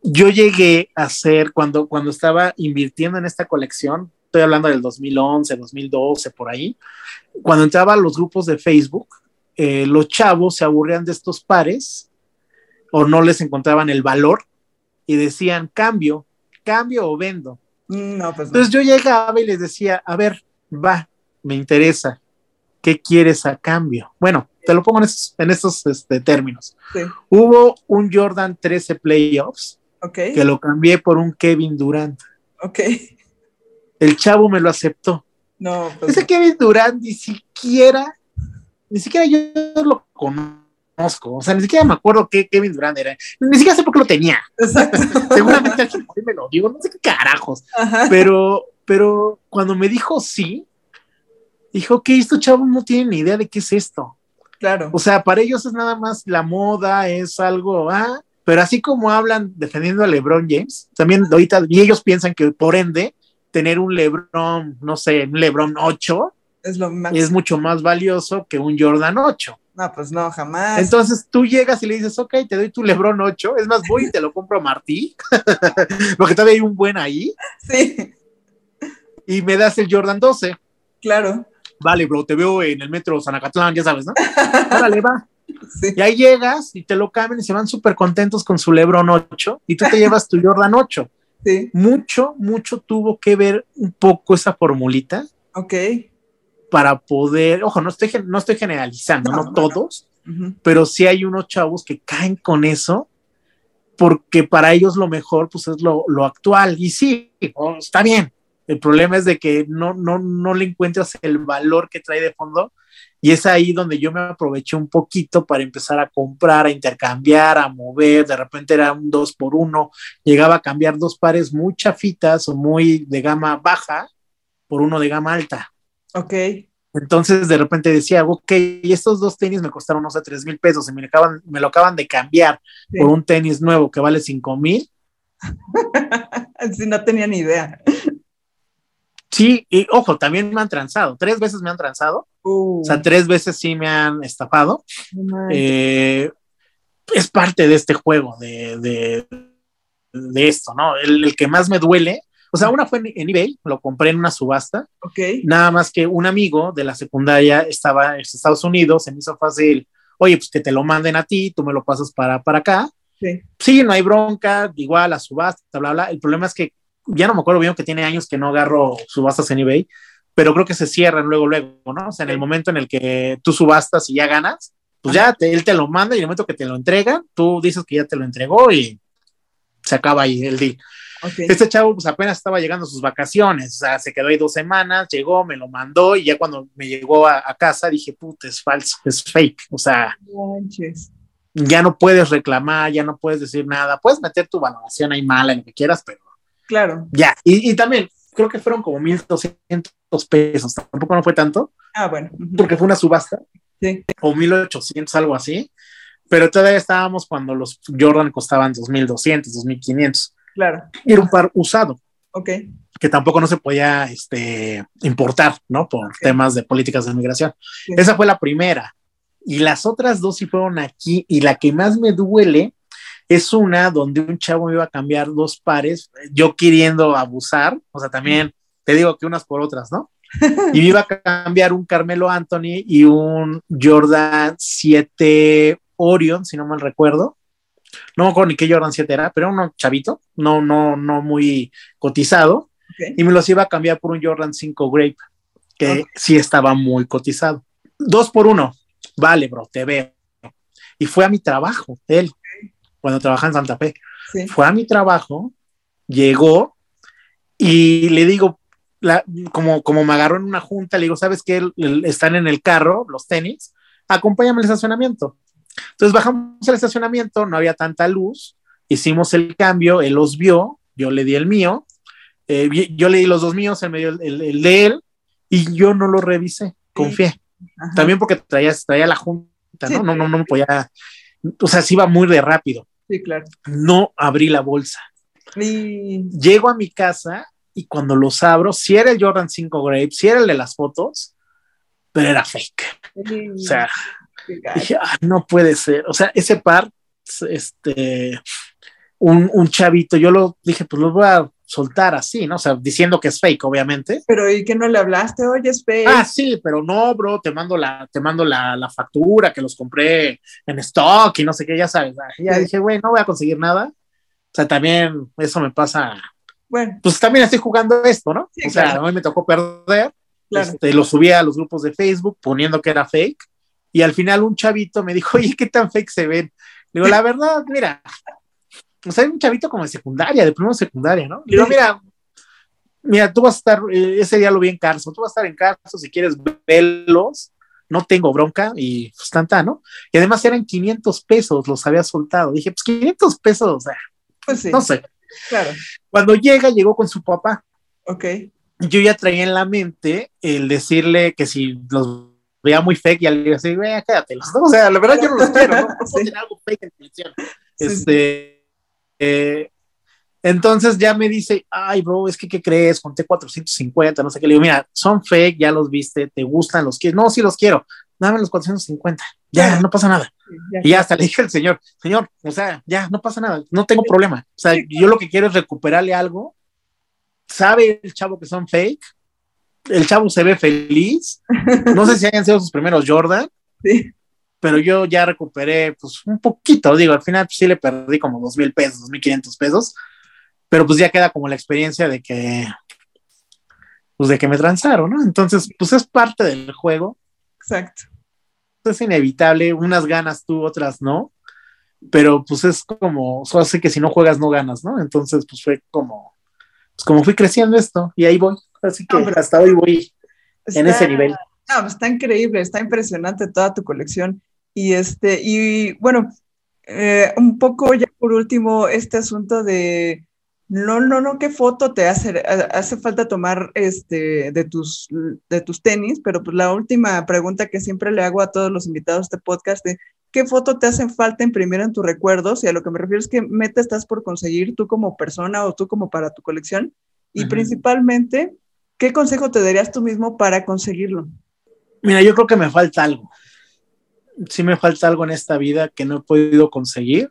yo llegué a ser, cuando, cuando estaba invirtiendo en esta colección, estoy hablando del 2011, 2012, por ahí, cuando entraba a los grupos de Facebook, eh, los chavos se aburrían de estos pares o no les encontraban el valor y decían cambio, cambio o vendo. Mm, no, pues Entonces yo llegaba y les decía, a ver, va, me interesa, ¿qué quieres a cambio? Bueno, te lo pongo en estos, en estos este, términos. Sí. Hubo un Jordan 13 Playoffs Okay. que lo cambié por un Kevin Durant. Ok. El chavo me lo aceptó. No, pues Ese Kevin Durant ni siquiera, ni siquiera yo lo conozco. O sea, ni siquiera me acuerdo qué Kevin Durant era. Ni siquiera sé por qué lo tenía. Exacto. Seguramente alguien me lo digo, no sé qué carajos. Ajá. Pero, pero cuando me dijo sí, dijo, ok, estos chavos no tienen ni idea de qué es esto. Claro. O sea, para ellos es nada más la moda, es algo, ah, pero así como hablan defendiendo a LeBron James, también ahorita, y ellos piensan que por ende, tener un LeBron, no sé, un LeBron 8 Es lo más. es mucho más valioso que un Jordan 8. No, pues no, jamás. Entonces tú llegas y le dices, ok, te doy tu LeBron 8, es más, voy y te lo compro a Martí, porque todavía hay un buen ahí, Sí, y me das el Jordan 12. claro. Vale, bro, te veo en el metro Sanacatlán, ya sabes, ¿no? Órale, va. Sí. Y ahí llegas y te lo cambian y se van súper contentos con su Lebron 8 y tú te llevas tu Jordan 8. Sí. Mucho, mucho tuvo que ver un poco esa formulita Ok. para poder, ojo, no estoy, no estoy generalizando, No, no, no, todos, pero sí hay unos chavos que caen con eso porque para ellos lo mejor pues es lo, lo actual y sí, oh, está bien. El problema es de que no, no, no le encuentras el valor que trae de fondo y es ahí donde yo me aproveché un poquito para empezar a comprar, a intercambiar, a mover. De repente era un dos por uno, llegaba a cambiar dos pares muy chafitas o muy de gama baja por uno de gama alta. Ok. Entonces de repente decía, ok, estos dos tenis me costaron, no sé, tres mil pesos y me, acaban, me lo acaban de cambiar Sí. por un tenis nuevo que vale cinco mil. Sí, no tenía ni idea. Sí, y ojo, también me han transado, tres veces me han transado, Uh, o sea, tres veces sí me han estafado. Eh, es parte de este juego, de, de, de esto, ¿no? El, el que más me duele, o sea, una fue en, en eBay, lo compré en una subasta, ok. nada más que un amigo de la secundaria estaba en Estados Unidos, se me hizo fácil, oye, pues que te lo manden a ti, tú me lo pasas para, para acá. Sí. Sí, no hay bronca, igual la subasta, bla, bla. El problema es que ya no me acuerdo bien que tiene años que no agarro subastas en eBay, pero creo que se cierran luego, luego, ¿no? O sea, en el momento en el que tú subastas y ya ganas, pues ya te- él te lo manda y en el momento que te lo entregan, tú dices que ya te lo entregó y se acaba ahí el deal. Ok. Este chavo pues apenas estaba llegando a sus vacaciones, o sea, se quedó ahí dos semanas, llegó, me lo mandó y ya cuando me llegó a, a casa dije, puta, es falso, es fake, o sea, Manches. ya no puedes reclamar, ya no puedes decir nada, puedes meter tu valoración ahí mala en lo que quieras, pero Claro. ya, y, y también creo que fueron como 1.200 pesos, tampoco no fue tanto, Ah, bueno. porque fue una subasta, Sí. o 1.800, algo así, pero todavía estábamos cuando los Jordan costaban 2.200, 2.500, Claro. y era un par usado. Ok. Que tampoco no se podía este, importar, ¿no? Por temas de políticas de migración. Esa fue la primera. Y las otras dos sí fueron aquí. Y la que más me duele es una donde un chavo me iba a cambiar dos pares, yo queriendo abusar, o sea, también te digo que unas por otras, ¿no? y me iba a cambiar un Carmelo Anthony y un Jordan 7 Orion, si no mal recuerdo. No me acuerdo ni qué Jordan 7 era, pero uno chavito, no, no, no muy cotizado. Y me los iba a cambiar por un Jordan 5 Grape, que sí estaba muy cotizado. Dos por uno. Vale, bro, te veo. Y fue a mi trabajo, él, cuando trabajaba en Santa Fe. Fue a mi trabajo, llegó y le digo, como, como me agarró en una junta, le digo, ¿sabes qué? Están en el carro, los tenis, acompáñame al estacionamiento. Entonces bajamos al estacionamiento, no había tanta luz, hicimos el cambio, él los vio, yo le di el mío, eh, yo le di los dos míos, él me dio el, de él, y yo no lo revisé, confié. También porque traía, traía la junta, ¿no? No, no, no me podía, o sea, sí iba muy de rápido. Sí, claro. No abrí la bolsa. Llego a mi casa y cuando los abro, si era el Jordan 5 Grape, si era el de las fotos, pero era fake. O sea, dije, ah, no puede ser. O sea, ese par, este, un, un, chavito, yo lo dije, pues lo voy a soltar así, ¿no? O sea, diciendo que es fake, obviamente. Pero ¿y que no le hablaste? Oye, es fake. Ah, sí, pero no, bro, te mando la, te mando la, la factura que los compré en stock y no sé qué, ya sabes. Ya dije, güey, no voy a conseguir nada. O sea, también eso me pasa bueno. Pues también estoy jugando esto, ¿no? o sea, a mí me tocó perder. Este, lo subí a los grupos de Facebook poniendo que era fake. Y al final un chavito me dijo, oye, ¿qué tan fake se ven? Digo, la verdad, mira, o sea, hay un chavito como de secundaria, de primero secundaria, ¿no? Digo, mira, mira, tú vas a estar, eh, ese día lo vi en Carso, tú vas a estar en Carso si quieres verlos, no tengo bronca y pues tanta, ¿no? Y además eran 500 pesos, los había soltado. Dije, pues 500 pesos, o sea, pues no sé. Claro. Cuando llega, llegó con su papá. Ok. Yo ya traía en la mente el decirle que si los veía muy fake, ya le iba a decir, vea, quédatelos. O sea, la verdad yo no los quiero, ¿no? No algo fake en televisión. Este, eh, entonces ya me dice, ay, bro, es que, ¿qué crees? Conté 450, no sé qué. Le digo, mira, son fake, ya los viste, te gustan, los quieres. No, sí los quiero. Dame los 450. Ya, no pasa nada. y ya hasta le dije al señor, señor, o sea, ya, no pasa nada, no tengo problema. O sea, yo lo que quiero es recuperarle algo. Sabe el chavo que son fake. El chavo se ve feliz. No sé si hayan sido sus primeros Jordan. Sí. Pero yo ya recuperé, pues, un poquito. Digo, al final pues, sí le perdí como dos mil pesos, dos mil quinientos pesos pero pues ya queda como la experiencia de que, pues de que me transaron, ¿no? Entonces, pues es parte del juego. Exacto. Es inevitable, unas ganas tú, otras no, pero pues es como, solo sé que si no juegas no ganas, ¿no? Entonces, pues fue como, pues como fui creciendo esto y ahí voy, así que hasta hoy voy en ese nivel. No, pues, está increíble, está impresionante toda tu colección. Y este, y bueno, eh, un poco ya por último, este asunto de no, no, no, ¿qué foto te hace? Hace falta tomar este, de, tus, de tus tenis, pero pues la última pregunta que siempre le hago a todos los invitados a este podcast de ¿qué foto te hacen falta imprimir en tus recuerdos? Y a lo que me refiero es que meta estás por conseguir tú como persona o tú como para tu colección. Y principalmente, ¿qué consejo te darías tú mismo para conseguirlo? Mira, yo creo que me falta algo. Sí me falta algo en esta vida que no he podido conseguir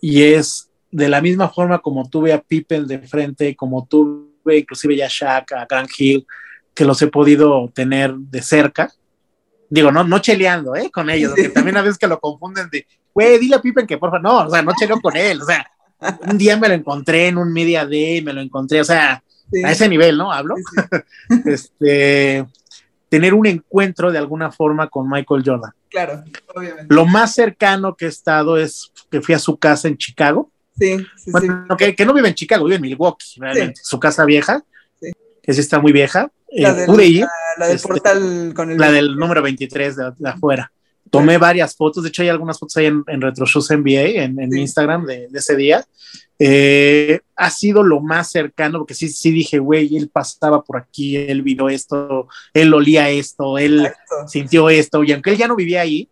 y es de la misma forma como tuve a Pippen de frente, como tuve inclusive ya Shaq, a Grant Hill, que los he podido tener de cerca. Digo, no, no cheleando, ¿eh? Con ellos, porque también a veces que lo confunden de, güey, dile a Pippen que por favor, no, o sea, no cheleo con él, o sea, un día me lo encontré en un media day, me lo encontré, o sea, a ese nivel, ¿no? Hablo. este, tener un encuentro de alguna forma con Michael Jordan. Claro, obviamente. Lo más cercano que he estado es que fui a su casa en Chicago Sí, sí, bueno, Que, que, no vive en Chicago, vive en Milwaukee, realmente. Su casa vieja, que sí está muy vieja. La, eh, del, la, del este, portal con el. La del número 23 de, afuera. Tomé varias fotos, de hecho hay algunas fotos ahí en, en RetroShows NBA, en, en Instagram de, de, ese día. Eh, ha sido lo más cercano, porque sí, sí dije, güey, él pasaba por aquí, él vio esto, él olía esto, él sintió esto, y aunque él ya no vivía ahí,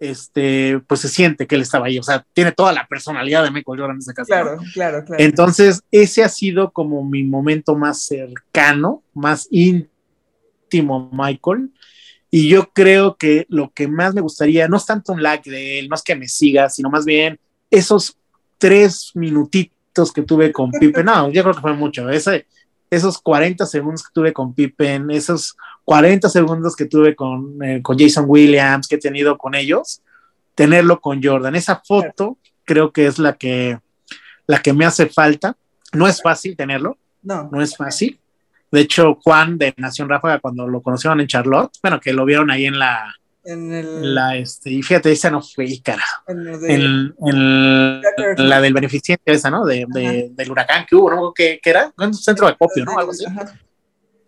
este, pues se siente que él estaba ahí, o sea, tiene toda la personalidad de Michael Jordan en ese caso. Claro, claro, claro. Entonces, ese ha sido como mi momento más cercano, más íntimo, Michael. Y yo creo que lo que más me gustaría, no es tanto un like de él, no es que me siga, sino más bien esos tres minutitos que tuve con Pippen. No, yo creo que fue mucho. Ese, esos 40 segundos que tuve con Pippen, esos 40 segundos que tuve con, eh, con Jason Williams, que he tenido con ellos, tenerlo con Jordan. Esa foto creo que es la que, la que me hace falta. No es fácil tenerlo. No. No es fácil. De hecho, Juan de Nación Ráfaga, cuando lo conocieron en Charlotte, bueno, que lo vieron ahí en la. En el... la este, y fíjate, esa no fue, cara. En, en, la del beneficiente, esa, ¿no? De, de, del huracán que hubo, ¿no? ¿Qué, qué era? Un centro de acopio, ¿no? Algo así.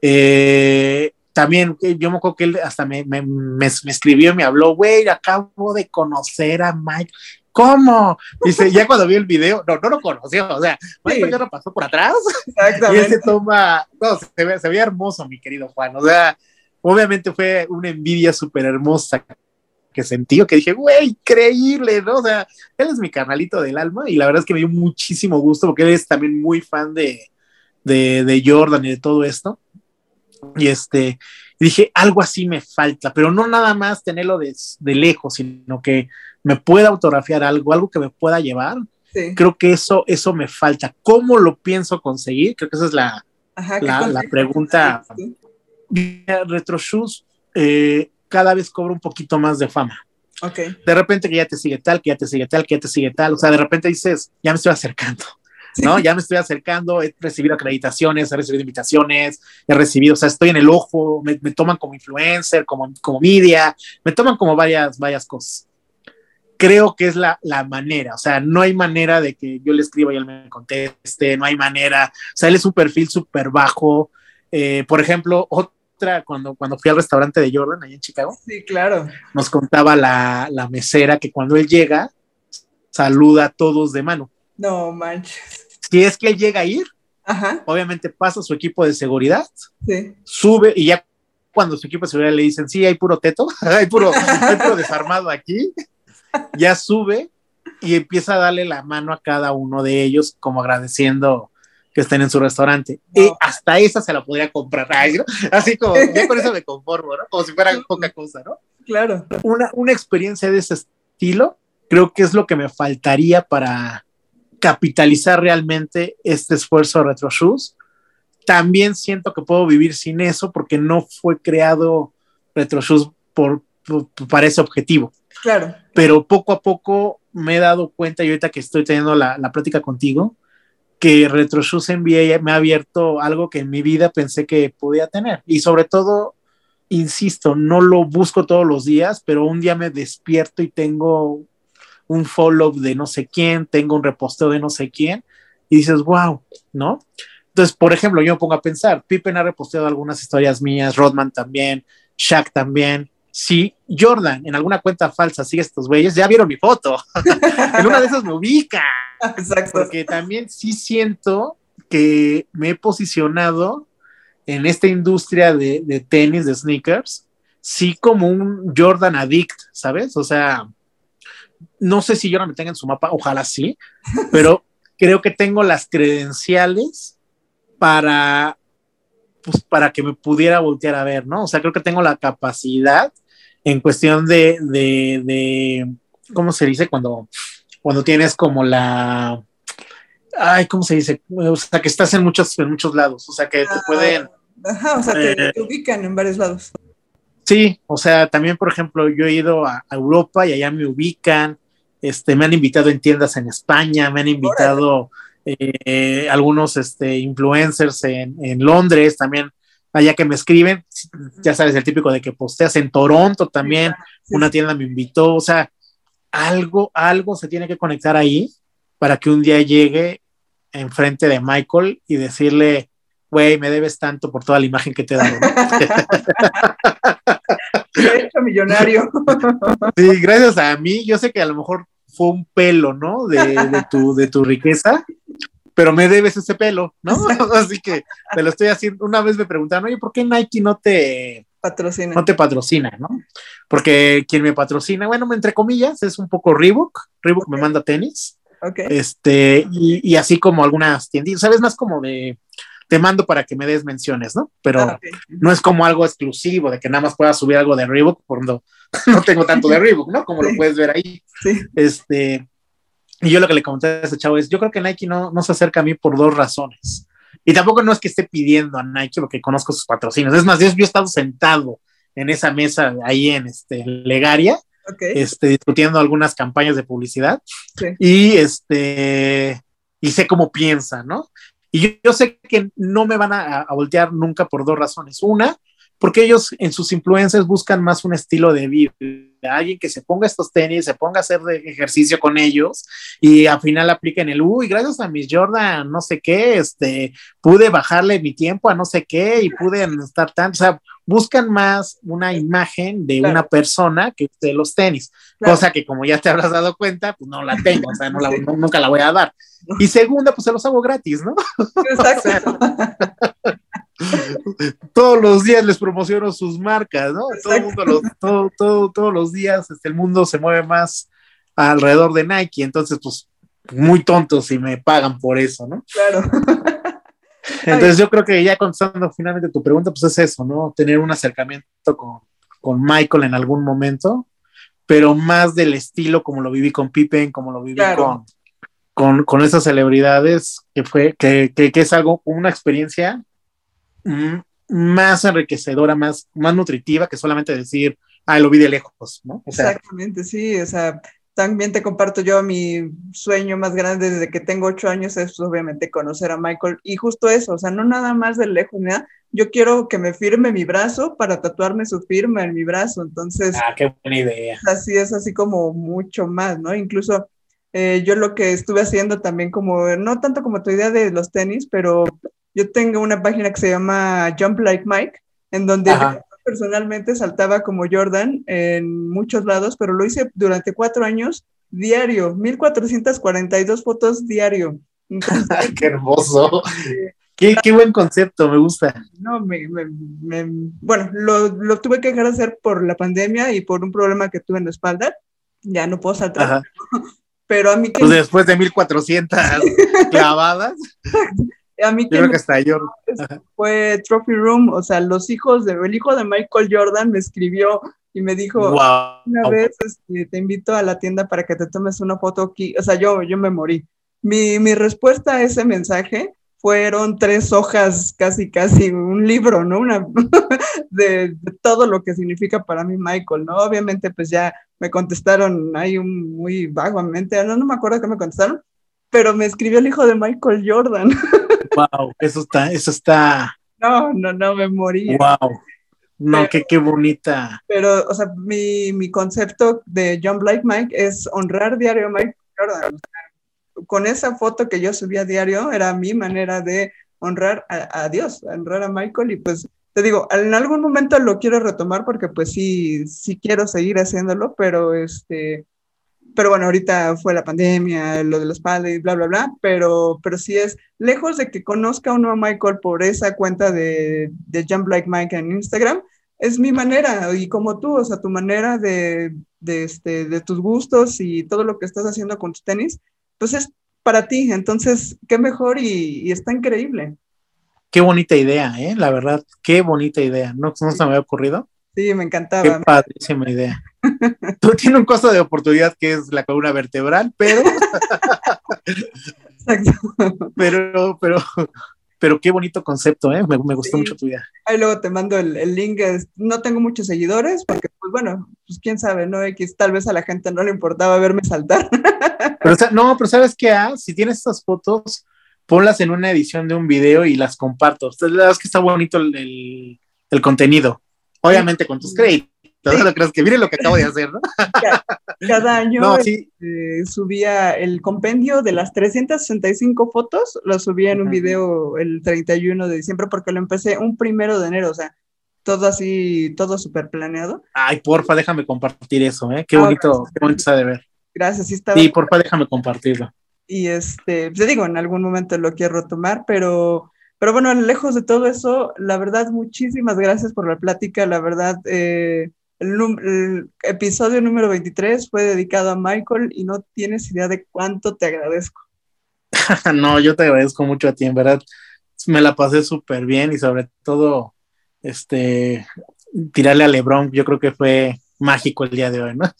Eh, también yo me acuerdo que él hasta me, me, me, escribió, me habló, güey, acabo de conocer a Mike. ¿Cómo? Dice, ya cuando vi el video, no, no lo conoció, o sea, Mike ya lo pasó por atrás. Exactamente. Y él se toma, no, se ve, se ve hermoso, mi querido Juan, o sea, obviamente fue una envidia súper hermosa que sentí, que dije, güey, increíble, ¿no? O sea, él es mi canalito del alma y la verdad es que me dio muchísimo gusto porque él es también muy fan de, de, de Jordan y de todo esto. Y este, dije, algo así me falta, pero no nada más tenerlo de, de lejos, sino que me pueda autografiar algo, algo que me pueda llevar. Sí. Creo que eso, eso me falta. ¿Cómo lo pienso conseguir? Creo que esa es la, Ajá, la, la, pregunta. Retro Shoes eh, cada vez cobra un poquito más de fama. Okay. De repente que ya te sigue tal, que ya te sigue tal, que ya te sigue tal. O sea, de repente dices, ya me estoy acercando. ¿no? Ya me estoy acercando, he recibido acreditaciones, he recibido invitaciones, he recibido, o sea, estoy en el ojo, me, me toman como influencer, como, como media, me toman como varias, varias cosas. Creo que es la, la manera, o sea, no hay manera de que yo le escriba y él me conteste, no hay manera, o sea, él es un perfil súper bajo. Eh, por ejemplo, otra, cuando, cuando fui al restaurante de Jordan, ahí en Chicago, sí, claro. nos contaba la, la mesera que cuando él llega, saluda a todos de mano. No manches. Si es que él llega a ir, Ajá. obviamente pasa su equipo de seguridad, sí. sube y ya cuando su equipo de seguridad le dicen, sí, hay puro teto, hay puro, hay puro desarmado aquí, ya sube y empieza a darle la mano a cada uno de ellos como agradeciendo que estén en su restaurante. No. Y hasta esa se la podría comprar. ¿no? Así como, ya con eso me conformo, ¿no? Como si fuera poca cosa, ¿no? Claro. Una, una experiencia de ese estilo, creo que es lo que me faltaría para capitalizar realmente este esfuerzo de Retro Shoes. También siento que puedo vivir sin eso porque no fue creado Retro Shoes por, por, para ese objetivo. Claro. Pero poco a poco me he dado cuenta, y ahorita que estoy teniendo la, la plática contigo, que Retro Shoes NBA me ha abierto algo que en mi vida pensé que podía tener. Y sobre todo, insisto, no lo busco todos los días, pero un día me despierto y tengo un follow de no sé quién, tengo un reposteo de no sé quién, y dices, wow, ¿no? Entonces, por ejemplo, yo me pongo a pensar, Pippen ha reposteado algunas historias mías, Rodman también, Shaq también. Si Jordan en alguna cuenta falsa sigue estos güeyes, ya vieron mi foto. en una de esas me ubica. Exacto. Porque también sí siento que me he posicionado en esta industria de, de tenis, de sneakers, sí como un Jordan addict, ¿sabes? O sea, no sé si no me tenga en su mapa, ojalá sí, pero creo que tengo las credenciales para, pues, para que me pudiera voltear a ver, ¿no? O sea, creo que tengo la capacidad en cuestión de, de, de ¿cómo se dice? Cuando, cuando tienes como la, ay, ¿cómo se dice? O sea, que estás en muchos, en muchos lados, o sea, que te pueden... Ajá, o sea, te, eh, te ubican en varios lados. Sí, o sea, también, por ejemplo, yo he ido a, a, Europa y allá me ubican, este, me han invitado en tiendas en España, me han invitado eh, algunos este, influencers en, en, Londres, también allá que me escriben, ya sabes, el típico de que posteas en Toronto también, una tienda me invitó, o sea, algo, algo se tiene que conectar ahí para que un día llegue enfrente de Michael y decirle, güey, me debes tanto por toda la imagen que te he dado. hecho millonario. Sí, gracias a mí. Yo sé que a lo mejor fue un pelo, ¿no? De, de, tu, de tu riqueza, pero me debes ese pelo, ¿no? Así que te lo estoy haciendo. Una vez me preguntaron, oye, ¿por qué Nike no te, patrocina. No te patrocina, ¿no? Porque quien me patrocina, bueno, entre comillas, es un poco Reebok. Reebok me manda tenis. Okay. Este, y, así como algunas tiendas, ¿sabes? Más como de, te mando para que me des menciones, ¿no? Pero ah, no es como algo exclusivo de que nada más pueda subir algo de Reebok cuando no tengo tanto de Reebok, ¿no? Como lo puedes ver ahí. Sí. Este, y yo lo que le comenté a ese chavo es, yo creo que Nike no, no se acerca a mí por dos razones. Y tampoco no es que esté pidiendo a Nike porque conozco sus patrocinios. Es más, yo, he estado sentado en esa mesa ahí en este, Legaria, este, discutiendo algunas campañas de publicidad. Y, este, y sé cómo piensa, ¿no? Y yo, sé que no me van a, a, voltear nunca por dos razones. Una, porque ellos en sus influencias buscan más un estilo de vida, alguien que se ponga estos tenis, se ponga a hacer de ejercicio con ellos y al final apliquen el, uy, gracias a mis Jordan, no sé qué, este, pude bajarle mi tiempo a no sé qué y pude estar tan, o sea, buscan más una imagen de una persona que de los tenis, cosa que como ya te habrás dado cuenta, pues no la tengo, o sea, no la, nunca la voy a dar. Y segunda, pues se los hago gratis, ¿no? Exacto. todos los días les promociono sus marcas, ¿no? Todo el mundo, todo, todos los días este, el mundo se mueve más alrededor de Nike, entonces, pues, muy tontos si me pagan por eso, ¿no? Claro. Entonces yo creo que ya contestando finalmente tu pregunta, pues es eso, ¿no? Tener un acercamiento con, con Michael en algún momento, pero más del estilo como lo viví con Pippen, como lo viví con, con, con, esas celebridades, que fue, que, que, que, es algo, una experiencia más enriquecedora, más, más nutritiva que solamente decir, ah, lo vi de lejos, ¿no? Exactamente, sí, o sea, también te comparto yo mi sueño más grande desde que tengo ocho años es obviamente conocer a Michael y justo eso, o sea, no nada más de lejos, ¿no? yo quiero que me firme mi brazo para tatuarme su firma en mi brazo, entonces... Ah, qué buena idea. Así es, así como mucho más, ¿no? Incluso eh, yo lo que estuve haciendo también como, no tanto como tu idea de los tenis, pero yo tengo una página que se llama Jump Like Mike, en donde yo personalmente saltaba como Jordan en muchos lados, pero lo hice durante cuatro años diario, 1442 fotos diario. ¡Qué hermoso! Qué, qué, buen concepto, me gusta. No, me, bueno, lo, lo, tuve que dejar de hacer por la pandemia y por un problema que tuve en la espalda. Ya no puedo saltar. Pero a mí que... Pues después de 1400 clavadas. A mí que, fue Trophy Room, o sea, los hijos de, el hijo de Michael Jordan me escribió y me dijo, una vez este, te invito a la tienda para que te tomes una foto aquí, o sea, yo, yo me morí. Mi, mi respuesta a ese mensaje fueron tres hojas, casi, casi un libro, ¿no? Una de, todo lo que significa para mí Michael, ¿no? Obviamente, pues ya me contestaron ahí un, muy vagamente, no, no me acuerdo qué me contestaron, pero me escribió el hijo de Michael Jordan. Wow, eso está, eso está. No, no, no, me morí. Wow. No, qué, qué bonita. Pero, o sea, mi, mi concepto de John Blake Mike es honrar diario a Michael Jordan. Con esa foto que yo subía diario, era mi manera de honrar a, a, Dios, honrar a Michael. Y pues, te digo, en algún momento lo quiero retomar porque pues sí, sí quiero seguir haciéndolo, pero este, pero bueno, ahorita fue la pandemia, lo de la espalda bla, bla, bla, pero, pero sí es, lejos de que conozca uno a Michael por esa cuenta de, de Jump Like Mike en Instagram, es mi manera, y como tú, o sea, tu manera de, de, este, de tus gustos y todo lo que estás haciendo con tus tenis, pues es para ti, entonces, qué mejor y, y está increíble. Qué bonita idea, ¿eh? La verdad, qué bonita idea. ¿No, no se me había ocurrido? Sí, me encantaba. Qué padrísima idea. Tú tienes un costo de oportunidad que es la columna vertebral, pero. pero, pero, pero qué bonito concepto, ¿eh? Me, gustó mucho tu idea. Ahí luego te mando el, link. No tengo muchos seguidores, porque, pues bueno, pues quién sabe, ¿no? X, tal vez a la gente no le importaba verme saltar. pero, no, pero ¿sabes qué? Ah? Si tienes estas fotos, ponlas en una edición de un video y las comparto. La verdad es que está bonito el, el contenido. Obviamente con tus créditos no crees que miren lo que acabo de hacer, ¿no? Cada, año este, subía el compendio de las 365 fotos, lo subía en un video el 31 de diciembre porque lo empecé un primero de enero, o sea, todo así, todo súper planeado. Ay, porfa, déjame compartir eso, ¿eh? Qué ah, bonito, qué bonito de ver. Gracias, sí está. Sí, porfa, déjame compartirlo. Y este, te digo, en algún momento lo quiero tomar, pero Pero bueno, lejos de todo eso, la verdad, muchísimas gracias por la plática. La verdad, eh, el, episodio número 23 fue dedicado a Michael y no tienes idea de cuánto te agradezco. no, yo te agradezco mucho a ti, en verdad. Me la pasé súper bien y sobre todo, este, tirarle a Lebron, yo creo que fue mágico el día de hoy, ¿no?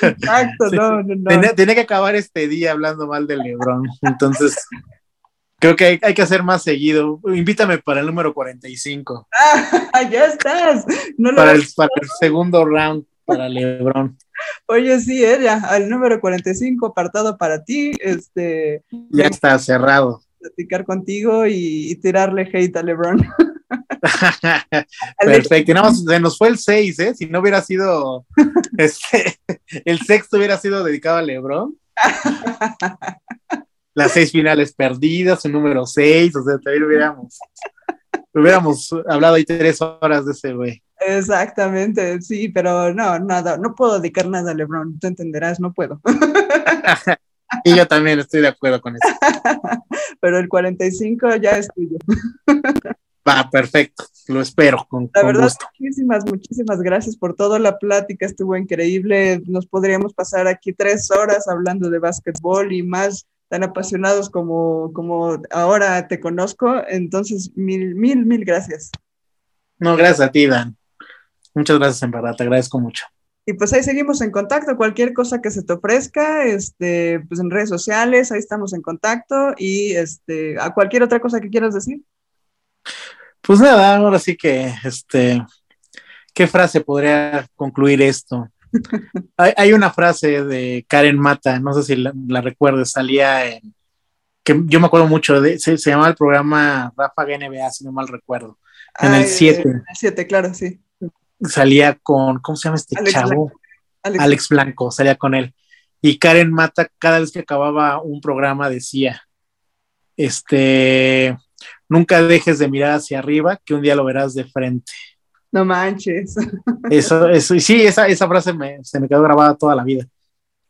Exacto, no, no, no. Tenía, que acabar este día hablando mal de Lebron, entonces creo que hay, que hacer más seguido. Invítame para el número 45. Ah, ya estás. para, el, para el segundo round para Lebron. Oye, sí, ella, ¿eh? al número 45 apartado para ti, este... Ya está cerrado. Platicar contigo y, tirarle hate a LeBron. Perfecto, se nos fue el 6, ¿eh? Si no hubiera sido, este, el sexto hubiera sido dedicado a LeBron. Las seis finales perdidas, el número 6, o sea, también hubiéramos, hubiéramos hablado ahí tres horas de ese güey. Exactamente, sí, pero no, nada, no puedo dedicar nada a LeBron, tú entenderás, no puedo. y yo también estoy de acuerdo con eso. pero el 45 ya es tuyo. Va, perfecto, lo espero con, la verdad, Muchísimas, muchísimas gracias por toda la plática, estuvo increíble. Nos podríamos pasar aquí tres horas hablando de básquetbol y más tan apasionados como, como ahora te conozco. Entonces, mil, mil, mil gracias. No, gracias a ti, Dan. Muchas gracias, en verdad, te agradezco mucho. Y pues ahí seguimos en contacto, cualquier cosa que se te ofrezca, este, pues en redes sociales, ahí estamos en contacto y este, a cualquier otra cosa que quieras decir. Pues nada, ahora sí que, este, ¿qué frase podría concluir esto? Hay, una frase de Karen Mata, no sé si la, recuerdes, salía en, que yo me acuerdo mucho, de, se, se llamaba el programa Rafa NBA, si no mal recuerdo, en el 7. En el 7, claro, sí salía con, ¿cómo se llama este chavo? Alex. Blanco, salía con él. Y Karen Mata, cada vez que acababa un programa, decía, este, nunca dejes de mirar hacia arriba, que un día lo verás de frente. No manches. Eso, eso, sí, esa, esa frase me, se me quedó grabada toda la vida.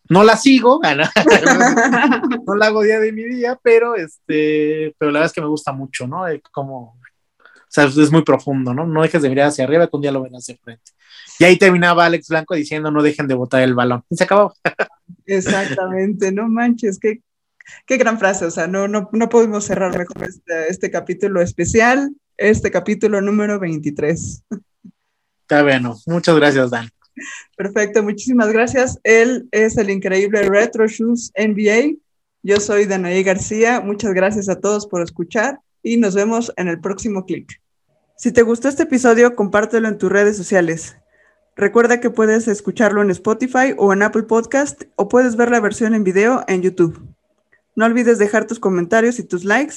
No la sigo, no, la hago día de mi día, pero este, pero la verdad es que me gusta mucho, ¿no? Como sea, es muy profundo, ¿no? No dejes de mirar hacia arriba, que un día lo verás de frente. Y ahí terminaba Alex Blanco diciendo, no dejen de botar el balón. Y se acabó. Exactamente, no manches, qué, qué gran frase, o sea, no, no, no podemos cerrar mejor este, este capítulo especial, este capítulo número 23. Está bueno, muchas gracias, Dan. Perfecto, muchísimas gracias. Él es el increíble Retro Shoes NBA. Yo soy Danaí García. Muchas gracias a todos por escuchar y nos vemos en el próximo clic. Si te gustó este episodio, compártelo en tus redes sociales. Recuerda que puedes escucharlo en Spotify o en Apple Podcast o puedes ver la versión en video en YouTube. No olvides dejar tus comentarios y tus likes